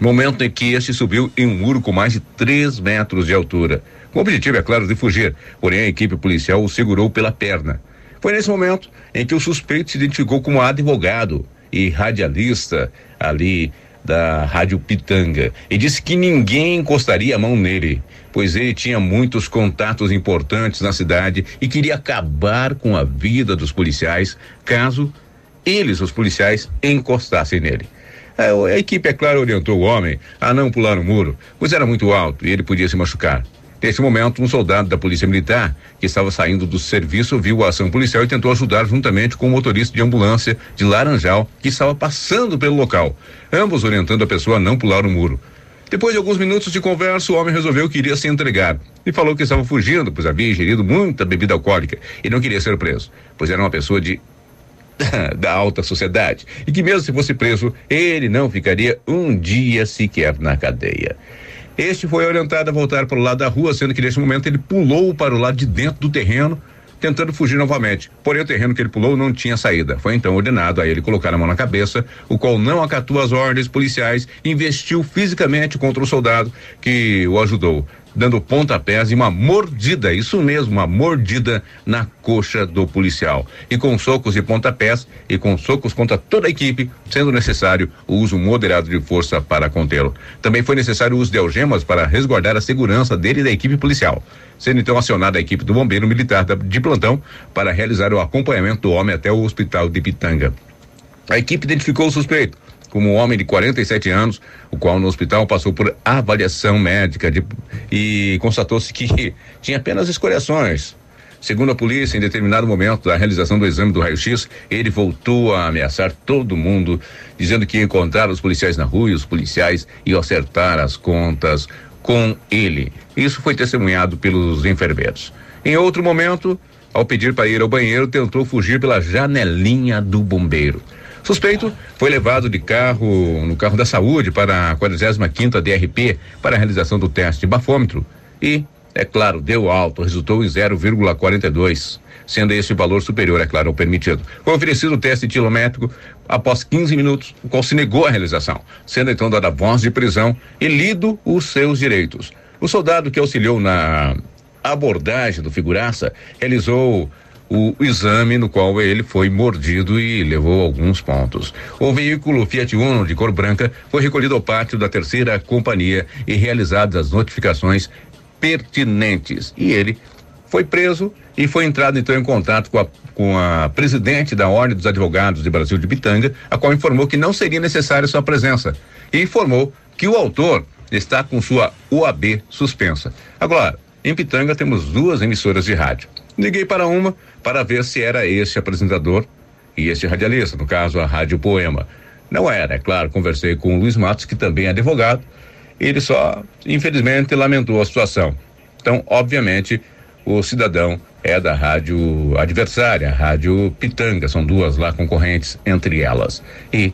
momento em que este subiu em um muro com mais de 3 metros de altura. Com o objetivo, é claro, de fugir, porém a equipe policial o segurou pela perna. Foi nesse momento em que o suspeito se identificou como advogado e radialista ali da Rádio Pitanga e disse que ninguém encostaria a mão nele, pois ele tinha muitos contatos importantes na cidade e queria acabar com a vida dos policiais caso eles, os policiais, encostassem nele. A, a equipe, é claro, orientou o homem a não pular o muro, pois era muito alto e ele podia se machucar. Nesse momento, um soldado da Polícia Militar, que estava saindo do serviço, viu a ação policial e tentou ajudar juntamente com o motorista de ambulância de Laranjal, que estava passando pelo local, ambos orientando a pessoa a não pular o muro. Depois de alguns minutos de conversa, o homem resolveu que iria se entregar e falou que estava fugindo, pois havia ingerido muita bebida alcoólica e não queria ser preso, pois era uma pessoa de da alta sociedade e que mesmo se fosse preso, ele não ficaria um dia sequer na cadeia. Este foi orientado a voltar para o lado da rua, sendo que nesse momento ele pulou para o lado de dentro do terreno, tentando fugir novamente. Porém, o terreno que ele pulou não tinha saída. Foi então ordenado a ele colocar a mão na cabeça, o qual não acatou as ordens policiais, investiu fisicamente contra o soldado que o ajudou dando pontapés e uma mordida, isso mesmo, uma mordida na coxa do policial. E com socos e pontapés e com socos contra toda a equipe, sendo necessário o uso moderado de força para contê-lo. Também foi necessário o uso de algemas para resguardar a segurança dele e da equipe policial. Sendo então acionada a equipe do bombeiro militar de plantão para realizar o acompanhamento do homem até o hospital de Pitanga. A equipe identificou o suspeito, como um homem de 47 anos, o qual no hospital passou por avaliação médica de, e constatou-se que tinha apenas escoriações. Segundo a polícia, em determinado momento da realização do exame do raio-x, ele voltou a ameaçar todo mundo, dizendo que ia encontrar os policiais na rua e os policiais iam acertar as contas com ele. Isso foi testemunhado pelos enfermeiros. Em outro momento, ao pedir para ir ao banheiro, tentou fugir pela janelinha do bombeiro. Suspeito foi levado de carro, no carro da saúde, para a 45 DRP para a realização do teste de bafômetro e, é claro, deu alto, resultou em 0,42 sendo esse o valor superior, é claro, ao permitido. Foi oferecido o teste quilométrico após 15 minutos, o qual se negou a realização, sendo então dada voz de prisão e lido os seus direitos. O soldado que auxiliou na abordagem do figuraça realizou o exame no qual ele foi mordido e levou alguns pontos. O veículo Fiat Uno de cor branca foi recolhido ao pátio da terceira companhia e realizadas as notificações pertinentes. E ele foi preso e foi entrado então em contato com a, com a presidente da Ordem dos Advogados de Brasil de Pitanga, a qual informou que não seria necessária sua presença e informou que o autor está com sua UAB suspensa. Agora, em Pitanga temos duas emissoras de rádio. Liguei para uma para ver se era esse apresentador e esse radialista, no caso a Rádio Poema. Não era, é claro, conversei com o Luiz Matos, que também é advogado, ele só, infelizmente, lamentou a situação. Então, obviamente, o cidadão é da rádio adversária, Rádio Pitanga, são duas lá concorrentes entre elas. E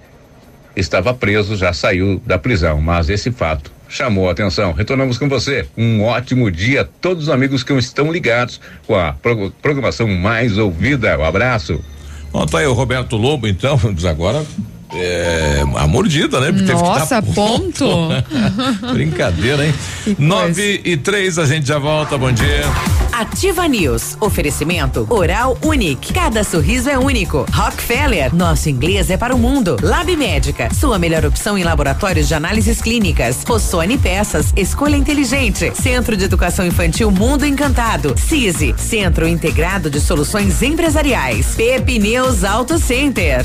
estava preso, já saiu da prisão, mas esse fato chamou a atenção. Retornamos com você. Um ótimo dia a todos os amigos que estão ligados com a programação mais ouvida. Um abraço. Bom, tá aí o Roberto Lobo, então, agora é, a mordida, né? Porque Nossa, ponto. Brincadeira, hein? Nove e três, a gente já volta. Bom dia. Ativa News. Oferecimento Oral Unique. Cada sorriso é único. Rockefeller. Nosso inglês é para o mundo. Lab Médica. Sua melhor opção em laboratórios de análises clínicas. Rossoni Peças. Escolha inteligente. Centro de Educação Infantil Mundo Encantado. CISI. Centro Integrado de Soluções Empresariais. Pepineus Auto Center.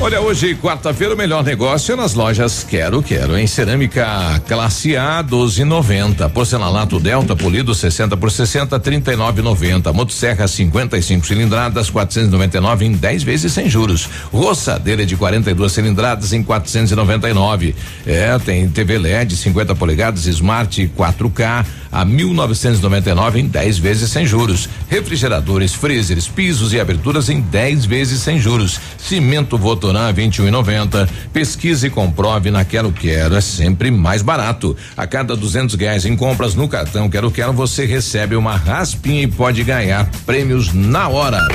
Olha, hoje, quarta-feira, o melhor negócio é nas lojas Quero Quero, em cerâmica classe A 12,90. Porcelanato Delta polido 60 por 60 39,90. Motosserra 55 cilindradas 499 em 10 vezes sem juros. Roçadeira de 42 cilindradas em 499. É, tem TV LED 50 polegadas Smart 4K a 1999 em 10 vezes sem juros. Refrigeradores, freezers, pisos e aberturas em 10 vezes sem juros. Cimento Votoran 21,90. Pesquise e comprove na Quero Quero, é sempre mais barato. A cada 200 reais em compras no cartão Quero Quero você recebe uma raspinha e pode ganhar prêmios na hora.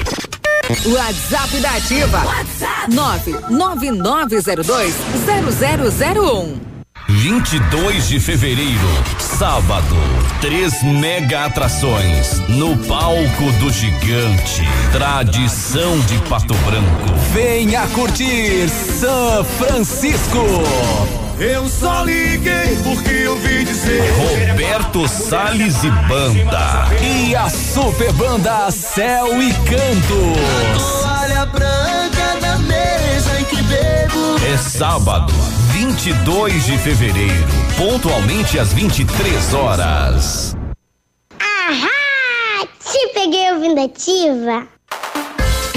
WhatsApp da Ativa. WhatsApp 999020001. 22 de fevereiro, sábado, três mega atrações no palco do gigante. Tradição de Pato Branco. Venha curtir São Francisco. Eu só liguei porque eu vi dizer. Roberto Salles e Banda. E a super banda Céu e Canto. Toalha branca na mesa em que bebo. É sábado, 22 de fevereiro, pontualmente às 23 horas. Ahá! Te peguei ouvindo ativa.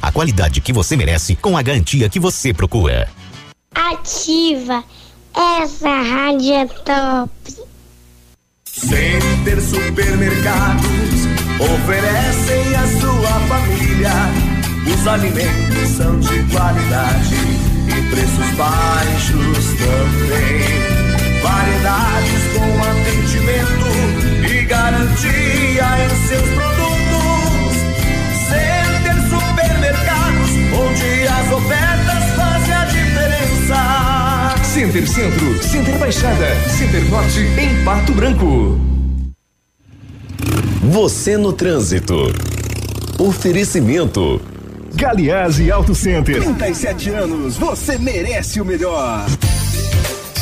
a qualidade que você merece com a garantia que você procura. Ativa. Essa rádio é top. Center Supermercados oferecem à sua família. Os alimentos são de qualidade e preços baixos também. Variedades com atendimento e garantia em seus produtos. Onde as ofertas fazem a diferença. Center Centro, Center Baixada, Center Norte, em Pato Branco. Você no trânsito. Oferecimento. Galiase Auto Center. 37 anos, você merece o melhor.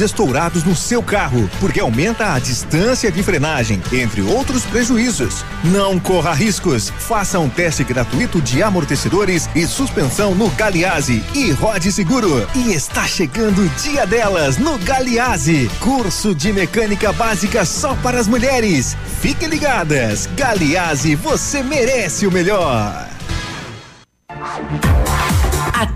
estourados no seu carro, porque aumenta a distância de frenagem, entre outros prejuízos. Não corra riscos. Faça um teste gratuito de amortecedores e suspensão no Galiase e rode seguro. E está chegando o dia delas no Galiase. Curso de mecânica básica só para as mulheres. Fiquem ligadas. Galiase, você merece o melhor.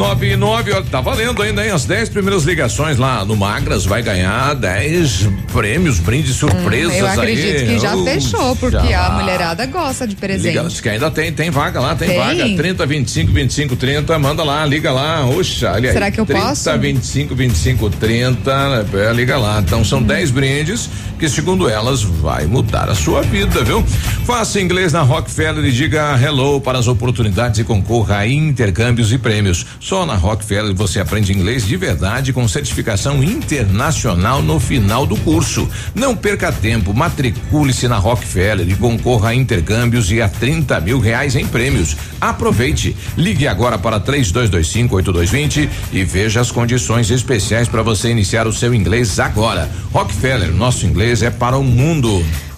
9 e 9, olha, tá valendo ainda, hein? As 10 primeiras ligações lá no Magras vai ganhar 10 prêmios, brindes, surpresas Hum, Eu acredito aí. que já Uh, fechou, porque já. a mulherada gosta de presente. Liga, que ainda tem, tem vaga lá, tem, Tem? vaga. 30, 25, 25, 30, manda lá, liga lá. Oxa, olha aí. Será que eu 30, posso? 25, 25, 30, é, liga lá. Então são 10 brindes que, segundo elas, vai mudar a sua vida, viu? Faça inglês na Rockefeller e diga hello para as oportunidades e concorra a intercâmbios e prêmios. Só na Rockefeller você aprende inglês de verdade com certificação internacional no final do curso. Não perca tempo, matricule-se na Rockefeller e concorra a intercâmbios e a 30 mil reais em prêmios. Aproveite. Ligue agora para 3225-8220 e veja as condições especiais para você iniciar o seu inglês agora. Rockefeller, nosso inglês é para o mundo.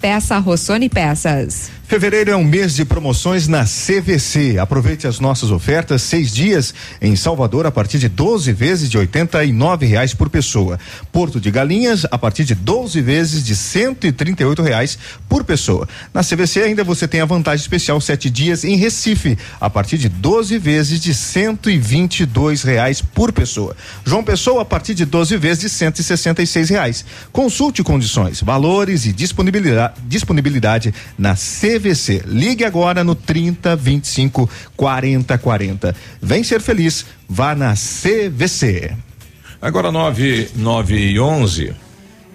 Peça Rossoni Peças. Fevereiro é um mês de promoções na CVC. Aproveite as nossas ofertas, seis dias em Salvador a partir de 12 vezes de R$ reais por pessoa. Porto de Galinhas a partir de 12 vezes de R$ reais por pessoa. Na CVC ainda você tem a vantagem especial sete dias em Recife a partir de 12 vezes de R$ reais por pessoa. João Pessoa a partir de 12 vezes de R$ reais. Consulte condições, valores e disponibilidade, disponibilidade na CVC. Ligue agora no 30 25 40 40. Vem ser feliz, vá na CVC. Agora 9, 9 e 11.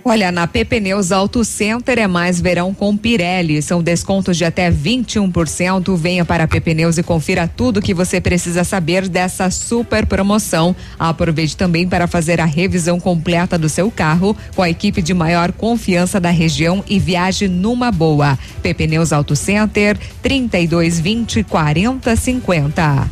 Olha, na PP Neus Auto Center é mais verão com Pirelli. São descontos de até 21%. Venha para a PP Neus e confira tudo que você precisa saber dessa super promoção. Aproveite também para fazer a revisão completa do seu carro com a equipe de maior confiança da região e viaje numa boa. PP Neus Auto Center 3220 4050.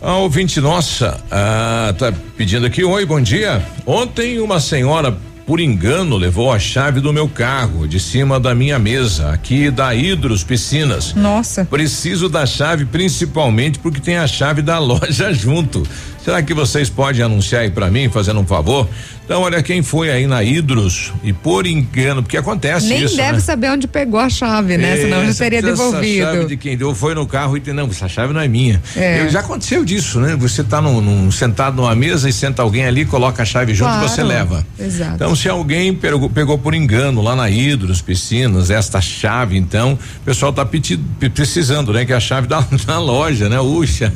A ouvinte nossa, ah, tá pedindo aqui, oi, bom dia. Ontem uma senhora por engano, levou a chave do meu carro de cima da minha mesa, aqui da Hidros Piscinas. Nossa. Preciso da chave principalmente porque tem a chave da loja junto. Será que vocês podem anunciar aí para mim, fazendo um favor? Então, olha, quem foi aí na Hidros e por engano, porque acontece Nem isso. Nem deve né? saber onde pegou a chave, né? Senão já teria devolvido. Essa chave de quem deu foi no carro e tem, não, essa chave não é minha. É. Eu, já aconteceu disso, né? Você tá num, num, sentado numa mesa e senta alguém ali, coloca a chave junto claro. e você leva. Exato. Então, se alguém pegou, pegou por engano lá na Hidros, piscinas, esta chave, então, o pessoal tá precisando, né? Que é a chave da, da loja, né? Uxa.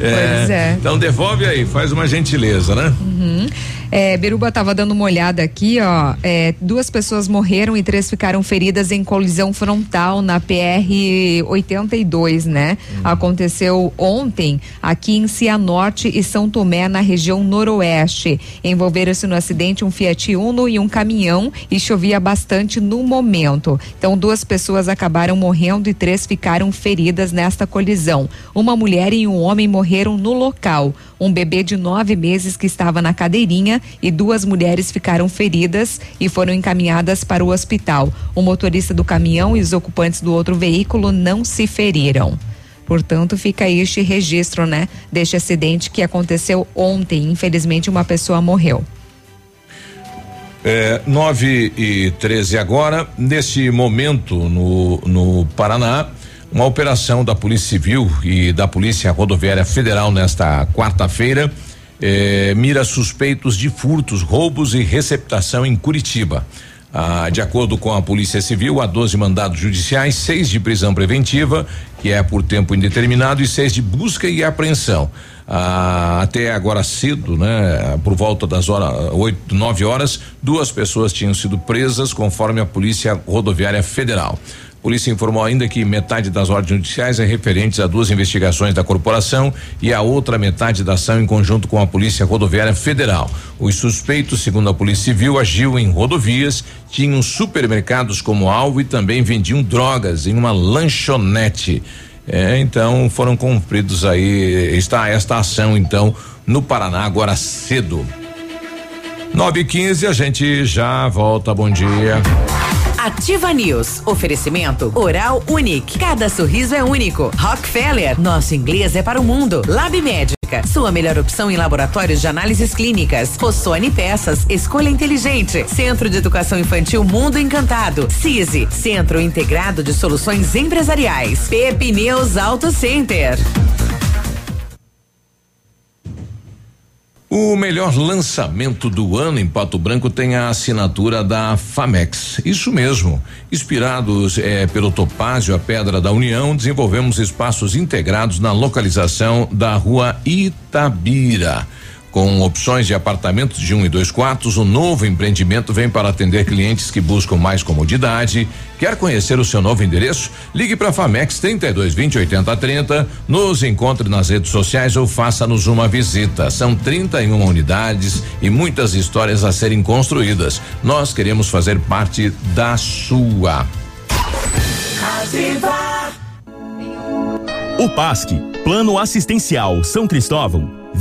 é, pois é. Então, devolve aí, faz uma gentileza, né? Uhum. É, Beruba estava dando uma olhada aqui, ó. É, duas pessoas morreram e três ficaram feridas em colisão frontal na PR 82, né? Hum. Aconteceu ontem aqui em Cianorte e São Tomé, na região noroeste. Envolveram-se no acidente um Fiat Uno e um caminhão e chovia bastante no momento. Então, duas pessoas acabaram morrendo e três ficaram feridas nesta colisão. Uma mulher e um homem morreram no local. Um bebê de nove meses que estava na cadeirinha e duas mulheres ficaram feridas e foram encaminhadas para o hospital. O motorista do caminhão e os ocupantes do outro veículo não se feriram. Portanto, fica este registro, né? Deste acidente que aconteceu ontem. Infelizmente, uma pessoa morreu. É, 9 e 13 agora. Neste momento, no, no Paraná, uma operação da Polícia Civil e da Polícia Rodoviária Federal nesta quarta-feira eh, mira suspeitos de furtos, roubos e receptação em Curitiba. Ah, de acordo com a Polícia Civil, há 12 mandados judiciais, seis de prisão preventiva, que é por tempo indeterminado, e seis de busca e apreensão. Ah, até agora cedo, né? Por volta das horas oito, nove horas, duas pessoas tinham sido presas, conforme a Polícia Rodoviária Federal polícia informou ainda que metade das ordens judiciais é referentes a duas investigações da corporação e a outra metade da ação em conjunto com a Polícia Rodoviária Federal. Os suspeitos, segundo a Polícia Civil, agiu em rodovias, tinham supermercados como alvo e também vendiam drogas em uma lanchonete. É, então foram cumpridos aí está esta ação então no Paraná agora cedo. 9 e 15 a gente já volta. Bom dia. Ativa News. Oferecimento Oral Unique. Cada sorriso é único. Rockefeller. Nosso inglês é para o mundo. Lab Médica. Sua melhor opção em laboratórios de análises clínicas. Rossoni Peças. Escolha inteligente. Centro de Educação Infantil Mundo Encantado. CISI. Centro Integrado de Soluções Empresariais. Pepineus Auto Center. O melhor lançamento do ano em Pato Branco tem a assinatura da Famex. Isso mesmo. Inspirados eh, pelo Topázio, a Pedra da União, desenvolvemos espaços integrados na localização da rua Itabira Com opções de apartamentos de um e dois quartos, o novo empreendimento vem para atender clientes que buscam mais comodidade. Quer conhecer o seu novo endereço? Ligue para Famex 3220 8030, nos encontre nas redes sociais ou faça-nos uma visita. São 31 unidades e muitas histórias a serem construídas. Nós queremos fazer parte da sua. Ativa. O PASC, Plano Assistencial São Cristóvão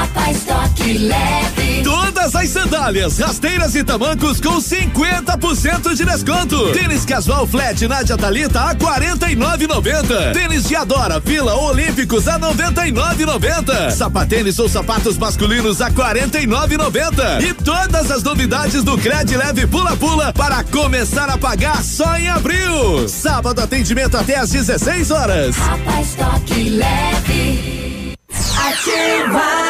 Rapaz, toque leve. Todas as sandálias, rasteiras e tamancos com 50% de desconto. Tênis casual flat Nádia Talita a 49,90. Tênis de Adora Vila Olímpicos a 99,90. Sapatênis ou sapatos masculinos a 49,90. E todas as novidades do Cred Leve Pula Pula para começar a pagar só em abril. Sábado atendimento até às 16 horas. Rapaz, toque leve. Ativa!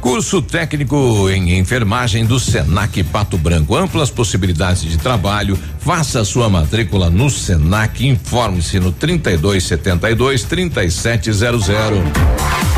Curso técnico em enfermagem do Senac Pato Branco. Amplas possibilidades de trabalho. Faça sua matrícula no Senac. Informe-se no 3272 3700.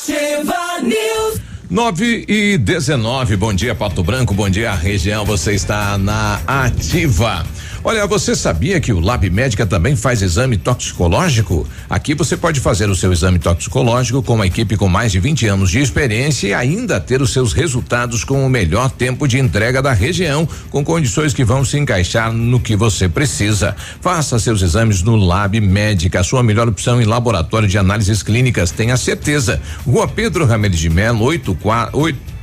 Ativa News. 9 e 19. Bom dia, Pato Branco. Bom dia, região. Você está na Ativa. Olha, você sabia que o Lab Médica também faz exame toxicológico? Aqui você pode fazer o seu exame toxicológico com uma equipe com mais de 20 anos de experiência e ainda ter os seus resultados com o melhor tempo de entrega da região, com condições que vão se encaixar no que você precisa. Faça seus exames no Lab Médica, a sua melhor opção em laboratório de análises clínicas, tenha certeza. Rua Pedro Ramirez de Melo, 84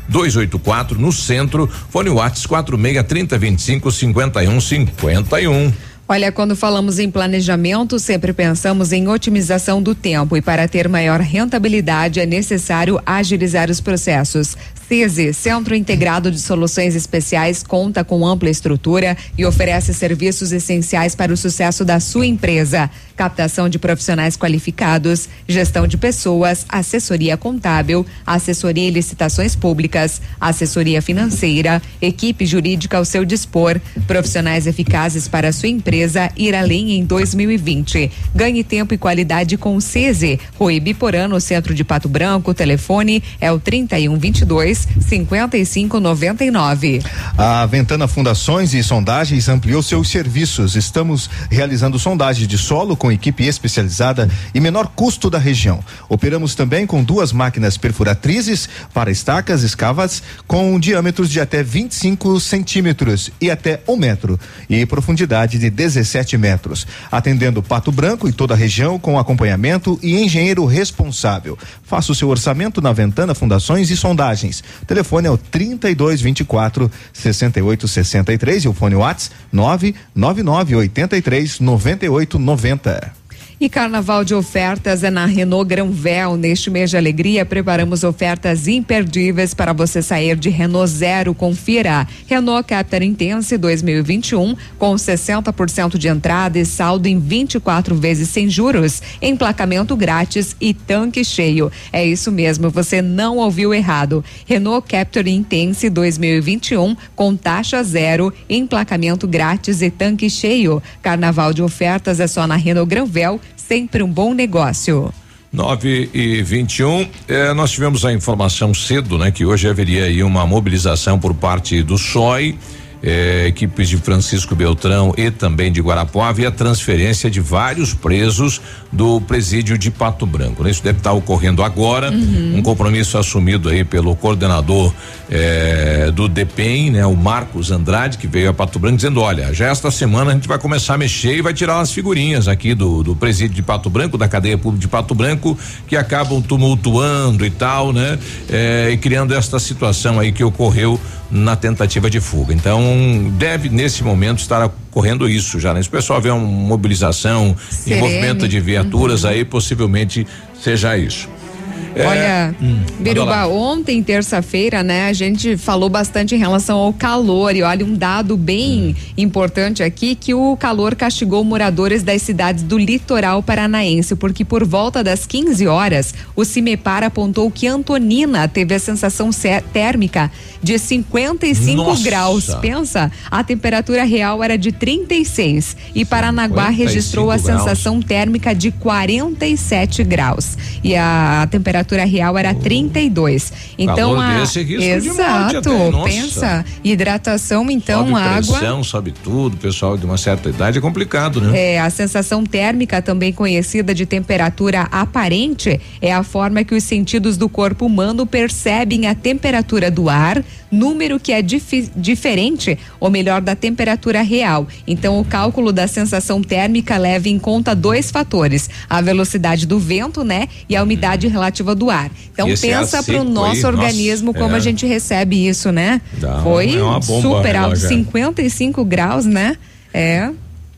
284 no centro. Fone Whats 46 30 25 51 51. Olha, quando falamos em planejamento, sempre pensamos em otimização do tempo e para ter maior rentabilidade é necessário agilizar os processos. CISI, Centro Integrado de Soluções Especiais, conta com ampla estrutura e oferece serviços essenciais para o sucesso da sua empresa. Captação de profissionais qualificados, gestão de pessoas, assessoria contábil, assessoria em licitações públicas, assessoria financeira, equipe jurídica ao seu dispor, profissionais eficazes para a sua empresa ir além em 2020. Ganhe tempo e qualidade com o CISI. Rui Biporã, no centro de Pato Branco, telefone é o 3122 5599. A Ventana Fundações e Sondagens ampliou seus serviços. Estamos realizando sondagens de solo com equipe especializada e menor custo da região. Operamos também com duas máquinas perfuratrizes para estacas escavas com diâmetros de até 25 centímetros e até um metro e profundidade de 17 metros, atendendo Pato Branco e toda a região com acompanhamento e engenheiro responsável. Faça o seu orçamento na Ventana Fundações e Sondagens. Telefone é o 3224 6863 e o fone WhatsApp 999 83 98 90. E carnaval de ofertas é na Renault Granvel. Neste mês de alegria, preparamos ofertas imperdíveis para você sair de Renault Zero. Confira. Renault Captur Intense 2021 com 60% de entrada e saldo em 24 vezes sem juros, emplacamento grátis e tanque cheio. É isso mesmo, você não ouviu errado. Renault Captur Intense 2021 com taxa zero, emplacamento grátis e tanque cheio. Carnaval de ofertas é só na Renault Granvel sempre um bom negócio. 9 e 21. Um, eh, nós tivemos a informação cedo, né, que hoje haveria aí uma mobilização por parte do SOI eh, equipes de Francisco Beltrão e também de Guarapuava e a transferência de vários presos do presídio de Pato Branco. Né? Isso deve estar ocorrendo agora, uhum. um compromisso assumido aí pelo coordenador eh, do DEPEN, né? O Marcos Andrade, que veio a Pato Branco dizendo, olha, já esta semana a gente vai começar a mexer e vai tirar as figurinhas aqui do, do presídio de Pato Branco, da cadeia pública de Pato Branco, que acabam tumultuando e tal, né? Eh, e criando esta situação aí que ocorreu na tentativa de fuga. Então, deve nesse momento estar ocorrendo isso já, né? Se o pessoal vê uma mobilização e movimento de viaturas uhum. aí, possivelmente seja isso. É, Olha, hum, Biruba, ontem, terça-feira, né, a gente falou bastante em relação ao calor e olha um dado bem hum. importante aqui que o calor castigou moradores das cidades do litoral paranaense, porque por volta das 15 horas, o Cimepar apontou que Antonina teve a sensação térmica de 55 Nossa. graus. Pensa, a temperatura real era de 36 e Paranaguá registrou a graus. sensação térmica de 47 graus. E a, a temperatura temperatura real era oh. 32. Então a desse, exato, pensa, hidratação então sobe água. Pressão, sobe tudo, pessoal de uma certa idade é complicado, né? É, a sensação térmica também conhecida de temperatura aparente é a forma que os sentidos do corpo humano percebem a temperatura do ar, número que é dif diferente, ou melhor, da temperatura real. Então o cálculo da sensação térmica leva em conta dois fatores: a velocidade do vento, né, e a umidade relativa do ar. Então pensa para o nosso aí, organismo nossa, como é. a gente recebe isso, né? Dá, Foi é super alto, 55 graus, né? É.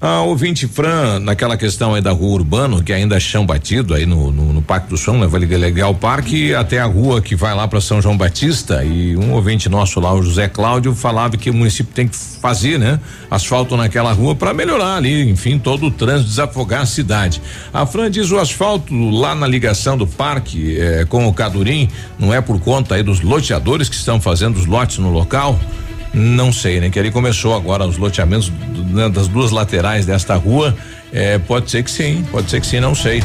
A ouvinte Fran, naquela questão aí da rua Urbano, que ainda é chão batido aí no, no, no Parque do Som, né? Vale Legal Parque, até a rua que vai lá para São João Batista. E um ouvinte nosso lá, o José Cláudio, falava que o município tem que fazer, né? Asfalto naquela rua para melhorar ali, enfim, todo o trânsito, desafogar a cidade. A Fran diz o asfalto lá na ligação do parque eh, com o Cadurim não é por conta aí dos loteadores que estão fazendo os lotes no local. Não sei, né? Que ali começou agora os loteamentos né, das duas laterais desta rua é, pode ser que sim, pode ser que sim, não sei.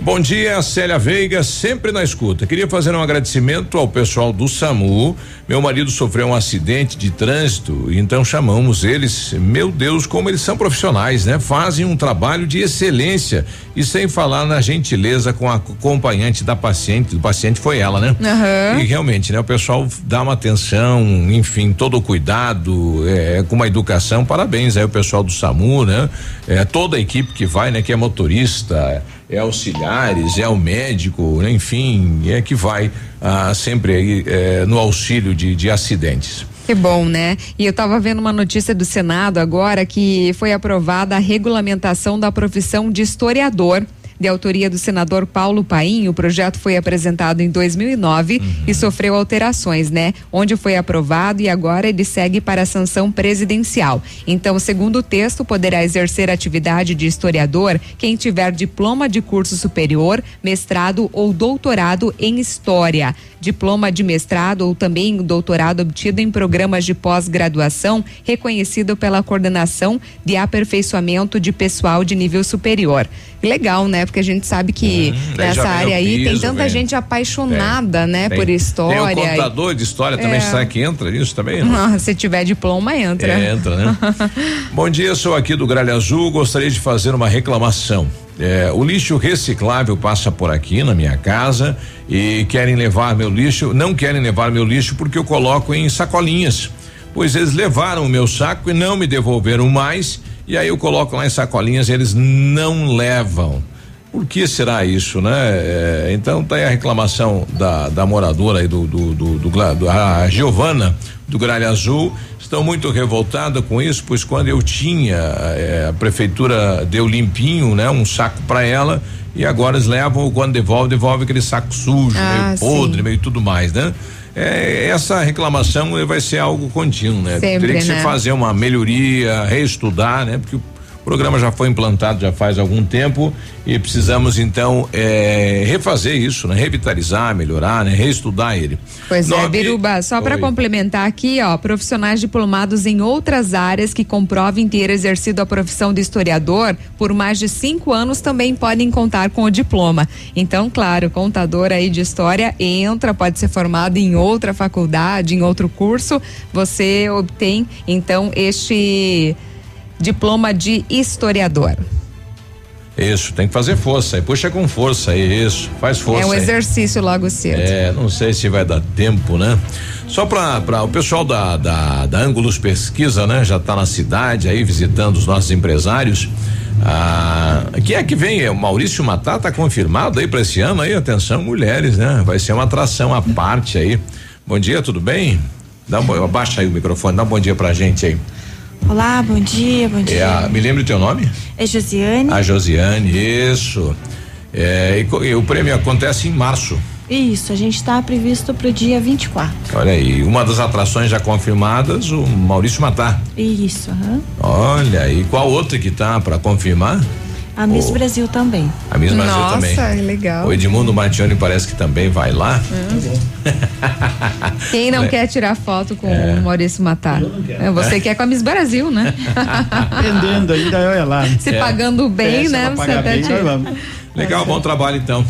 Bom dia, Célia Veiga, sempre na escuta. Queria fazer um agradecimento ao pessoal do SAMU. Meu marido sofreu um acidente de trânsito, então chamamos eles. Meu Deus, como eles são profissionais, né? Fazem um trabalho de excelência e sem falar na gentileza com a acompanhante da paciente. Do paciente foi ela, né? Uhum. E realmente, né? O pessoal dá uma atenção, enfim, todo o cuidado, é, com uma educação. Parabéns aí o pessoal do SAMU, né? É, toda a equipe que vai, né? Que é motorista, é auxiliares, é o médico, né, enfim, é que vai ah, sempre aí eh, no auxílio de, de acidentes. Que bom, né? E eu estava vendo uma notícia do Senado agora que foi aprovada a regulamentação da profissão de historiador de autoria do senador Paulo Paim. O projeto foi apresentado em 2009 uhum. e sofreu alterações, né? Onde foi aprovado e agora ele segue para a sanção presidencial. Então, segundo o texto, poderá exercer atividade de historiador quem tiver diploma de curso superior, mestrado ou doutorado em história diploma de mestrado ou também doutorado obtido em programas de pós-graduação reconhecido pela coordenação de aperfeiçoamento de pessoal de nível superior. Legal, né? Porque a gente sabe que hum, nessa área aí piso, tem tanta vem. gente apaixonada, tem, né, tem. por história. Tem o contador de história também, é. sabe que entra nisso também? Não? se tiver diploma, entra. É, entra, né? Bom dia, sou aqui do Gralha Azul, gostaria de fazer uma reclamação. É, o lixo reciclável passa por aqui na minha casa e querem levar meu lixo, não querem levar meu lixo porque eu coloco em sacolinhas. Pois eles levaram o meu saco e não me devolveram mais, e aí eu coloco lá em sacolinhas e eles não levam. Por que será isso, né? É, então tá aí a reclamação da, da moradora aí do, do, do, do, do a Giovana do Gralha Azul estão muito revoltada com isso, pois quando eu tinha é, a prefeitura deu limpinho, né, um saco para ela e agora eles levam quando devolve devolve aquele saco sujo, ah, meio podre, sim. meio tudo mais, né? É, essa reclamação vai ser algo contínuo, né? Sempre, Teria que né? se fazer uma melhoria, reestudar, né? Porque o o programa já foi implantado já faz algum tempo e precisamos então é, refazer isso, né? Revitalizar, melhorar, né? Reestudar ele. Pois é, Nove... é, Biruba, só para complementar aqui, ó, profissionais diplomados em outras áreas que comprovem ter exercido a profissão de historiador por mais de cinco anos também podem contar com o diploma. Então, claro, contador aí de história entra, pode ser formado em outra faculdade, em outro curso, você obtém então este diploma de historiador. Isso, tem que fazer força. E puxa com força aí, isso. Faz força. É um aí. exercício logo cedo. É, não sei se vai dar tempo, né? Só para o pessoal da, da, da Ângulos Pesquisa, né? Já está na cidade aí visitando os nossos empresários. Ah, quem é que vem? É o Maurício Matá, tá confirmado aí para esse ano aí? Atenção, mulheres, né? Vai ser uma atração à parte aí. Bom dia, tudo bem? Dá um, abaixa aí o microfone, dá um bom dia pra gente aí. Olá, bom dia, bom dia. É a, me lembra o teu nome? É Josiane. A Josiane, isso. É, e, e, o prêmio acontece em março. Isso, a gente está previsto para o dia 24. Olha aí, uma das atrações já confirmadas, o Maurício Matar. Isso, aham. Olha, e qual outra que tá para confirmar? A Miss o, Brasil também. A Miss Brasil Nossa, também. Nossa, legal. O Edmundo Martione parece que também vai lá. Hum. Quem não quer tirar foto com é. o Maurício Matar? É, você quer com a Miss Brasil, né? Aprendendo ainda, olha lá. Se é. pagando bem, é, né? Você até bem, tira. Legal, bom trabalho então.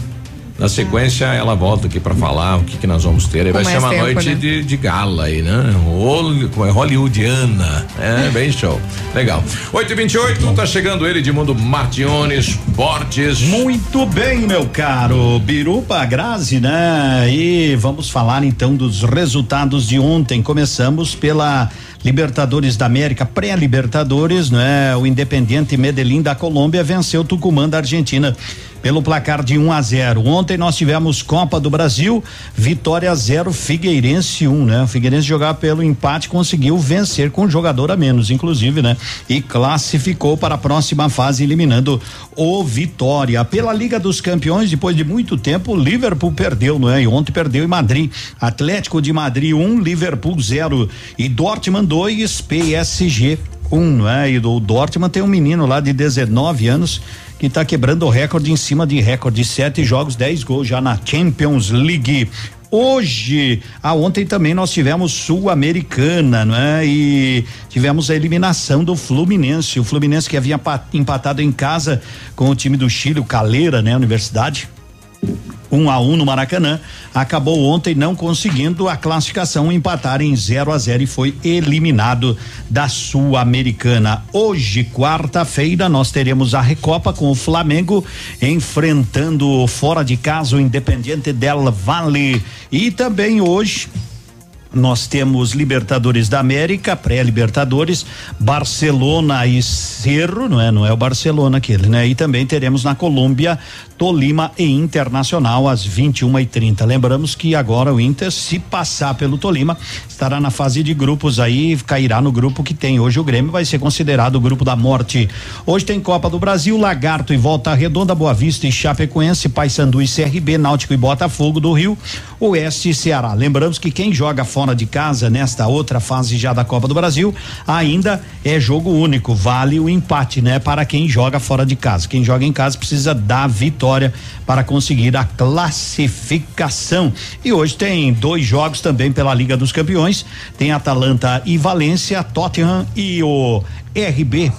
Na sequência, ela volta aqui para falar o que, que nós vamos ter. Aí vai ser uma tempo, noite né? de, de gala aí, né? É, hollywoodiana. É, bem show. Legal. 8 e 28 tá chegando ele de mundo Martiones Borges. Muito bem, meu caro. Birupa Grazi, né? E vamos falar então dos resultados de ontem. Começamos pela Libertadores da América, pré-Libertadores, né? O Independiente Medellín da Colômbia venceu o Tucumã da Argentina pelo placar de 1 um a 0. Ontem nós tivemos Copa do Brasil, vitória 0, Figueirense 1, um, né? O Figueirense jogar pelo empate conseguiu vencer com um jogador a menos, inclusive, né? E classificou para a próxima fase eliminando o Vitória. Pela Liga dos Campeões, depois de muito tempo, o Liverpool perdeu, não é? E ontem perdeu em Madrid. Atlético de Madrid 1, um, Liverpool 0 e Dortmund 2, PSG 1, um, não é? E o Dortmund tem um menino lá de 19 anos que está quebrando o recorde em cima de recorde, sete jogos, 10 gols já na Champions League. Hoje, ah, ontem também nós tivemos Sul-Americana, não é? E tivemos a eliminação do Fluminense. O Fluminense que havia empatado em casa com o time do Chile, o Caleira, né? Universidade um a um no Maracanã, acabou ontem não conseguindo a classificação, empatar em 0 a 0 e foi eliminado da Sul-Americana. Hoje, quarta-feira, nós teremos a Recopa com o Flamengo enfrentando fora de casa o Independiente del Valle e também hoje nós temos Libertadores da América, pré-Libertadores, Barcelona e Cerro, não é? Não é o Barcelona aquele, né? E também teremos na Colômbia Tolima e Internacional às 21 e 30 Lembramos que agora o Inter, se passar pelo Tolima, estará na fase de grupos aí, cairá no grupo que tem hoje o Grêmio, vai ser considerado o grupo da morte. Hoje tem Copa do Brasil, Lagarto e Volta Redonda, Boa Vista e Chapecoense, Paysandu e CRB, Náutico e Botafogo do Rio, Oeste e Ceará. Lembramos que quem joga fora de casa nesta outra fase já da Copa do Brasil, ainda é jogo único, vale o empate, né? Para quem joga fora de casa. Quem joga em casa precisa da vitória vitória para conseguir a classificação. E hoje tem dois jogos também pela Liga dos Campeões: tem Atalanta e Valência, Tottenham e o RB.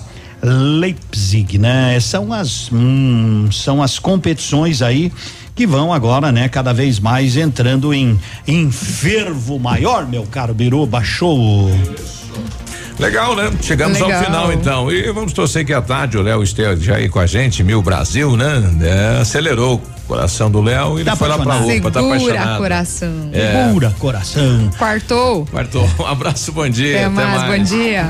Leipzig, né? São as hum, são as competições aí que vão agora, né, cada vez mais entrando em, em fervo maior, meu caro Biru, baixou Legal, né? Chegamos Legal. ao final então. E vamos torcer que à tarde o Léo esteja já aí com a gente, Mil Brasil, né? É, acelerou o coração do Léo e ele tá foi lá pra UPA, tá apaixonado. coração. É. Segura coração. Quartou. Quartou. Um abraço, bom dia. Até, até mais, mais, bom dia.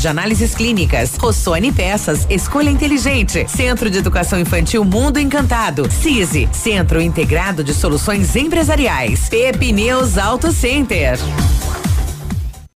de análises clínicas. Rossoni Peças, escolha inteligente. Centro de Educação Infantil Mundo Encantado. CISI, Centro Integrado de Soluções Empresariais. Pepineus Auto Center.